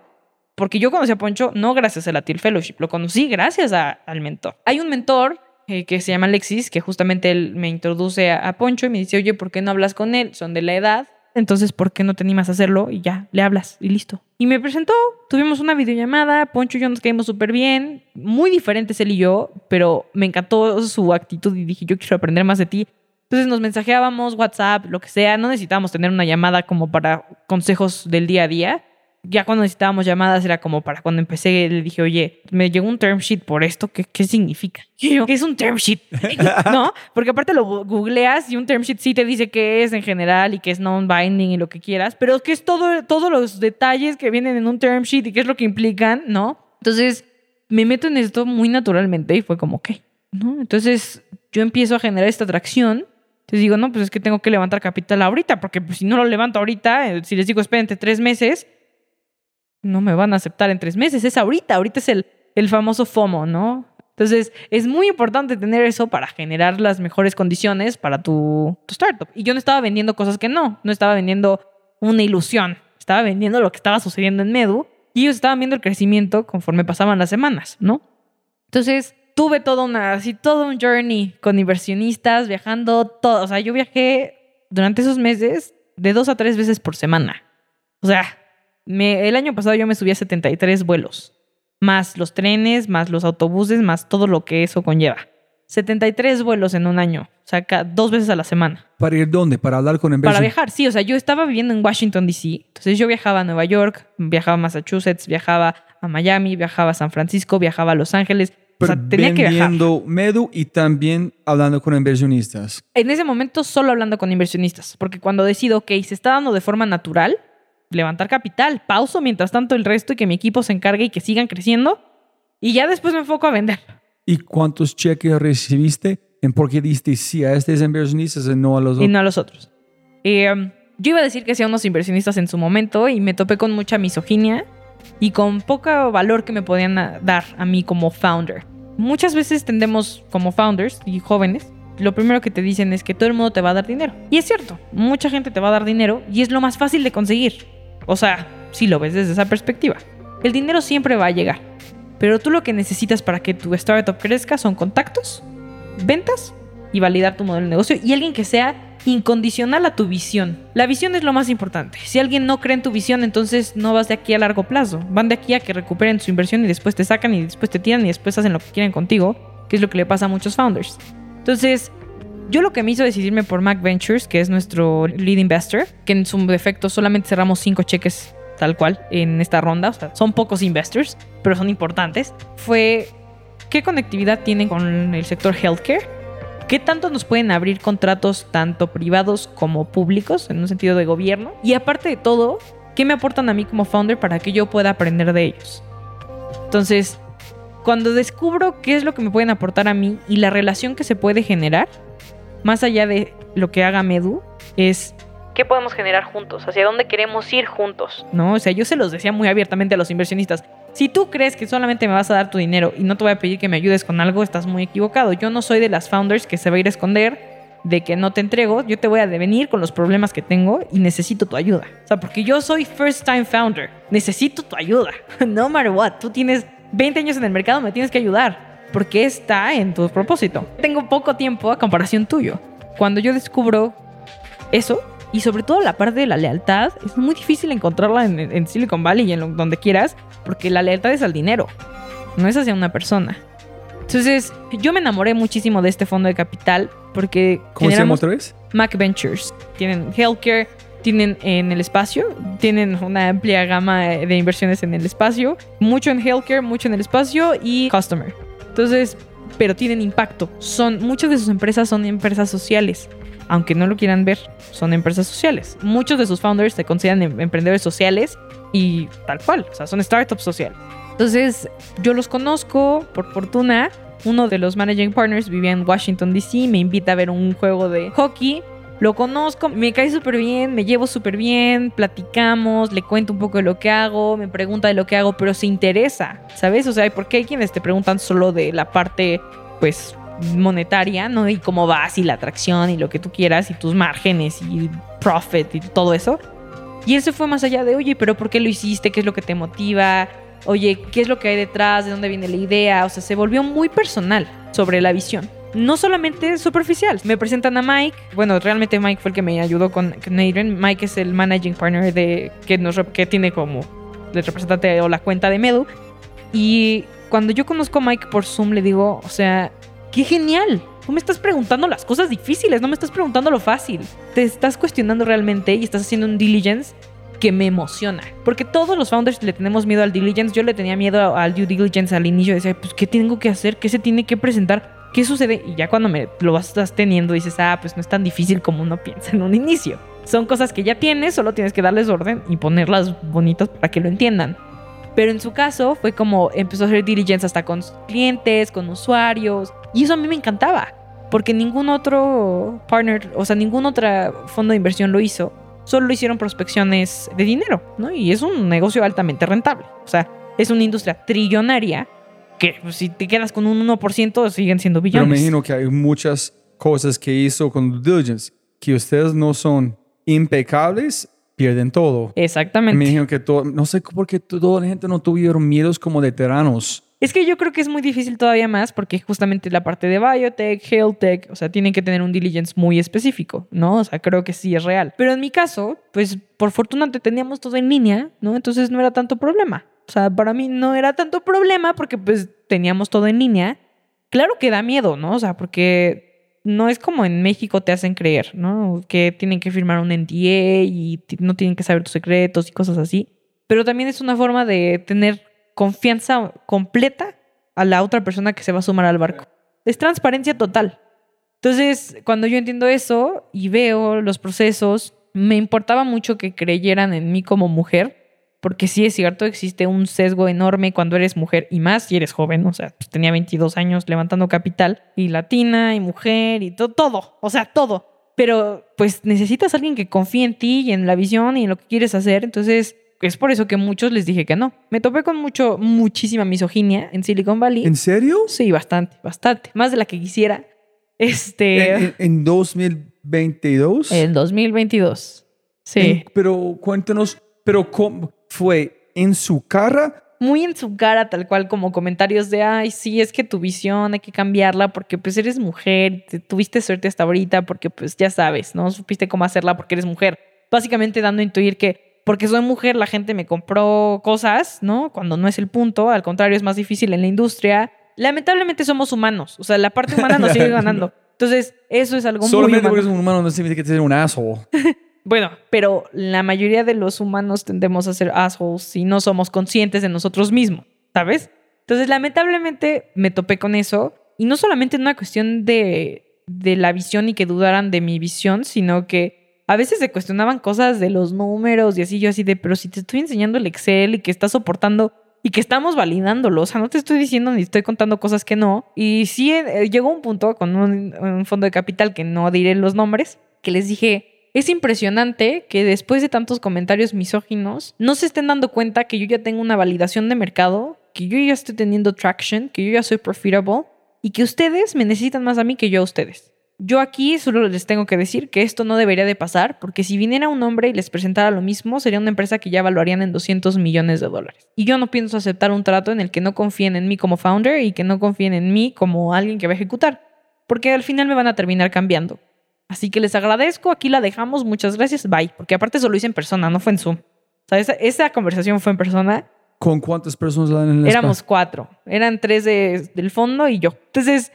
S1: Porque yo conocí a Poncho no gracias a la Teal Fellowship, lo conocí gracias a- al mentor. Hay un mentor eh, que se llama Alexis, que justamente él me introduce a, a Poncho y me dice, oye, ¿por qué no hablas con él? Son de la edad. Entonces, ¿por qué no te animas a hacerlo? Y ya, le hablas y listo. Y me presentó, tuvimos una videollamada, Poncho y yo nos caímos súper bien, muy diferentes él y yo, pero me encantó su actitud y dije, yo quiero aprender más de ti. Entonces nos mensajeábamos, WhatsApp, lo que sea, no necesitábamos tener una llamada como para consejos del día a día. Ya cuando necesitábamos llamadas era como para cuando empecé, le dije, oye, me llegó un term sheet por esto, ¿qué, qué significa? Y yo, ¿qué es un term sheet? *laughs* ¿No? Porque aparte lo googleas y un term sheet sí te dice qué es en general y que es non-binding y lo que quieras, pero que es todo, todos los detalles que vienen en un term sheet y qué es lo que implican, ¿no? Entonces me meto en esto muy naturalmente y fue como, ok, ¿no? Entonces yo empiezo a generar esta atracción. Entonces digo, no, pues es que tengo que levantar capital ahorita, porque pues, si no lo levanto ahorita, eh, si les digo, espérense tres meses, no me van a aceptar en tres meses, es ahorita, ahorita es el, el famoso FOMO, ¿no? Entonces, es muy importante tener eso para generar las mejores condiciones para tu, tu startup. Y yo no estaba vendiendo cosas que no, no estaba vendiendo una ilusión, estaba vendiendo lo que estaba sucediendo en Medu y ellos estaban viendo el crecimiento conforme pasaban las semanas, ¿no? Entonces, tuve todo una, así, todo un journey con inversionistas, viajando, todo. O sea, yo viajé durante esos meses de dos a tres veces por semana. O sea, me, el año pasado yo me subí a 73 vuelos, más los trenes, más los autobuses, más todo lo que eso conlleva. 73 vuelos en un año, o sea, dos veces a la semana.
S3: ¿Para ir dónde? ¿Para hablar con
S1: Para
S3: inversores?
S1: viajar, sí, o sea, yo estaba viviendo en Washington, D.C., entonces yo viajaba a Nueva York, viajaba a Massachusetts, viajaba a Miami, viajaba a San Francisco, viajaba a Los Ángeles, o sea, tenía que viajar.
S3: vendiendo Medu y también hablando con inversionistas.
S1: En ese momento solo hablando con inversionistas, porque cuando decido, ok, se está dando de forma natural, levantar capital, pauso mientras tanto el resto y que mi equipo se encargue y que sigan creciendo, y ya después me enfoco a vender.
S3: ¿Y cuántos cheques recibiste? ¿En por qué diste sí a estos inversionistas y no a los
S1: y
S3: otros?
S1: no a los otros. Eh, yo iba a decir que sí a unos inversionistas en su momento y me topé con mucha misoginia y con poco valor que me podían dar a mí como founder. Muchas veces tendemos como founders y jóvenes, lo primero que te dicen es que todo el mundo te va a dar dinero. Y es cierto, mucha gente te va a dar dinero y es lo más fácil de conseguir. O sea, si lo ves desde esa perspectiva. El dinero siempre va a llegar. Pero tú lo que necesitas para que tu startup crezca son contactos, ventas y validar tu modelo de negocio y alguien que sea incondicional a tu visión. La visión es lo más importante. Si alguien no cree en tu visión, entonces no vas de aquí a largo plazo. Van de aquí a que recuperen su inversión y después te sacan y después te tiran y después hacen lo que quieren contigo, que es lo que le pasa a muchos founders. Entonces, yo lo que me hizo decidirme por Mac Ventures, que es nuestro lead investor, que en su defecto solamente cerramos cinco cheques tal cual en esta ronda, o sea, son pocos investors, pero son importantes, fue qué conectividad tienen con el sector healthcare, qué tanto nos pueden abrir contratos tanto privados como públicos, en un sentido de gobierno, y aparte de todo, qué me aportan a mí como founder para que yo pueda aprender de ellos. Entonces, cuando descubro qué es lo que me pueden aportar a mí y la relación que se puede generar, más allá de lo que haga Medu, es
S2: ¿Qué podemos generar juntos? ¿Hacia dónde queremos ir juntos?
S1: ¿no? O sea, yo se los decía muy abiertamente a los inversionistas. Si tú crees que solamente me vas a dar tu dinero y no te voy a pedir que me ayudes con algo, estás muy equivocado. Yo no soy de las founders que se va a ir a esconder de que no te entrego. Yo te voy a devenir con los problemas que tengo y necesito tu ayuda. O sea, porque yo soy first time founder. Necesito tu ayuda. *laughs* No matter what. Tú tienes 20 años en el mercado, me tienes que ayudar. Porque está en tu propósito. Tengo poco tiempo a comparación tuyo. Cuando yo descubro eso, y sobre todo la parte de la lealtad, es muy difícil encontrarla en, en Silicon Valley y en lo- donde quieras, porque la lealtad es al dinero, no es hacia una persona. Entonces, yo me enamoré muchísimo de este fondo de capital porque
S3: ¿Cómo se llama otra vez?
S1: Mac Ventures. tienen healthcare, tienen en el espacio, tienen una amplia gama de inversiones en el espacio, mucho en healthcare, mucho en el espacio y customer. Entonces, pero tienen impacto. Son muchas de sus empresas son empresas sociales, aunque no lo quieran ver, son empresas sociales. Muchos de sus founders se consideran em- emprendedores sociales y tal cual, o sea, son startups sociales. Entonces, yo los conozco por fortuna. Uno de los managing partners vivía en Washington DC, me invita a ver un juego de hockey. Lo conozco, me cae súper bien, me llevo súper bien, platicamos, le cuento un poco de lo que hago, me pregunta de lo que hago, pero se interesa, ¿sabes? O sea, porque hay quienes te preguntan solo de la parte, pues, monetaria, ¿no? Y cómo vas y la atracción y lo que tú quieras y tus márgenes y profit y todo eso. Y él se fue más allá de, oye, pero ¿por qué lo hiciste? ¿Qué es lo que te motiva? Oye, ¿qué es lo que hay detrás? ¿De dónde viene la idea? O sea, se volvió muy personal sobre la visión. No solamente superficial. Me presentan a Mike. Bueno, realmente Mike fue el que me ayudó con, con. Mike es el managing partner de que, nos, que tiene como el representante o la cuenta de Medu. Y cuando yo conozco a Mike por Zoom, le digo, o sea, qué genial. Tú me estás preguntando las cosas difíciles, no me estás preguntando lo fácil. Te estás cuestionando realmente y estás haciendo un diligence que me emociona. Porque todos los founders le tenemos miedo al diligence. Yo le tenía miedo al due diligence al inicio. Decía, pues, ¿qué tengo que hacer? ¿Qué se tiene que presentar? ¿Qué sucede? Y ya cuando me lo estás teniendo, dices, ah, pues no es tan difícil como uno piensa en un inicio. Son cosas que ya tienes, solo tienes que darles orden y ponerlas bonitas para que lo entiendan. Pero en su caso fue como empezó a hacer diligence hasta con clientes, con usuarios. Y eso a mí me encantaba. Porque ningún otro partner, o sea, ningún otro fondo de inversión lo hizo. Solo lo hicieron prospecciones de dinero, ¿no? Y es un negocio altamente rentable. O sea, es una industria trillonaria que pues, si te quedas con un 1% siguen siendo
S3: Pero me imagino que hay muchas cosas que hizo con due diligence que ustedes no son impecables, pierden todo. Me
S1: Exactamente.
S3: imagino que todo, no sé por qué toda la gente no tuvieron miedos como veteranos.
S1: Es que yo creo que es muy difícil todavía más porque justamente la parte de biotech, health tech, o sea, tienen que tener un diligence muy específico, ¿no? O sea, creo que sí es real. Pero en mi caso, pues por fortuna te teníamos todo en línea, ¿no? Entonces no era tanto problema. O sea, para mí no era tanto problema porque pues teníamos todo en línea. Claro que da miedo, ¿no? O sea, porque no es como en México te hacen creer, ¿no? Que tienen que firmar un NDA y no tienen que saber tus secretos y cosas así. Pero también es una forma de tener confianza completa a la otra persona que se va a sumar al barco. Es transparencia total. Entonces, cuando yo entiendo eso y veo los procesos, me importaba mucho que creyeran en mí como mujer, porque sí es cierto, existe un sesgo enorme cuando eres mujer y más si eres joven, o sea, pues, tenía 22 años levantando capital y latina y mujer y to- todo, o sea, todo. Pero pues necesitas a alguien que confíe en ti y en la visión y en lo que quieres hacer, entonces es por eso que muchos les dije que no. Me topé con mucho, muchísima misoginia en Silicon Valley.
S3: ¿En serio?
S1: Sí, bastante, bastante. Más de la que quisiera. Este.
S3: ¿En, en- en 2022?
S1: En 2022. Sí.
S3: En- pero cuéntanos, pero ¿cómo fue en su cara?
S1: Muy en su cara, tal cual, como comentarios de, ay, sí, es que tu visión hay que cambiarla porque pues eres mujer, te- tuviste suerte hasta ahorita porque pues ya sabes, ¿no? Supiste cómo hacerla porque eres mujer. Básicamente dando a intuir que porque soy mujer la gente me compró cosas, ¿no? Cuando no es el punto, al contrario, es más difícil en la industria. Lamentablemente somos humanos, o sea, la parte humana nos sigue *laughs* ganando. Entonces, eso es algo muy
S3: Solamente
S1: humano.
S3: porque eres un humano no significa que eres un asshole. *laughs*
S1: Bueno, pero la mayoría de los humanos tendemos a ser assholes si no somos conscientes de nosotros mismos, ¿sabes? Entonces, lamentablemente me topé con eso. Y no solamente en una cuestión de, de la visión y que dudaran de mi visión, sino que a veces se cuestionaban cosas de los números y así, yo así de, pero si te estoy enseñando el Excel y que estás soportando y que estamos validándolo, o sea, no te estoy diciendo ni estoy contando cosas que no. Y sí, eh, llegó un punto con un, un fondo de capital que no diré los nombres, que les dije, es impresionante que después de tantos comentarios misóginos no se estén dando cuenta que yo ya tengo una validación de mercado, que yo ya estoy teniendo traction, que yo ya soy profitable y que ustedes me necesitan más a mí que yo a ustedes. Yo aquí solo les tengo que decir que esto no debería de pasar porque si viniera un hombre y les presentara lo mismo sería una empresa que ya evaluarían en 200 millones de dólares. Y yo no pienso aceptar un trato en el que no confíen en mí como founder y que no confíen en mí como alguien que va a ejecutar. Porque al final me van a terminar cambiando. Así que les agradezco, aquí la dejamos, muchas gracias, bye. Porque aparte eso lo hice en persona, no fue en Zoom. O sea, esa, esa conversación fue en persona.
S3: ¿Con cuántas personas en el
S1: Éramos cuatro. Eran tres de- del fondo y yo. Entonces,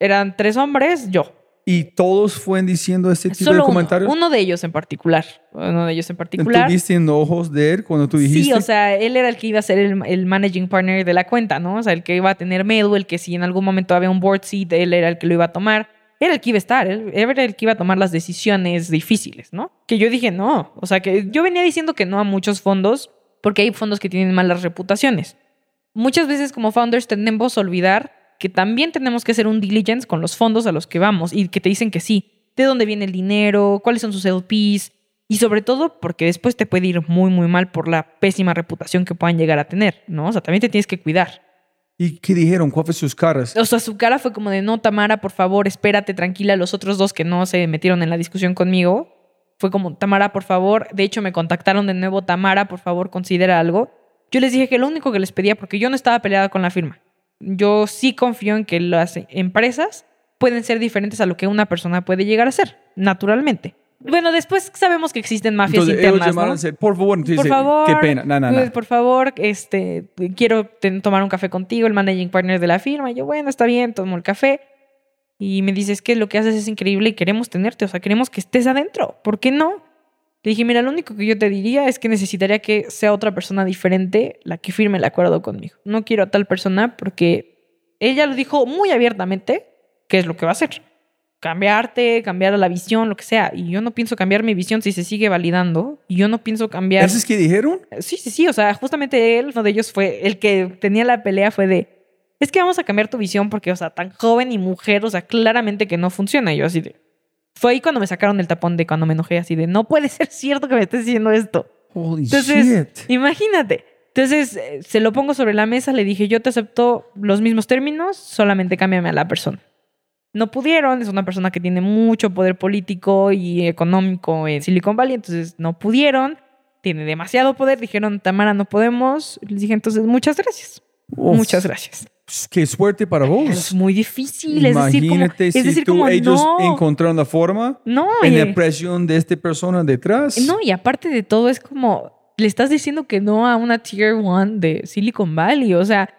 S1: eran tres hombres, yo.
S3: Y todos fueron diciendo este tipo
S1: Solo
S3: de
S1: uno,
S3: comentarios.
S1: uno de ellos en particular. Uno de ellos en particular.
S3: ¿Tuviste enojos de él cuando tú dijiste?
S1: Sí, o sea, él era el que iba a ser el, el managing partner de la cuenta, ¿no? O sea, el que iba a tener Medu, el que si en algún momento había un board seat, él era el que lo iba a tomar. Era el que iba a estar, era el que iba a tomar las decisiones difíciles, ¿no? Que yo dije no. O sea, que yo venía diciendo que no a muchos fondos porque hay fondos que tienen malas reputaciones. Muchas veces como founders tendemos a olvidar que también tenemos que hacer un diligence con los fondos a los que vamos y que te dicen que sí, de dónde viene el dinero, cuáles son sus LPs y sobre todo porque después te puede ir muy muy mal por la pésima reputación que puedan llegar a tener, ¿no? O sea, también te tienes que cuidar.
S3: ¿Y qué dijeron? ¿Cuáles fueron sus caras?
S1: O sea, su cara fue como de, no, Tamara, por favor, espérate, tranquila. Los otros dos que no se metieron en la discusión conmigo, fue como, Tamara, por favor. De hecho, me contactaron de nuevo, Tamara, por favor, considera algo. Yo les dije que lo único que les pedía, porque yo no estaba peleada con la firma, yo sí confío en que las empresas pueden ser diferentes a lo que una persona puede llegar a ser, naturalmente. *laughs* Bueno, después sabemos que existen mafias
S3: Entonces ellos
S1: internas,
S3: llamaron
S1: ¿no?
S3: por favor,
S1: Por favor,
S3: qué pena, no, no, no.
S1: pues, por favor, este, quiero tomar un café contigo, el managing partner de la firma. Y yo, bueno, está bien, tomo el café. Y me dices que lo que haces es increíble y queremos tenerte, o sea, queremos que estés adentro. ¿Por qué no? Le dije, mira, lo único que yo te diría es que necesitaría que sea otra persona diferente la que firme el acuerdo conmigo. No quiero a tal persona porque ella lo dijo muy abiertamente qué es lo que va a hacer. Cambiarte, cambiar la visión, lo que sea. Y yo no pienso cambiar mi visión si se sigue validando. Y yo no pienso cambiar...
S3: ¿Eso es que dijeron?
S1: Sí, sí, sí. O sea, justamente él, uno de ellos fue el que tenía la pelea, fue de. Es que vamos a cambiar tu visión porque, o sea, tan joven y mujer, o sea, claramente que no funciona. Y yo así de. Fue ahí cuando me sacaron el tapón de cuando me enojé, así de, no puede ser cierto que me estés diciendo esto.
S3: Holy
S1: Entonces,
S3: shit.
S1: imagínate. Entonces, eh, se lo pongo sobre la mesa, le dije, yo te acepto los mismos términos, solamente cámbiame a la persona. No pudieron, es una persona que tiene mucho poder político y económico en Silicon Valley, entonces no pudieron, tiene demasiado poder, dijeron, Tamara, no podemos. Les dije, entonces, muchas gracias.
S3: Uf,
S1: Muchas gracias.
S3: pues, Qué suerte para vos.
S1: Es muy difícil, es decir, como,
S3: Imagínate
S1: es
S3: si
S1: decir,
S3: tú,
S1: como
S3: ellos
S1: no,
S3: encontraron la forma
S1: no,
S3: en
S1: eh,
S3: la presión de esta persona detrás.
S1: No, y aparte de todo, es como le estás diciendo que no a una tier one de Silicon Valley. O sea,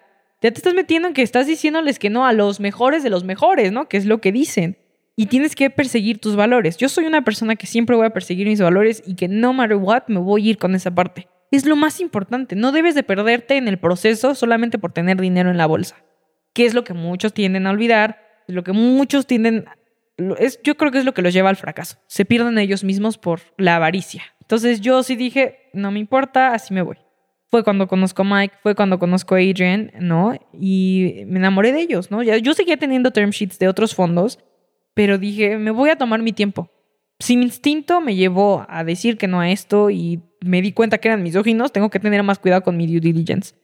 S1: ya te estás metiendo en que estás diciéndoles que no a los mejores de los mejores, ¿no? Que es lo que dicen. Y tienes que perseguir tus valores. Yo soy una persona que siempre voy a perseguir mis valores y que no matter what me voy a ir con esa parte. Es lo más importante. No debes de perderte en el proceso solamente por tener dinero en la bolsa. Que es lo que muchos tienden a olvidar, lo que muchos tienden es, yo creo que es lo que los lleva al fracaso. Se pierden ellos mismos por la avaricia. Entonces yo sí dije, no me importa, así me voy. Fue cuando conozco a Mike, fue cuando conozco a Adrian, ¿no? Y me enamoré de ellos, ¿no? Yo seguía teniendo term sheets de otros fondos, pero dije, me voy a tomar mi tiempo. Si mi instinto me llevó a decir que no a esto y me di cuenta que eran misóginos, tengo que tener más cuidado con mi due diligence.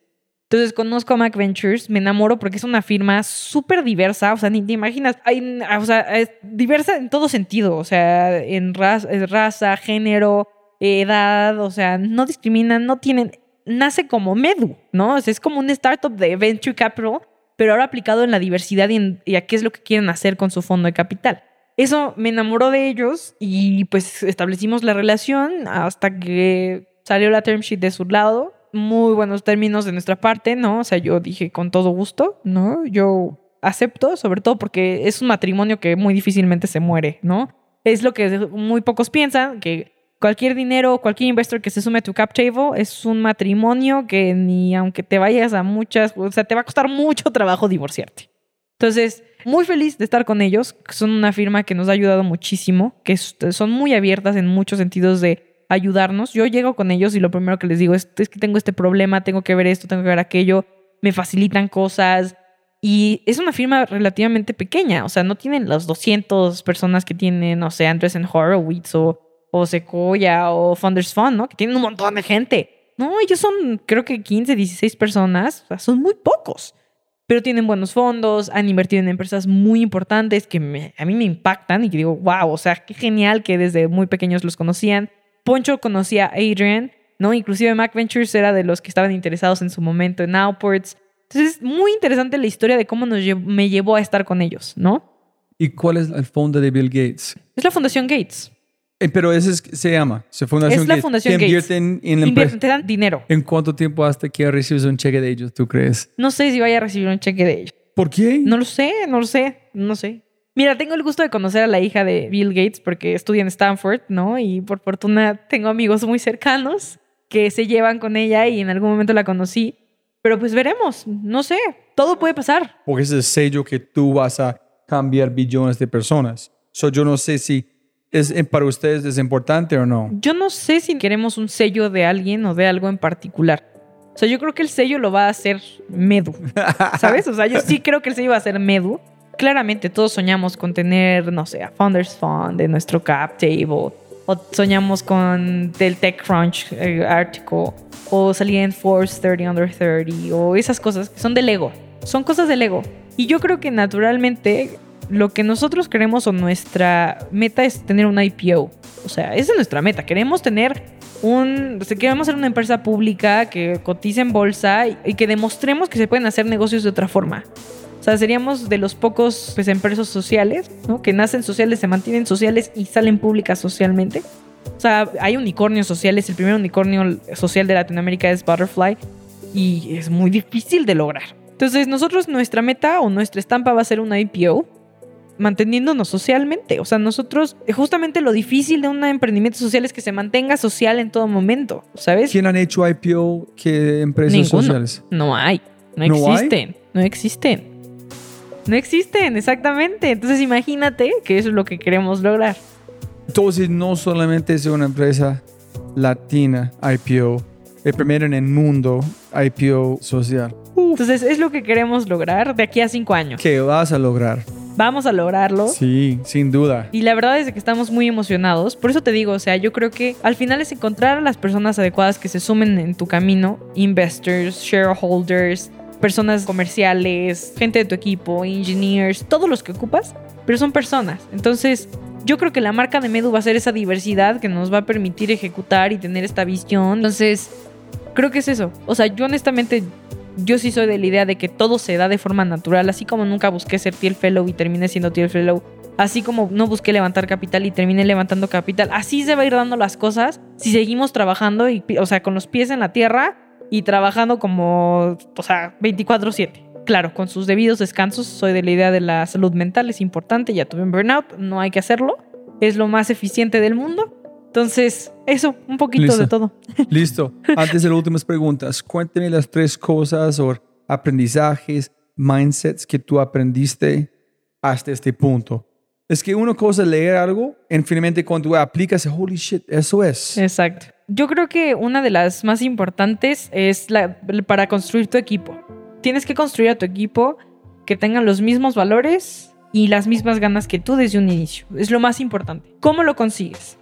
S1: Entonces conozco a Mac Ventures, me enamoro porque es una firma súper diversa, o sea, ni te imaginas, hay, o sea, es diversa en todo sentido, o sea, en raza, raza género, edad, o sea, no discriminan, no tienen, nace como Medu, ¿no? Es como un startup de venture capital, pero ahora aplicado en la diversidad y, en- y a qué es lo que quieren hacer con su fondo de capital. Eso me enamoró de ellos y pues establecimos la relación hasta que salió la term sheet de su lado. Muy buenos términos de nuestra parte, ¿no? O sea, yo dije con todo gusto, ¿no? Yo acepto, sobre todo porque es un matrimonio que muy difícilmente se muere, ¿no? Es lo que muy pocos piensan, que cualquier dinero, cualquier investor que se sume a tu cap table es un matrimonio que ni aunque te vayas a muchas, o sea, te va a costar mucho trabajo divorciarte. Entonces, muy feliz de estar con ellos. Son una firma que nos ha ayudado muchísimo, que son muy abiertas en muchos sentidos de ayudarnos. Yo llego con ellos y lo primero que les digo es, que tengo este problema, tengo que ver esto, tengo que ver aquello, me facilitan cosas. Y es una firma relativamente pequeña, o sea, no tienen las 200 personas que tienen, no sé, Andresen Horowitz o, o Sequoia o Founders Fund, ¿no? Que tienen un montón de gente. No, ellos son, creo que 15, 16 personas, o sea, son muy pocos pero tienen buenos fondos, han invertido en empresas muy importantes que me- a mí me impactan y que digo, wow, o sea, qué genial que desde muy pequeños los conocían. Poncho conocía a Adrian, ¿no? Inclusive Mac Ventures era de los que estaban interesados en su momento en Outports. Entonces es muy interesante la historia de cómo nos lle- me llevó a estar con ellos, ¿no?
S3: ¿Y cuál es el fondo de Bill Gates?
S1: Es la Fundación Gates.
S3: Eh, pero ese es- se llama, se Fundación
S1: Es la
S3: Gates.
S1: Fundación
S3: que
S1: Gates.
S3: invierten en la empresa.
S1: Invierten, te dan dinero.
S3: ¿En cuánto tiempo hasta que recibes un cheque de ellos, tú crees?
S1: No sé si vaya a recibir un cheque de ellos.
S3: ¿Por qué?
S1: No lo sé, no lo sé, no sé. Mira, tengo el gusto de conocer a la hija de Bill Gates porque estudia en Stanford, ¿no? Y por fortuna tengo amigos muy cercanos que se llevan con ella y en algún momento la conocí. Pero pues veremos, no sé, todo puede pasar.
S3: Porque es el sello que tú vas a cambiar billones de personas. So, yo no sé si es, eh, para ustedes es importante o no.
S1: Yo no sé si queremos un sello de alguien o de algo en particular. O sea, yo creo que el sello lo va a hacer Medu, *laughs* ¿sabes? O sea, yo sí creo que el sello va a ser Medu. Claramente todos soñamos con tener, no sé, a Founders Fund de nuestro cap table, o soñamos con del TechCrunch eh, article, o salir en Force 30 Under 30, o esas cosas que son del ego. Son cosas del ego. Y yo creo que naturalmente lo que nosotros queremos o nuestra meta es tener un IPO. O sea, esa es nuestra meta. Queremos tener un. O sea, queremos ser una empresa pública que cotice en bolsa y, que demostremos que se pueden hacer negocios de otra forma. O sea, seríamos de los pocos pues, empresas sociales, ¿no? Que nacen sociales, se mantienen sociales y salen públicas socialmente. O sea, hay unicornios sociales. El primer unicornio social de Latinoamérica es Butterfly y es muy difícil de lograr. Entonces, nosotros, nuestra meta o nuestra estampa va a ser una IPO manteniéndonos socialmente. O sea, nosotros, justamente lo difícil de un emprendimiento social es que se mantenga social en todo momento, ¿sabes?
S3: ¿Quién han hecho IPO que empresas sociales?
S1: No hay, no, existen, no existen. No existen, exactamente. Entonces imagínate que eso es lo que queremos lograr.
S3: Entonces no solamente es una empresa latina IPO, el primero en el mundo IPO social.
S1: Entonces es lo que queremos lograr de aquí a cinco años.
S3: ¿Qué vas a lograr?
S1: Vamos a lograrlo.
S3: Sí, sin duda.
S1: Y la verdad es que estamos muy emocionados. Por eso te digo, o sea, yo creo que al final es encontrar a las personas adecuadas que se sumen en tu camino. Investors, shareholders, personas comerciales, gente de tu equipo, engineers, todos los que ocupas, pero son personas. Entonces, yo creo que la marca de Medu va a ser esa diversidad que nos va a permitir ejecutar y tener esta visión. Entonces, creo que es eso. O sea, yo honestamente yo sí soy de la idea de que todo se da de forma natural, así como nunca busqué ser Tiel Fellow y terminé siendo Tiel Fellow, así como no busqué levantar capital y terminé levantando capital, así se va a ir dando las cosas si seguimos trabajando, y, o sea, con los pies en la tierra y trabajando como, o sea, 24/7. Claro, con sus debidos descansos, soy de la idea de la salud mental, es importante, ya tuve un burnout, no hay que hacerlo, es lo más eficiente del mundo, entonces, eso, un poquito de todo. *laughs*
S3: Listo. Antes de las últimas preguntas, cuénteme las tres cosas o aprendizajes, mindsets que tú aprendiste hasta este punto. Es que una cosa es leer algo, en finalmente cuando aplicas, holy shit, eso es.
S1: Exacto. Yo creo que una de las más importantes es la, para construir tu equipo. Tienes que construir a tu equipo que tengan los mismos valores y las mismas ganas que tú desde un inicio. Es lo más importante. ¿Cómo lo consigues?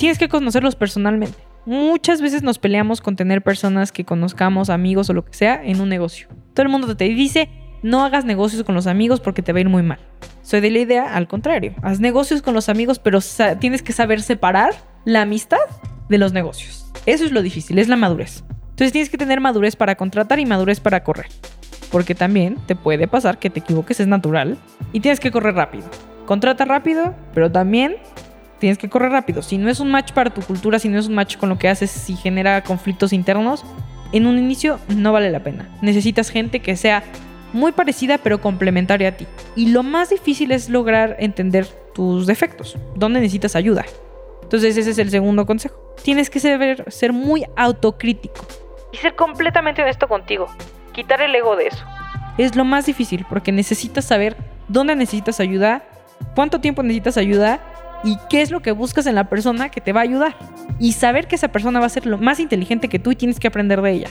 S1: Tienes que conocerlos personalmente. Muchas veces nos peleamos con tener personas que conozcamos, amigos o lo que sea, en un negocio. Todo el mundo te dice, no hagas negocios con los amigos porque te va a ir muy mal. Soy de la idea al contrario. Haz negocios con los amigos, pero tienes que saber separar la amistad de los negocios. Eso es lo difícil, es la madurez. Entonces tienes que tener madurez para contratar y madurez para correr. Porque también te puede pasar que te equivoques, es natural. Y tienes que correr rápido. Contrata rápido, pero también tienes que correr rápido. Si no es un match para tu cultura, si no es un match con lo que haces, si genera conflictos internos, en un inicio no vale la pena. Necesitas gente que sea muy parecida pero complementaria a ti. Y lo más difícil es lograr entender tus defectos, dónde necesitas ayuda. Entonces ese es el segundo consejo. Tienes que saber ser muy autocrítico.
S2: Y ser completamente honesto contigo. Quitar el ego de eso.
S1: Es lo más difícil porque necesitas saber dónde necesitas ayuda, cuánto tiempo necesitas ayuda y qué es lo que buscas en la persona que te va a ayudar. Y saber que esa persona va a ser lo más inteligente que tú y tienes que aprender de ella.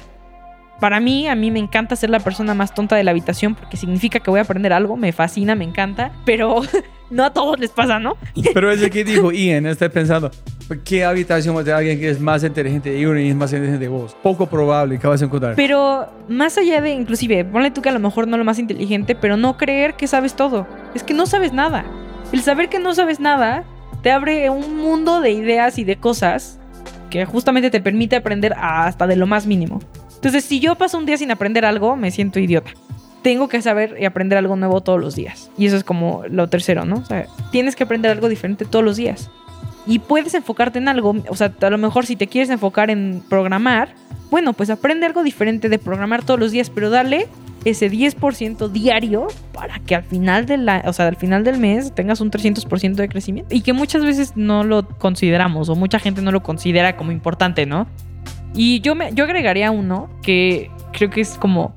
S1: Para mí, a mí me encanta ser la persona más tonta de la habitación porque significa que voy a aprender algo, me fascina, me encanta, pero *laughs* no a todos les pasa, ¿no? *laughs*
S3: Pero es que dijo Ian, estoy pensando, ¿qué habitación va a tener alguien que es más inteligente de uno y es más inteligente de vos? Poco probable que vas a encontrar.
S1: Pero más allá de, inclusive, ponle tú que a lo mejor no lo más inteligente, pero no creer que sabes todo. Es que no sabes nada. El saber que no sabes nada te abre un mundo de ideas y de cosas que justamente te permite aprender hasta de lo más mínimo. Entonces, si yo paso un día sin aprender algo, me siento idiota. Tengo que saber y aprender algo nuevo todos los días. Y eso es como lo tercero, ¿no? O sea, tienes que aprender algo diferente todos los días. Y puedes enfocarte en algo, o sea, a lo mejor si te quieres enfocar en programar, bueno, pues aprende algo diferente de programar todos los días, pero dale ese 10% diario para que al final, de la, o sea, al final del mes tengas un 300% de crecimiento. Y que muchas veces no lo consideramos o mucha gente no lo considera como importante, ¿no? Y yo, me, yo agregaría uno que creo que es como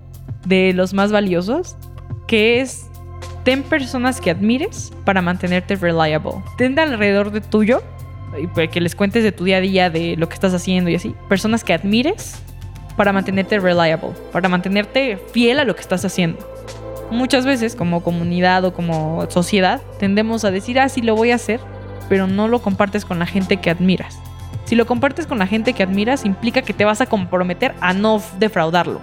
S1: de los más valiosos, que es ten personas que admires para mantenerte reliable. Ten alrededor de tuyo, y pues que les cuentes de tu día a día, de lo que estás haciendo y así, personas que admires para mantenerte reliable, para mantenerte fiel a lo que estás haciendo. Muchas veces, como comunidad o como sociedad, tendemos a decir, ah, sí lo voy a hacer, pero no lo compartes con la gente que admiras. Si lo compartes con la gente que admiras, implica que te vas a comprometer a no defraudarlo,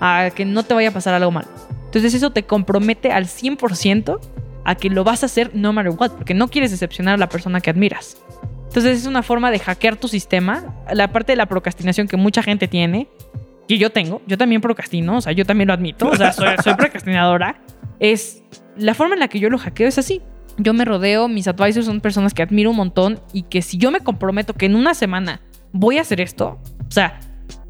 S1: a que no te vaya a pasar algo mal. Entonces eso te compromete al 100% a que lo vas a hacer no matter what, porque no quieres decepcionar a la persona que admiras. Entonces es una forma de hackear tu sistema, la parte de la procrastinación que mucha gente tiene, que yo tengo, yo también procrastino, o sea, yo también lo admito, o sea, soy, soy procrastinadora, es la forma en la que yo lo hackeo es así. Yo me rodeo, mis advisors son personas que admiro un montón y que si yo me comprometo que en una semana voy a hacer esto, o sea,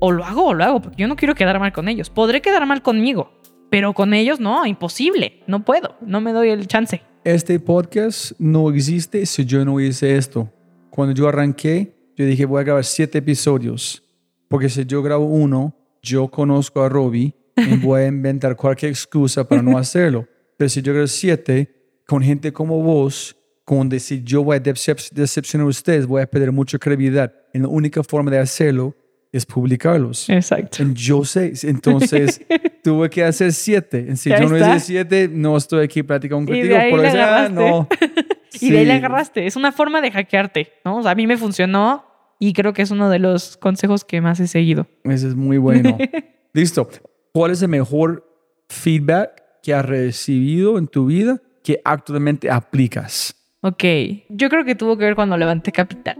S1: o lo hago o lo hago, porque yo no quiero quedar mal con ellos. Podré quedar mal conmigo, pero con ellos no, imposible, no puedo, no me doy el chance.
S3: Este podcast no existe si yo no hice esto. Cuando yo arranqué, yo dije voy a grabar siete episodios, porque si yo grabo uno, yo conozco a Robbie y *laughs* voy a inventar cualquier excusa para no hacerlo. Pero si yo grabo siete, con gente como vos, con decir yo voy a decep- decepcionar a ustedes, voy a perder mucha credibilidad. Y la única forma de hacerlo es publicarlos.
S1: Exacto.
S3: En Yo sé, entonces *laughs* tuve que hacer siete. Si yo no
S1: está.
S3: hice siete, no estoy aquí platicando contigo. Por eso, ah,
S1: agarraste. *laughs* Y de ahí le
S3: Sí.
S1: agarraste. Es una forma de hackearte, ¿no? O sea, a mí me funcionó y creo que es uno de los consejos que más he seguido.
S3: Ese es muy bueno. *laughs* Listo. ¿Cuál es el mejor feedback que has recibido en tu vida que actualmente aplicas?
S1: Ok, yo creo que tuvo que ver cuando levanté capital.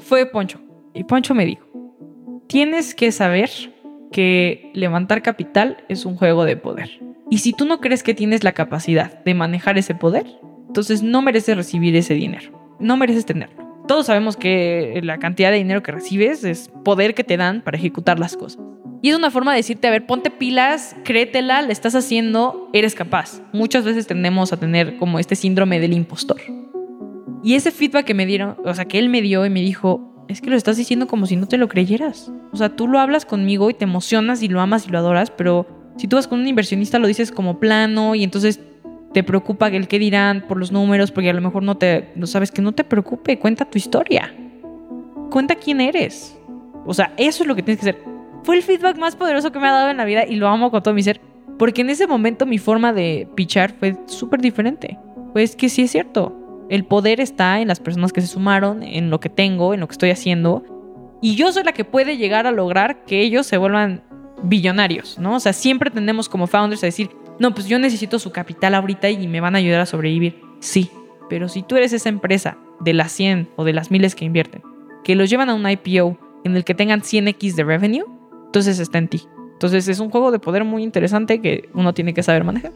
S1: Fue Poncho. Y Poncho me dijo, tienes que saber que levantar capital es un juego de poder. Y si tú no crees que tienes la capacidad de manejar ese poder, entonces no mereces recibir ese dinero. No mereces tenerlo. Todos sabemos que la cantidad de dinero que recibes es poder que te dan para ejecutar las cosas. Y es una forma de decirte, a ver, ponte pilas, créetela, le estás haciendo, eres capaz. Muchas veces tendemos a tener como este síndrome del impostor. Y ese feedback que me dieron, o sea, que él me dio y me dijo, es que lo estás diciendo como si no te lo creyeras. O sea, tú lo hablas conmigo y te emocionas y lo amas y lo adoras, pero si tú vas con un inversionista lo dices como plano y entonces te preocupa el qué dirán por los números, porque a lo mejor no te, no sabes que no te preocupe, cuenta tu historia. Cuenta quién eres. O sea, eso es lo que tienes que hacer. Fue el feedback más poderoso que me ha dado en la vida y lo amo con todo mi ser, porque en ese momento mi forma de pichar fue súper diferente. Pues que sí es cierto. El poder está en las personas que se sumaron, en lo que tengo, en lo que estoy haciendo. Y yo soy la que puede llegar a lograr que ellos se vuelvan billonarios, ¿no? O sea, siempre tendemos como founders a decir, no, pues yo necesito su capital ahorita y me van a ayudar a sobrevivir. Sí, pero si tú eres esa empresa de las 100 o de las miles que invierten, que los llevan a un IPO en el que tengan 100x de revenue, entonces está en ti. Entonces es un juego de poder muy interesante que uno tiene que saber manejar.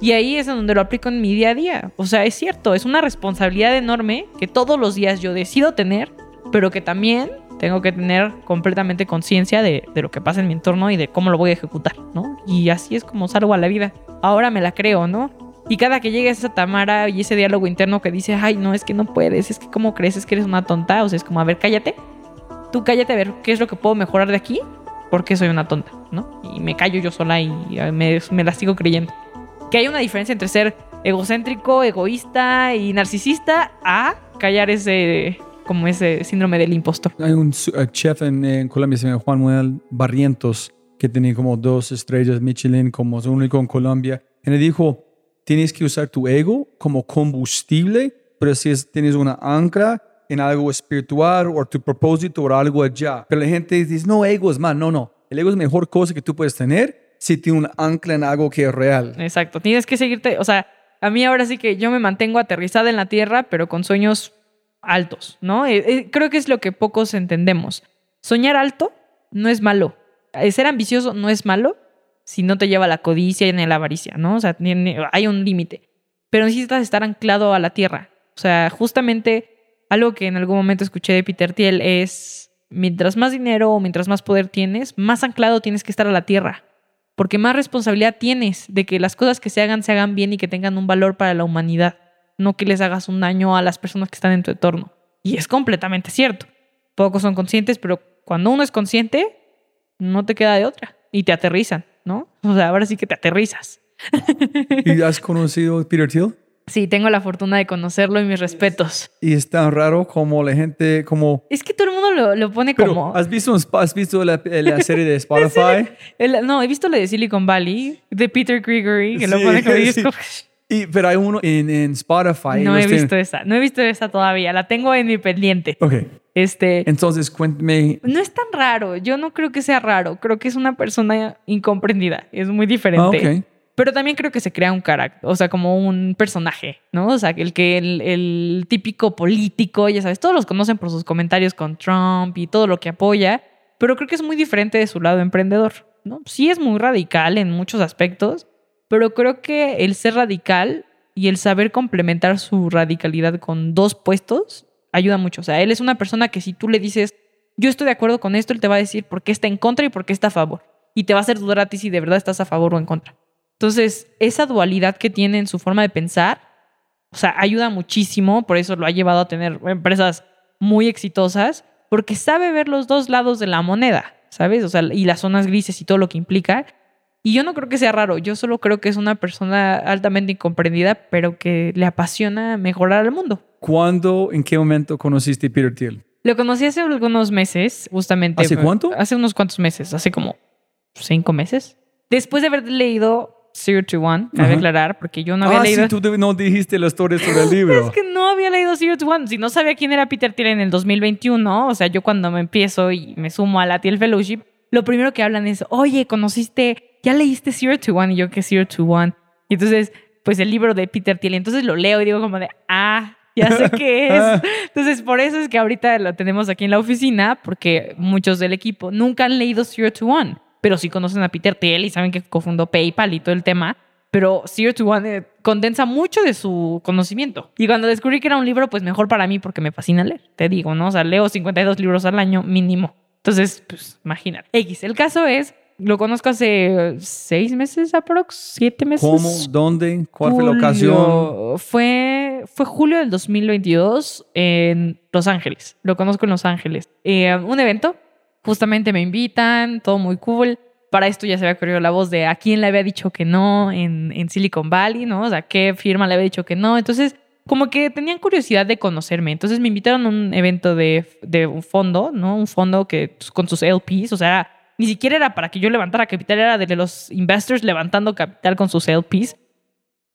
S1: Y ahí es donde lo aplico en mi día a día. O sea, es cierto, es una responsabilidad enorme que todos los días yo decido tener, pero que también tengo que tener completamente conciencia de, de lo que pasa en mi entorno y de cómo lo voy a ejecutar, ¿no? Y así es como salgo a la vida. Ahora me la creo, ¿no? Y cada que llega esa Tamara y ese diálogo interno que dice, ay, no, es que no puedes, es que cómo crees, es que eres una tonta, o sea, es como, a ver, cállate. Tú cállate a ver qué es lo que puedo mejorar de aquí, porque soy una tonta, ¿no? Y me callo yo sola y me, me la sigo creyendo. Que hay una diferencia entre ser egocéntrico, egoísta y narcisista a callar ese, como ese síndrome del impostor.
S3: Hay un eh, chef en, en Colombia, se llama Juan Manuel Barrientos, que tenía como dos estrellas Michelin, como es el único en Colombia. Y le dijo, tienes que usar tu ego como combustible, pero si es- tienes una ancla en algo espiritual o tu propósito o algo allá. Pero la gente dice, no, ego es mal. No, no. El ego es la mejor cosa que tú puedes tener si tiene un ancla en algo que es real.
S1: Exacto, tienes que seguirte, o sea, a mí ahora sí que yo me mantengo aterrizada en la tierra, pero con sueños altos, ¿no? Eh, eh, creo que es lo que pocos entendemos. Soñar alto no es malo. Ser ambicioso no es malo si no te lleva a la codicia ni a la avaricia, ¿no? O sea, hay un límite. Pero necesitas estar anclado a la tierra. O sea, justamente algo que en algún momento escuché de Peter Thiel es, mientras más dinero o mientras más poder tienes, más anclado tienes que estar a la tierra. porque más responsabilidad tienes de que las cosas que se hagan se hagan bien y que tengan un valor para la humanidad, no que les hagas un daño a las personas que están en tu entorno. Y es completamente cierto. Pocos son conscientes, pero cuando uno es consciente, no te queda de otra y te aterrizan, ¿no? O sea, ahora sí que te aterrizas. *laughs*
S3: ¿Y has conocido a Peter Thiel?
S1: Sí, tengo la fortuna de conocerlo y mis respetos.
S3: Y es tan raro como la gente, como...
S1: Es que todo el mundo lo, lo pone
S3: Pero,
S1: como...
S3: ¿has visto, un has visto la, *laughs* la serie de Spotify?
S1: El- no, he visto lo de Silicon Valley, de Peter Gregory, que lo
S3: Sí,
S1: pone como...
S3: sí. Y, pero hay uno en, en Spotify.
S1: No he
S3: tienen-
S1: visto esa, no he visto esa todavía, la tengo en mi pendiente.
S3: Ok,
S1: Este,
S3: entonces cuéntame.
S1: no es tan raro, yo no creo que sea raro, creo que es una persona incomprendida, es muy
S3: Ah,
S1: diferente.
S3: ok.
S1: Pero también creo que se crea un carácter, o sea, como un personaje, ¿no? O sea, el que el, el típico político, ya sabes, todos los conocen por sus comentarios con Trump y todo lo que apoya, pero creo que es muy diferente de su lado emprendedor, ¿no? Sí es muy radical en muchos aspectos, pero creo que el ser radical y el saber complementar su radicalidad con dos puestos ayuda mucho. O sea, él es una persona que si tú le dices, yo estoy de acuerdo con esto, él te va a decir por qué está en contra y por qué está a favor. Y te va a hacer dudar a ti si de verdad estás a favor o en contra. Entonces, esa dualidad que tiene en su forma de pensar, o sea, ayuda muchísimo, por eso lo ha llevado a tener empresas muy exitosas, porque sabe ver los dos lados de la moneda, ¿sabes? O sea, y las zonas grises y todo lo que implica. Y yo no creo que sea raro, yo solo creo que es una persona altamente incomprendida, pero que le apasiona mejorar al mundo.
S3: ¿Cuándo, en qué momento conociste a Peter Thiel?
S1: Lo conocí hace algunos meses, justamente.
S3: ¿Hace cuánto?
S1: Hace unos cuantos meses, hace como cinco meses. Después de haber leído Zero to One, cabe
S3: Ajá.
S1: aclarar, porque yo no había
S3: ah,
S1: leído.
S3: sí, tú no dijiste la historia sobre el *laughs* libro.
S1: Es que no había leído Zero to One. Si no sabía quién era Peter Thiel en el 2021, o sea, yo cuando me empiezo y me sumo a la Thiel Fellowship, lo primero que hablan es, oye, conociste, ya leíste Zero to One y yo que Zero to One. Y entonces, pues el libro de Peter Thiel. Entonces lo leo y digo como de, ah, ya sé qué *laughs* es. Entonces, por eso es que ahorita lo tenemos aquí en la oficina, porque muchos del equipo nunca han leído Zero to One, pero sí conocen a Peter Thiel y saben que cofundó PayPal y todo el tema. Pero Zero to One eh, condensa mucho de su conocimiento. Y cuando descubrí que era un libro, pues mejor para mí porque me fascina leer. Te digo, ¿no? O sea, leo 52 libros al año mínimo. Entonces, pues imagínate. X, el caso es, lo conozco hace seis meses aprox, siete meses.
S3: ¿Cómo? ¿Dónde? ¿Cuál fue la
S1: Julio.
S3: ocasión?
S1: Fue, fue julio del 2022 en Los Ángeles. Lo conozco en Los Ángeles. Eh, un evento, justamente me invitan, todo muy cool. Para esto ya se había corrido la voz de a quién le había dicho que no en, en Silicon Valley, ¿no? O sea, qué firma le había dicho que no. Entonces, como que tenían curiosidad de conocerme. Entonces me invitaron a un evento de, de un fondo, ¿no? Un fondo que con sus LPs, o sea, ni siquiera era para que yo levantara capital, era de los investors levantando capital con sus LPs.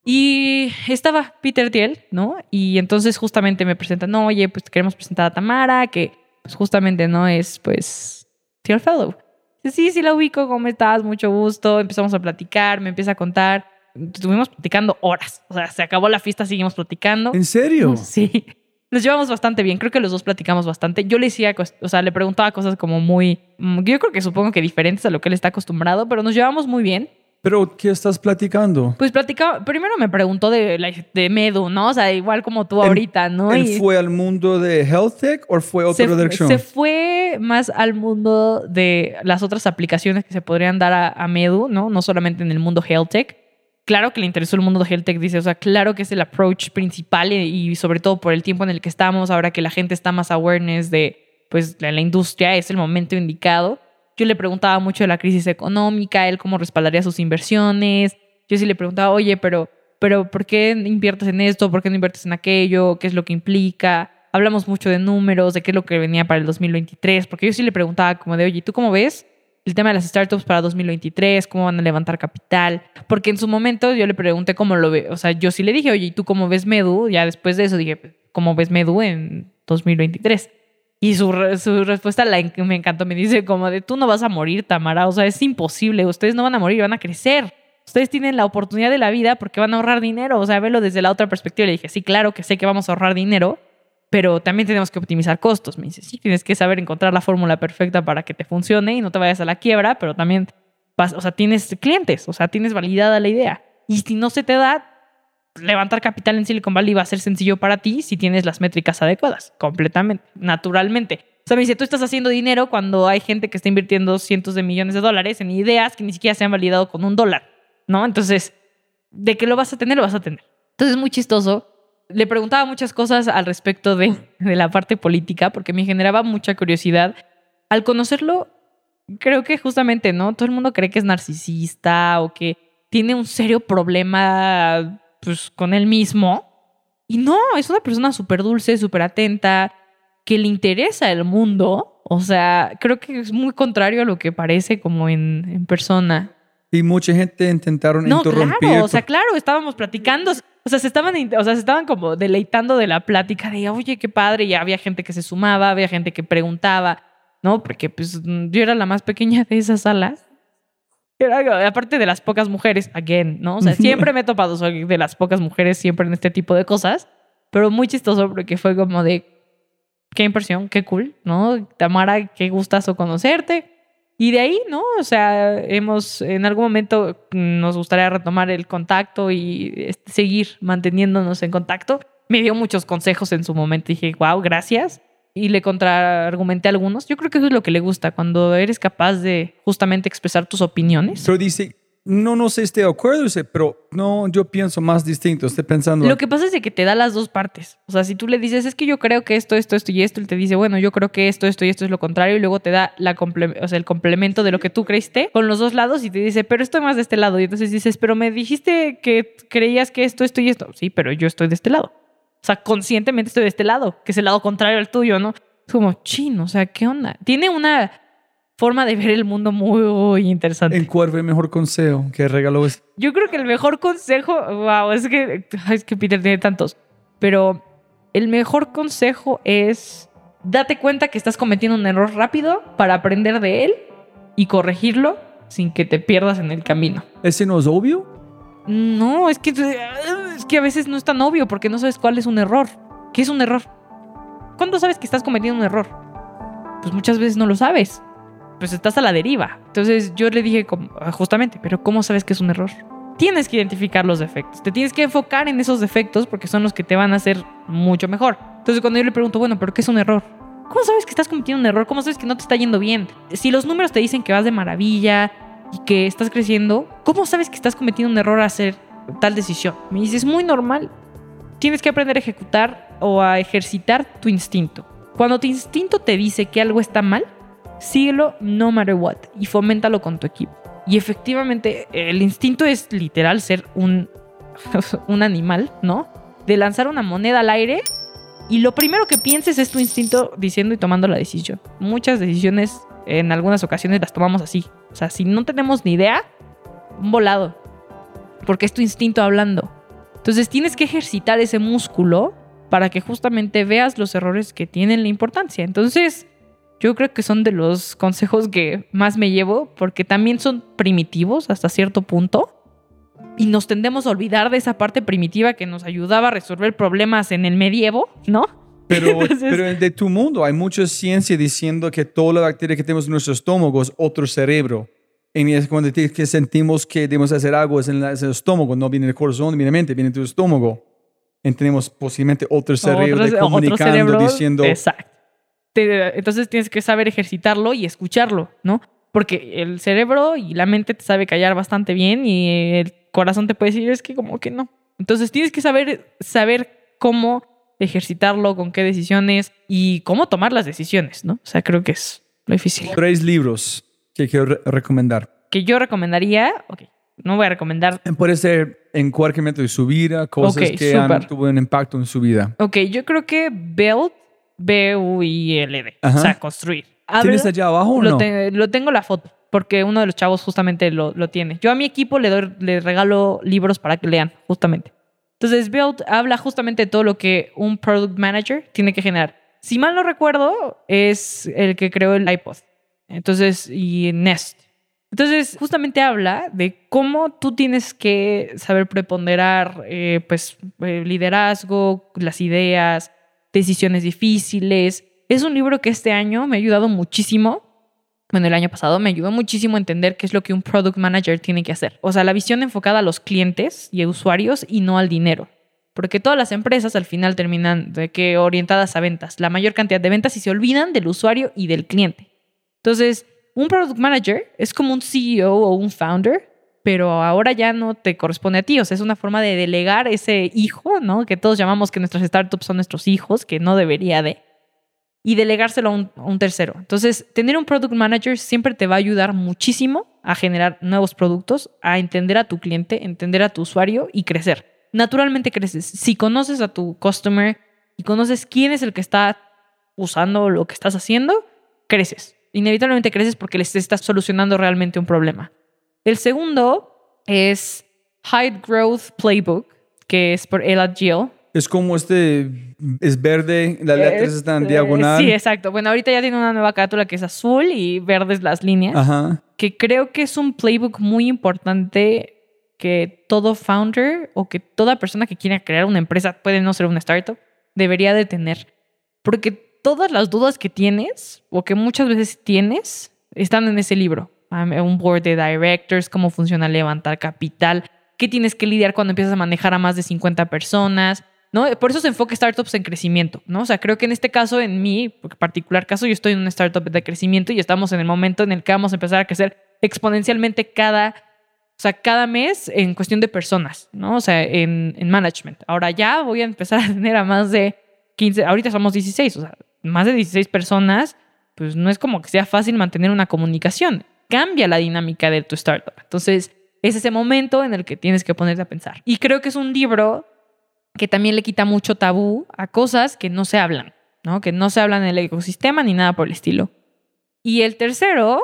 S1: Y estaba Peter Thiel, ¿no? Y entonces justamente me presentan, no, oye, pues queremos presentar a Tamara, que pues justamente no es, pues, Thiel Fellow. Sí, sí la ubico, ¿cómo estás? Mucho gusto. Empezamos a platicar, me empieza a contar. Estuvimos platicando horas. O sea, se acabó la fiesta, seguimos platicando.
S3: ¿En serio?
S1: Sí. Nos llevamos bastante bien. Creo que los dos platicamos bastante. Yo le decía, o sea, le preguntaba cosas como muy, mm, yo creo que supongo que diferentes a lo que él está acostumbrado, pero nos llevamos muy bien.
S3: ¿Pero qué estás platicando?
S1: Pues platicaba, primero me preguntó de, de Medu, ¿no? O sea, igual como tú ahorita, ¿no?
S3: ¿Él
S1: Y
S3: fue al mundo de Health Tech o fue a otra
S1: se,
S3: dirección?
S1: se fue más al mundo de las otras aplicaciones que se podrían dar a, a Medu, ¿no? No solamente en el mundo Health Tech. Claro que le interesó el mundo de Health Tech, dice, o sea, claro que es el approach principal y, sobre todo por el tiempo en el que estamos, ahora que la gente está más awareness de, pues, de la industria, es el momento indicado. Yo le preguntaba mucho de la crisis económica, él cómo respaldaría sus inversiones. Yo sí le preguntaba, oye, pero, pero ¿por qué inviertes en esto? ¿Por qué no inviertes en aquello? ¿Qué es lo que implica? Hablamos mucho de números, de qué es lo que venía para el 2023, porque yo sí le preguntaba como de, oye, ¿tú cómo ves el tema de las startups para 2023? ¿Cómo van a levantar capital? Porque en su momento yo le pregunté cómo lo ve, o sea, yo sí le dije, oye, ¿y tú cómo ves Medu? Ya después de eso dije, ¿cómo ves Medu en 2023? Y su, su respuesta la me encantó. Me dice como de, tú no vas a morir, Tamara. O sea, es imposible. Ustedes no van a morir, van a crecer. Ustedes tienen la oportunidad de la vida porque van a ahorrar dinero. O sea, velo desde la otra perspectiva. Le dije, sí, claro que sé que vamos a ahorrar dinero, pero también tenemos que optimizar costos. Me dice, sí, tienes que saber encontrar la fórmula perfecta para que te funcione y no te vayas a la quiebra, pero también, vas, o sea, tienes clientes, o sea, tienes validada la idea. Y si no se te da, levantar capital en Silicon Valley va a ser sencillo para ti si tienes las métricas adecuadas, completamente, naturalmente. O sea, me dice, tú estás haciendo dinero cuando hay gente que está invirtiendo cientos de millones de dólares en ideas que ni siquiera se han validado con un dólar, ¿no? Entonces, ¿de qué lo vas a tener? Lo vas a tener. Entonces, es muy chistoso. Le preguntaba muchas cosas al respecto de, de la parte política porque me generaba mucha curiosidad. Al conocerlo, creo que justamente, ¿no? Todo el mundo cree que es narcisista o que tiene un serio problema pues, con él mismo. Y no, es una persona súper dulce, súper atenta, que le interesa el mundo. O sea, creo que es muy contrario a lo que parece como en, en persona.
S3: Y mucha gente intentaron
S1: No,
S3: interrumpir.
S1: claro, o sea, claro, estábamos platicando. O sea, se estaban, o sea, se estaban como deleitando de la plática de, oye, qué padre. Y había gente que se sumaba, había gente que preguntaba, ¿no? Porque pues yo era la más pequeña de esas salas. Era, aparte de las pocas mujeres, again, ¿no? O sea, *laughs* siempre me he topado, soy de las pocas mujeres siempre en este tipo de cosas. Pero muy chistoso porque fue como de, qué impresión, qué cool, ¿no? Tamara, qué gustazo conocerte. Y de ahí, ¿no? O sea, hemos, en algún momento nos gustaría retomar el contacto y este, seguir manteniéndonos en contacto. Me dio muchos consejos en su momento. Dije, wow, gracias. Y le contraargumenté algunos. Yo creo que eso es lo que le gusta, cuando eres capaz de justamente expresar tus opiniones.
S3: Pero dice, no, no sé, estoy de acuerdo, pero no, yo pienso más distinto, estoy pensando.
S1: Lo que pasa es de que te da las dos partes. O sea, si tú le dices, es que yo creo que esto, esto, esto y esto, él te dice, bueno, yo creo que esto, esto y esto es lo contrario, y luego te da el complemento de lo que tú creíste con los dos lados y te dice, pero estoy más de este lado. Y entonces dices, pero me dijiste que creías que esto, esto y esto. Sí, pero yo estoy de este lado. O sea, conscientemente estoy de este lado, que es el lado contrario al tuyo, ¿no? Es como, chin, o sea, ¿qué onda? Tiene una forma de ver el mundo muy interesante.
S3: ¿En cuál fue el mejor consejo que regaló? ese?
S1: Yo creo que el mejor consejo, wow, es que, es que Peter tiene tantos, pero el mejor consejo es date cuenta que estás cometiendo un error rápido para aprender de él y corregirlo sin que te pierdas en el camino.
S3: ¿Ese no es obvio?
S1: No, es que, es que a veces no es tan obvio porque no sabes cuál es un error. ¿Qué es un error? ¿Cuándo sabes que estás cometiendo un error? Pues muchas veces no lo sabes. Pues estás a la deriva. Entonces yo le dije ah, justamente, pero ¿cómo sabes que es un error? Tienes que identificar los defectos. Te tienes que enfocar en esos defectos porque son los que te van a hacer mucho mejor. Entonces cuando yo le pregunto, bueno, ¿pero qué es un error? ¿Cómo sabes que estás cometiendo un error? ¿Cómo sabes que no te está yendo bien? Si los números te dicen que vas de maravilla y que estás creciendo, ¿cómo sabes que estás cometiendo un error a hacer tal decisión? Me dice, es muy normal. Tienes que aprender a ejecutar o a ejercitar tu instinto. Cuando tu instinto te dice que algo está mal, síguelo no matter what y foméntalo con tu equipo. Y efectivamente, el instinto es literal ser un, *laughs* un animal, ¿no? De lanzar una moneda al aire y lo primero que pienses es tu instinto diciendo y tomando la decisión. Muchas decisiones en algunas ocasiones las tomamos así. O sea, si no tenemos ni idea, volado. Porque es tu instinto hablando. Entonces tienes que ejercitar ese músculo para que justamente veas los errores que tienen la importancia. Entonces, yo creo que son de los consejos que más me llevo porque también son primitivos hasta cierto punto. Y nos tendemos a olvidar de esa parte primitiva que nos ayudaba a resolver problemas en el medievo, ¿no?
S3: Pero, *laughs*
S1: Entonces-
S3: pero de tu mundo hay mucha ciencia diciendo que toda la bacteria que tenemos en nuestro estómago es otro cerebro. Y es cuando te- que sentimos que debemos hacer algo es en, la- es el estómago, no viene el corazón, viene la mente, viene tu estómago. Y tenemos posiblemente otro cerebro
S1: Otro-
S3: de
S1: otro
S3: comunicando,
S1: cerebro,
S3: diciendo,
S1: Exacto. Te- entonces tienes que saber ejercitarlo y escucharlo, ¿no? Porque el cerebro y la mente te sabe callar bastante bien y el corazón te puede decir, es que como que no. Entonces tienes que saber, saber cómo ejercitarlo, con qué decisiones y cómo tomar las decisiones, ¿no? O sea, creo que es lo difícil.
S3: tres libros que quiero re- recomendar.
S1: Que yo recomendaría, ok, no voy a recomendar
S3: Puede ser en cualquier momento de su vida, cosas
S1: Ok,
S3: que han
S1: súper.
S3: tuvo un impacto en su vida.
S1: Ok, yo creo que build, B-U-I-L-D, o sea, construir.
S3: ¿Tienes
S1: Habla-
S3: allá abajo o
S1: lo,
S3: no?
S1: te- lo tengo la foto, porque uno de los chavos justamente lo, lo tiene. Yo a mi equipo le, doy, le regalo libros para que lean, justamente. Entonces, Build habla justamente de todo lo que un product manager tiene que generar. Si mal no recuerdo, es el que creó el iPod. Entonces, y Nest. Entonces, justamente habla de cómo tú tienes que saber preponderar, eh, pues, eh, liderazgo, las ideas, decisiones difíciles. Es un libro que este año me ha ayudado muchísimo. Bueno, el año pasado me ayudó muchísimo a entender qué es lo que un product manager tiene que hacer. O sea, la visión enfocada a los clientes y a usuarios y no al dinero. Porque todas las empresas al final terminan de que orientadas a ventas, la mayor cantidad de ventas y se olvidan del usuario y del cliente. Entonces, un product manager es como un CEO o un founder, pero ahora ya no te corresponde a ti. O sea, es una forma de delegar ese hijo, ¿no? Que todos llamamos que nuestras startups son nuestros hijos, que no debería de y delegárselo a un, a un, tercero. Entonces, tener un product manager siempre te va a ayudar muchísimo a generar nuevos productos, a entender a tu cliente, entender a tu usuario y crecer. Naturalmente creces. Si conoces a tu customer y conoces quién es el que está usando lo que estás haciendo, creces. Inevitablemente creces porque les estás solucionando realmente un problema. El segundo es High Growth Playbook, que es por Elad Gill.
S3: Es como este, es verde, las letras están
S1: Eh,
S3: diagonal.
S1: Sí, exacto. Bueno, ahorita ya tiene una nueva carátula que es azul y verdes las líneas.
S3: Ajá.
S1: Que creo que es un playbook muy importante que todo founder o que toda persona que quiera crear una empresa, puede no ser una startup, debería de tener. Porque todas las dudas que tienes o que muchas veces tienes están en ese libro. Un board de directors, cómo funciona levantar capital, qué tienes que lidiar cuando empiezas a manejar a más de 50 personas, ¿no? Por eso se enfoca startups en crecimiento, ¿no? O sea, creo que en este caso, en mi particular caso, yo estoy en una startup de crecimiento y estamos en el momento en el que vamos a empezar a crecer exponencialmente cada, o sea, cada mes en cuestión de personas, ¿no? O sea, en, en management. Ahora ya voy a empezar *laughs* a tener a más de 15, ahorita somos 16, o sea, más de 16 personas, pues no es como que sea fácil mantener una comunicación. Cambia la dinámica de tu startup. Entonces, es ese momento en el que tienes que ponerte a pensar. Y creo que es un libro que también le quita mucho tabú a cosas que no se hablan, ¿no? Que no se hablan en el ecosistema ni nada por el estilo. Y el tercero,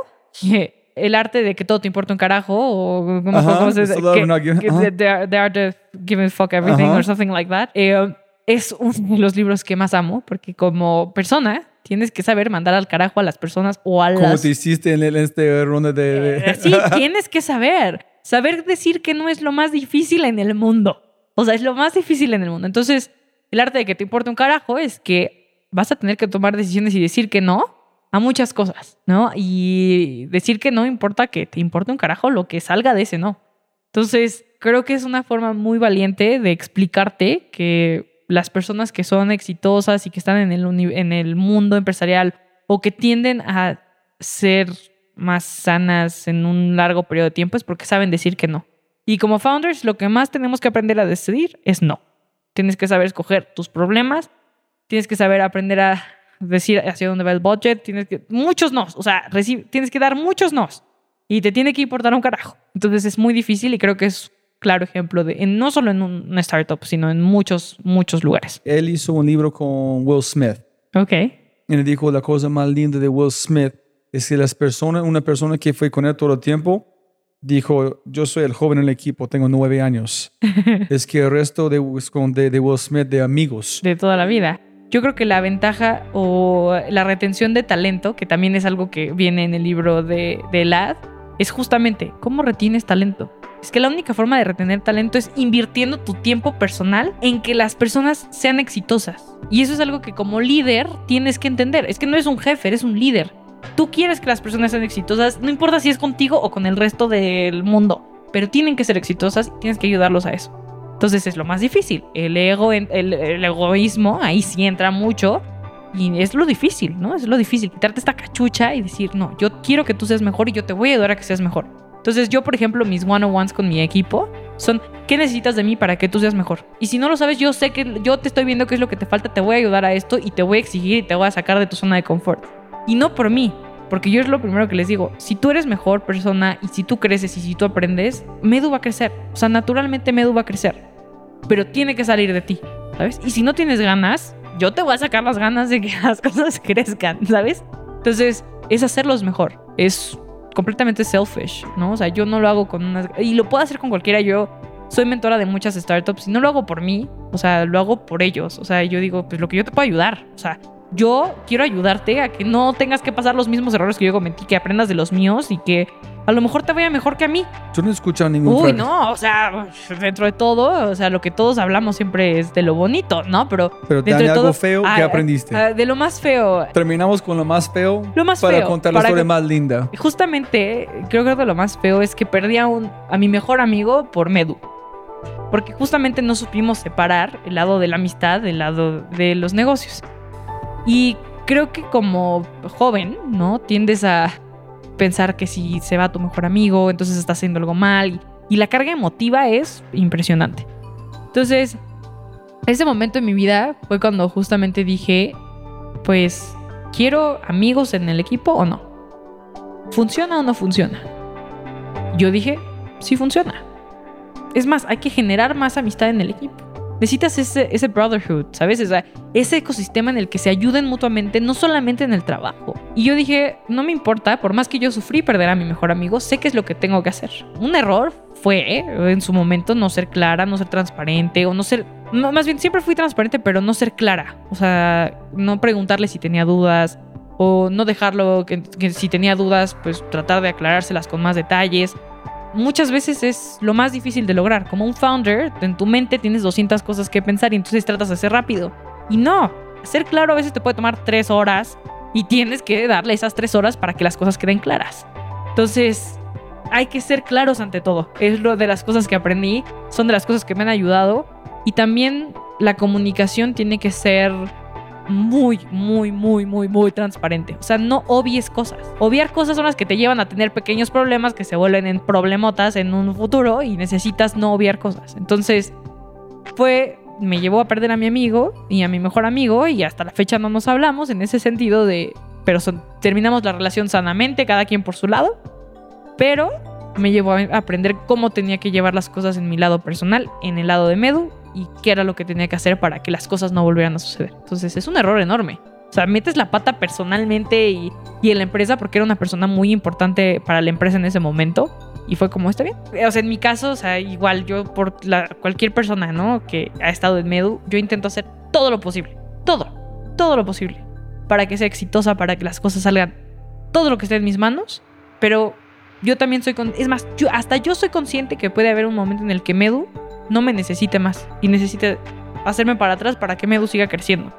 S1: el arte de que todo te importa un carajo, o ¿cómo,
S3: Ajá,
S1: cómo se dice? Que-
S3: no give-
S1: que the, the art of giving a fuck everything or something like that. Eh, es uno de los libros que más amo, porque como persona tienes que saber mandar al carajo a las personas o a
S3: Como
S1: las
S3: te hiciste en, el, este ronda de... de-
S1: eh, Sí, *laughs* tienes que saber. Saber decir que no es lo más difícil en el mundo. O sea, es lo más difícil en el mundo. Entonces, el arte de que te importe un carajo es que vas a tener que tomar decisiones y decir que no a muchas cosas, ¿no? Y decir que no importa que te importe un carajo lo que salga de ese no. Entonces, creo que es una forma muy valiente de explicarte que las personas que son exitosas y que están en el, en el mundo empresarial o que tienden a ser más sanas en un largo periodo de tiempo es porque saben decir que no. Y como founders, lo que más tenemos que aprender a decidir es no. Tienes que saber escoger tus problemas, tienes que saber aprender a decir hacia dónde va el budget, tienes que muchos nos, o sea, tienes que dar muchos nos y te tiene que importar un carajo. Entonces es muy difícil y creo que es claro ejemplo de en- no solo en un- una startup, sino en muchos muchos lugares.
S3: Él hizo un libro con Will Smith.
S1: Ok.
S3: Y le dijo la cosa más linda de Will Smith es que las personas, una persona que fue con él todo el tiempo, dijo, yo soy el joven en el equipo, tengo nueve años. *laughs* es que el resto de, de, de Will Smith, de amigos,
S1: de toda la vida. Yo creo que la ventaja o la retención de talento, que también es algo que viene en el libro de, de Lad, es justamente cómo retienes talento. Es que la única forma de retener talento es invirtiendo tu tiempo personal en que las personas sean exitosas. Y eso es algo que como líder tienes que entender. Es que no eres un jefe, eres un líder. Tú quieres que las personas sean exitosas, no importa si es contigo o con el resto del mundo, pero tienen que ser exitosas tienes que ayudarlos a eso. Entonces es lo más difícil. El ego, el egoísmo, ahí sí entra mucho. Y es lo difícil, ¿no? Es lo difícil. Quitarte esta cachucha y decir, no, yo quiero que tú seas mejor y yo te voy a ayudar a que seas mejor. Entonces yo, por ejemplo, mis one-on-ones con mi equipo son, ¿qué necesitas de mí para que tú seas mejor? Y si no lo sabes, yo sé que yo te estoy viendo qué es lo que te falta, te voy a ayudar a esto y te voy a exigir y te voy a sacar de tu zona de confort. Y no por mí, porque yo es lo primero que les digo, si tú eres mejor persona y si tú creces y si tú aprendes, Medu va a crecer. O sea, naturalmente Medu va a crecer. Pero tiene que salir de ti, ¿sabes? Y si no tienes ganas, yo te voy a sacar las ganas de que *laughs* las cosas crezcan, ¿sabes? Entonces, es hacerlos mejor. Es completamente selfish, ¿no? O sea, yo no lo hago con unas... Y lo puedo hacer con cualquiera. Yo soy mentora de muchas startups y no lo hago por mí, o sea, lo hago por ellos. O sea, yo digo, pues lo que yo te puedo ayudar. O sea, yo quiero ayudarte a que no tengas que pasar los mismos errores que yo cometí, que aprendas de los míos y que a lo mejor te vaya mejor que a mí.
S3: Yo no he escuchado ningún
S1: Uy, no, o sea, dentro de todo, o sea, lo que todos hablamos siempre es de lo bonito, ¿no? Pero
S3: Pero
S1: dentro de
S3: algo
S1: todo,
S3: feo
S1: ah,
S3: que aprendiste.
S1: ah, de lo más feo,
S3: Terminamos con lo más feo
S1: Lo más
S3: para
S1: feo,
S3: contar la
S1: para
S3: historia
S1: que-
S3: más linda.
S1: justamente creo que de lo más feo es que perdí a, un, a mi mejor amigo por Medu. porque justamente no supimos separar el lado de la amistad del lado de los negocios. Y creo que como joven, ¿no? Tiendes a pensar que si se va tu mejor amigo, entonces está haciendo algo mal. Y la carga emotiva es impresionante. Entonces, ese momento en mi vida fue cuando justamente dije, pues, ¿quiero amigos en el equipo o no? ¿Funciona o no funciona? Yo dije, sí funciona. Es más, hay que generar más amistad en el equipo. Necesitas ese, brotherhood, ¿sabes? ese ecosistema en el que se ayuden mutuamente, no solamente en el trabajo. Y yo dije, no me importa, por más que yo sufrí perder a mi mejor amigo, sé qué es lo que tengo que hacer. Un error fue, ¿eh? en su momento, no ser clara, no ser transparente, o no ser... más bien, siempre fui transparente, pero no ser clara. O sea, no preguntarle si tenía dudas, o no dejarlo, que si tenía dudas, pues tratar de aclarárselas con más detalles muchas veces es lo más difícil de lograr. Como un founder, en tu mente tienes 200 cosas que pensar y entonces tratas de ser rápido. Y no, ser claro a veces te puede tomar tres horas y tienes que darle esas tres horas para que las cosas queden claras. Entonces, hay que ser claros ante todo. Es lo de las cosas que aprendí, son de las cosas que me han ayudado. Y también la comunicación tiene que ser muy, muy, muy, muy, muy transparente. O sea, no obvies cosas. Obviar cosas son las que te llevan a tener pequeños problemas que se vuelven en problemotas en un futuro y necesitas no obviar cosas. Entonces, fue, me llevó a perder a mi amigo y a mi mejor amigo y hasta la fecha no nos hablamos en ese sentido de, pero terminamos la relación sanamente, cada quien por su lado, pero me llevó a aprender cómo tenía que llevar las cosas en mi lado personal, en el lado de Medu y qué era lo que tenía que hacer para que las cosas no volvieran a suceder. Entonces es un error enorme. O sea, metes la pata personalmente y, en la empresa porque era una persona muy importante para la empresa en ese momento. Y fue como, está bien. O sea, en mi caso, o sea, igual yo por cualquier persona, ¿no? Que ha estado en Medu, yo intento hacer todo lo posible. Todo. Todo lo posible. Para que sea exitosa, para que las cosas salgan. Todo lo que esté en mis manos. Pero yo también soy... Con, es más, yo, hasta yo soy consciente que puede haber un momento en el que Medu no me necesite más y necesite hacerme para atrás para que Medu siga creciendo.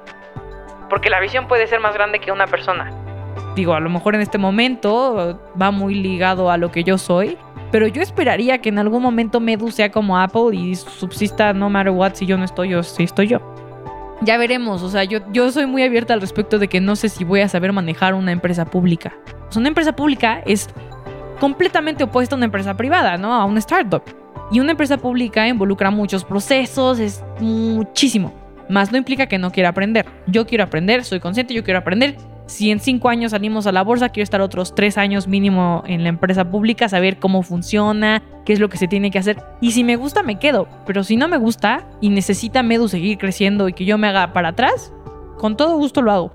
S2: Porque la visión puede ser más grande que una persona.
S1: Digo, a lo mejor en este momento va muy ligado a lo que yo soy, pero yo esperaría que en algún momento Medu sea como Apple y subsista no matter what si yo no estoy o si estoy yo. Ya veremos, o sea, yo, yo soy muy abierta al respecto de que no sé si voy a saber manejar una empresa pública. una empresa pública es completamente opuesta a una empresa privada, ¿no? A una startup. Y una empresa pública involucra muchos procesos, es muchísimo. Más no implica que no quiera aprender. Yo quiero aprender, soy consciente, yo quiero aprender. Si en cinco años salimos a la bolsa, quiero estar otros tres años mínimo en la empresa pública, saber cómo funciona, qué es lo que se tiene que hacer. Y si me gusta, me quedo. Pero si no me gusta y necesita Medu seguir creciendo y que yo me haga para atrás, con todo gusto lo hago.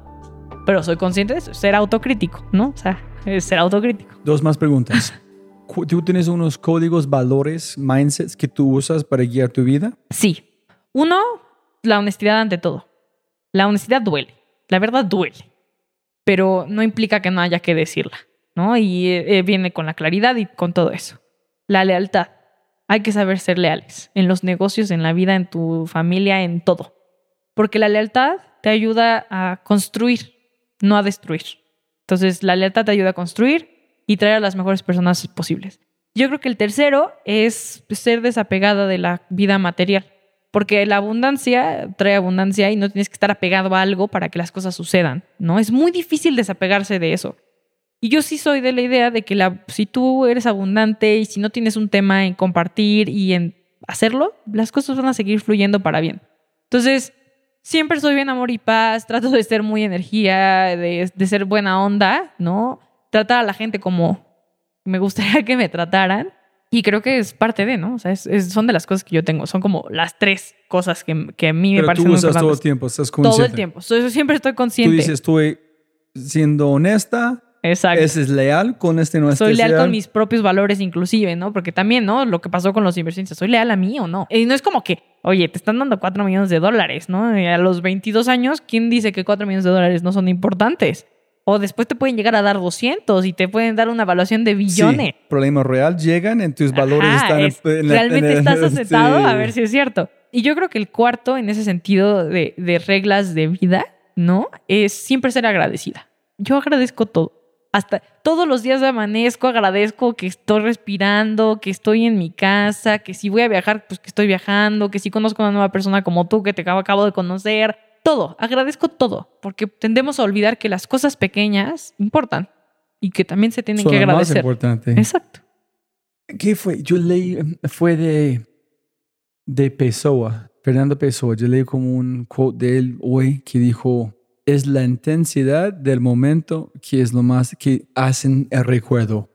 S1: Pero soy consciente de eso, ser autocrítico, ¿no? O sea, ser autocrítico.
S3: Dos más preguntas. ¿Tú tienes unos códigos, valores, mindsets que tú usas para guiar tu vida?
S1: Sí. Uno, la honestidad ante todo. La honestidad duele. La verdad duele. Pero no implica que no haya que decirla, ¿no? Y eh, viene con la claridad y con todo eso. La lealtad. Hay que saber ser leales en los negocios, en la vida, en tu familia, en todo. Porque la lealtad te ayuda a construir, no a destruir. Entonces, la lealtad te ayuda a construir y traer a las mejores personas posibles. Yo creo que el tercero es ser desapegada de la vida material, porque la abundancia trae abundancia y no tienes que estar apegado a algo para que las cosas sucedan, ¿no? Es muy difícil desapegarse de eso. Y yo sí soy de la idea de que la, si tú eres abundante y si no tienes un tema en compartir y en hacerlo, las cosas van a seguir fluyendo para bien. Entonces, siempre soy bien amor y paz, trato de ser muy energía, de, de ser buena onda, ¿no? Tratar a la gente como me gustaría que me trataran. Y creo que es parte de, ¿no? O sea, son de las cosas que yo tengo. Son como las tres cosas que, que a mí me parecen
S3: tú usas todo el tiempo, estás consciente.
S1: Todo el tiempo. siempre estoy consciente.
S3: Tú dices, estoy siendo honesta.
S1: Exacto.
S3: Ese es leal con este no
S1: Soy leal con mis propios valores inclusive, ¿no? Porque también, ¿no? Lo que pasó con los inversionistas. ¿Soy leal a mí o no? Y no es como que, oye, te están dando 4 millones de dólares, ¿no? Y a los 22 años, ¿quién dice que 4 millones de dólares no son importantes? O después te pueden llegar a dar 200 y te pueden dar una evaluación de billones. Sí,
S3: problema real llegan en tus valores están en,
S1: realmente estás aceptado *laughs* a ver si es cierto. Y yo creo que el cuarto en ese sentido de, reglas de vida, ¿no? Es siempre ser agradecida. Yo agradezco todo. Hasta todos los días amanezco, agradezco que estoy respirando, que estoy en mi casa, que si voy a viajar, pues que estoy viajando, que si conozco a una nueva persona como tú que te acabo, acabo de conocer. Todo, agradezco todo, porque tendemos a olvidar que las cosas pequeñas importan y que también se tienen
S3: Son
S1: que
S3: lo más
S1: agradecer.
S3: importante.
S1: Exacto.
S3: ¿Qué fue? Yo leí, fue de, de Pessoa, Fernando Pessoa. Yo leí como un quote de él hoy que dijo, es la intensidad del momento que es lo más que hacen el recuerdo.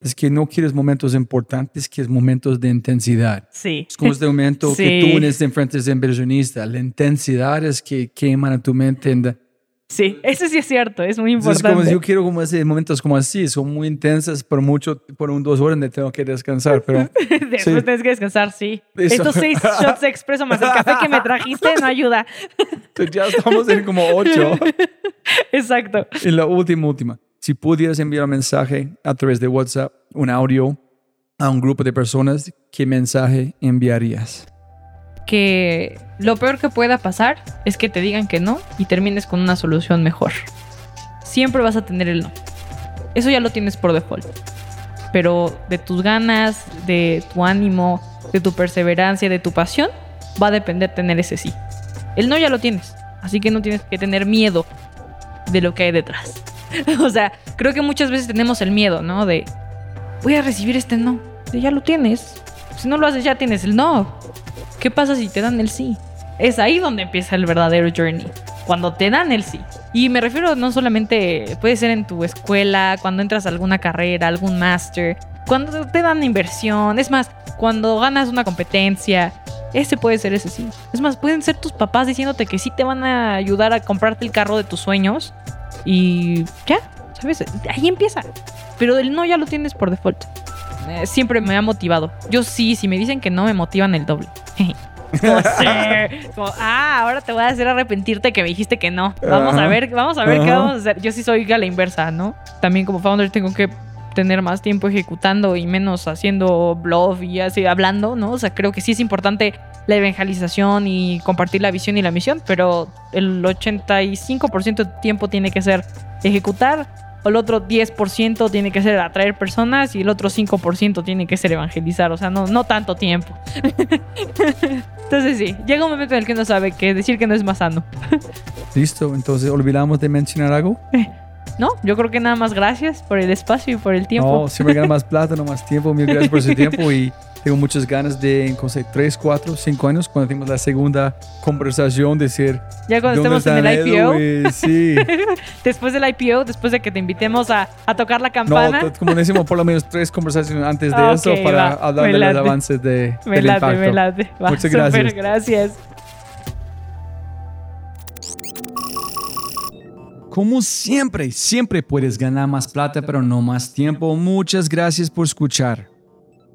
S3: Es que no quieres momentos importantes, quieres momentos de intensidad.
S1: Sí.
S3: Es como este momento *laughs* que
S1: Sí.
S3: tú en este enfrente de inversionista. La intensidad es que queman a tu mente. en-
S1: Sí, eso sí es cierto, es muy
S3: Entonces,
S1: importante.
S3: como si yo quiero como ese momentos como así, son muy intensas por mucho, por un dos horas donde tengo que descansar, pero *laughs*
S1: Después
S3: Sí.
S1: tienes que descansar, sí.
S3: Eso.
S1: Estos seis *laughs* shots expreso más el café que me trajiste no ayuda.
S3: Entonces, ya estamos en como ocho.
S1: Exacto.
S3: Y la última, última. Si pudieras enviar un mensaje a través de WhatsApp, un audio a un grupo de personas, ¿qué mensaje enviarías?
S1: Que lo peor que pueda pasar es que te digan que no y termines con una solución mejor. Siempre vas a tener el no. Eso ya lo tienes por default. Pero de tus ganas, de tu ánimo, de tu perseverancia, de tu pasión, va a depender tener ese sí. El no ya lo tienes. Así que no tienes que tener miedo de lo que hay detrás. *laughs* o sea, creo que muchas veces tenemos el miedo, ¿no? De, voy a recibir este no. Ya lo tienes. Si no lo haces, ya tienes el no. ¿Qué pasa si te dan el sí? Es ahí donde empieza el verdadero journey. Cuando te dan el sí. Y me refiero no solamente, puede ser en tu escuela, cuando entras a alguna carrera, algún máster, cuando te dan inversión, es más, cuando ganas una competencia, ese puede ser ese sí. Es más, pueden ser tus papás diciéndote que sí te van a ayudar a comprarte el carro de tus sueños y ya, ¿sabes? Ahí empieza. Pero el no ya lo tienes por default. Eh, siempre me ha motivado. Yo sí, si me dicen que no, me motivan el doble. *laughs* Como, ah, ahora te voy a hacer arrepentirte que me dijiste que no. Vamos a ver, vamos a ver qué vamos a hacer. Yo sí soy a la inversa, ¿no? También como founder tengo que tener más tiempo ejecutando y menos haciendo blog y así hablando, ¿no? O sea, creo que sí es importante la evangelización y compartir la visión y la misión, pero el 85% de tiempo tiene que ser ejecutar, el otro 10% tiene que ser atraer personas y el otro 5% tiene que ser evangelizar, o sea, no, no tanto tiempo. *laughs* Entonces sí, llega un momento en el que uno sabe que decir que no es más sano. *laughs*
S3: Listo, entonces olvidamos de mencionar algo.
S1: No, yo creo que nada más gracias por el espacio y por el tiempo.
S3: No, siempre gana más *laughs* plata, no más tiempo. Mil gracias por su tiempo y tengo muchas ganas de, en cosa de 3, 4, 5 años, cuando tenemos la segunda conversación, decir.
S1: ya cuando
S3: ¿dónde
S1: estemos en el? IPO,
S3: sí. *laughs*
S1: después del IPO, después de que te invitemos a, a tocar la campana,
S3: como decimos, por lo menos tres conversaciones antes de eso para
S1: va,
S3: hablar de los avances de,
S1: me
S3: del
S1: late,
S3: impacto.
S1: me late. Va,
S3: Muchas gracias.
S1: gracias.
S3: Como siempre, siempre puedes ganar más plata, pero no más tiempo. Muchas gracias por escuchar.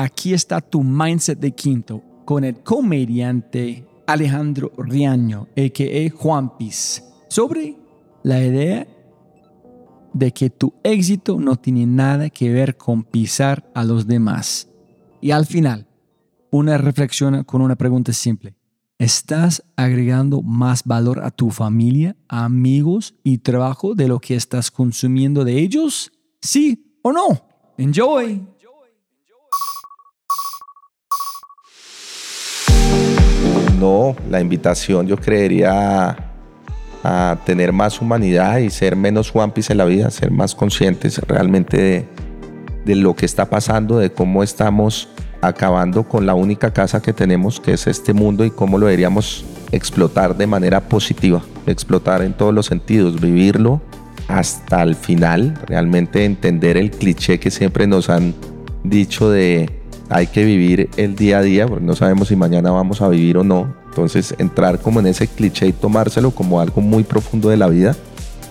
S3: Aquí está tu mindset de quinto con el comediante Alejandro Riaño, a.k.a. Juan Piz, sobre la idea de que tu éxito no tiene nada que ver con pisar a los demás. Y al final, una reflexión con una pregunta simple. ¿Estás agregando más valor a tu familia, amigos y trabajo de lo que estás consumiendo de ellos? ¿Sí o no? Enjoy.
S5: No, la invitación yo creería a tener más humanidad y ser menos Juanpis en la vida, ser más conscientes realmente de, de lo que está pasando, de cómo estamos acabando con la única casa que tenemos, que es este mundo, y cómo lo deberíamos explotar de manera positiva, explotar en todos los sentidos, vivirlo hasta el final, realmente entender el cliché que siempre nos han dicho de hay que vivir el día a día, porque no sabemos si mañana vamos a vivir o no. Entonces entrar como en ese cliché y tomárselo como algo muy profundo de la vida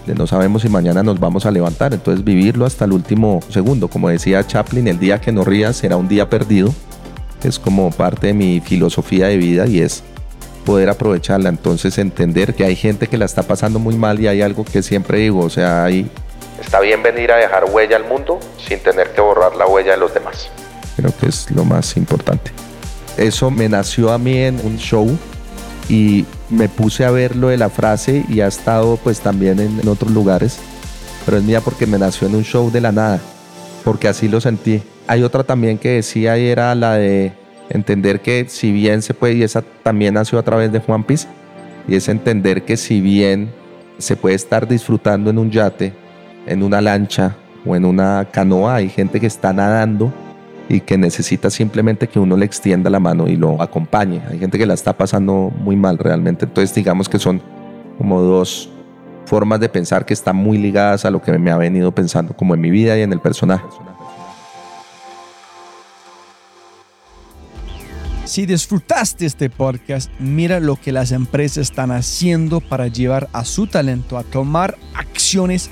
S5: de no sabemos si mañana nos vamos a levantar, entonces vivirlo hasta el último segundo. Como decía Chaplin, el día que no rías será un día perdido. Es como parte de mi filosofía de vida y es poder aprovecharla. Entonces entender que hay gente que la está pasando muy mal y hay algo que siempre digo, o sea, hay... Está bien venir a dejar huella al mundo sin tener que borrar la huella de los demás. Creo que es lo más importante. Eso me nació a mí en un show y me puse a ver lo de la frase y ha estado pues también en, en otros lugares, pero es mía porque me nació en un show de la nada, porque así lo sentí. Hay otra también que decía y era la de entender que si bien se puede, y esa también nació a través de Juan Piz, y es entender que si bien se puede estar disfrutando en un yate, en una lancha o en una canoa, hay gente que está nadando y que necesita simplemente que uno le extienda la mano y lo acompañe. Hay gente que la está pasando muy mal realmente. Entonces digamos que son como dos formas de pensar que están muy ligadas a lo que me ha venido pensando como en mi vida y en el personaje.
S3: Si disfrutaste este podcast, mira lo que las empresas están haciendo para llevar a su talento a tomar acciones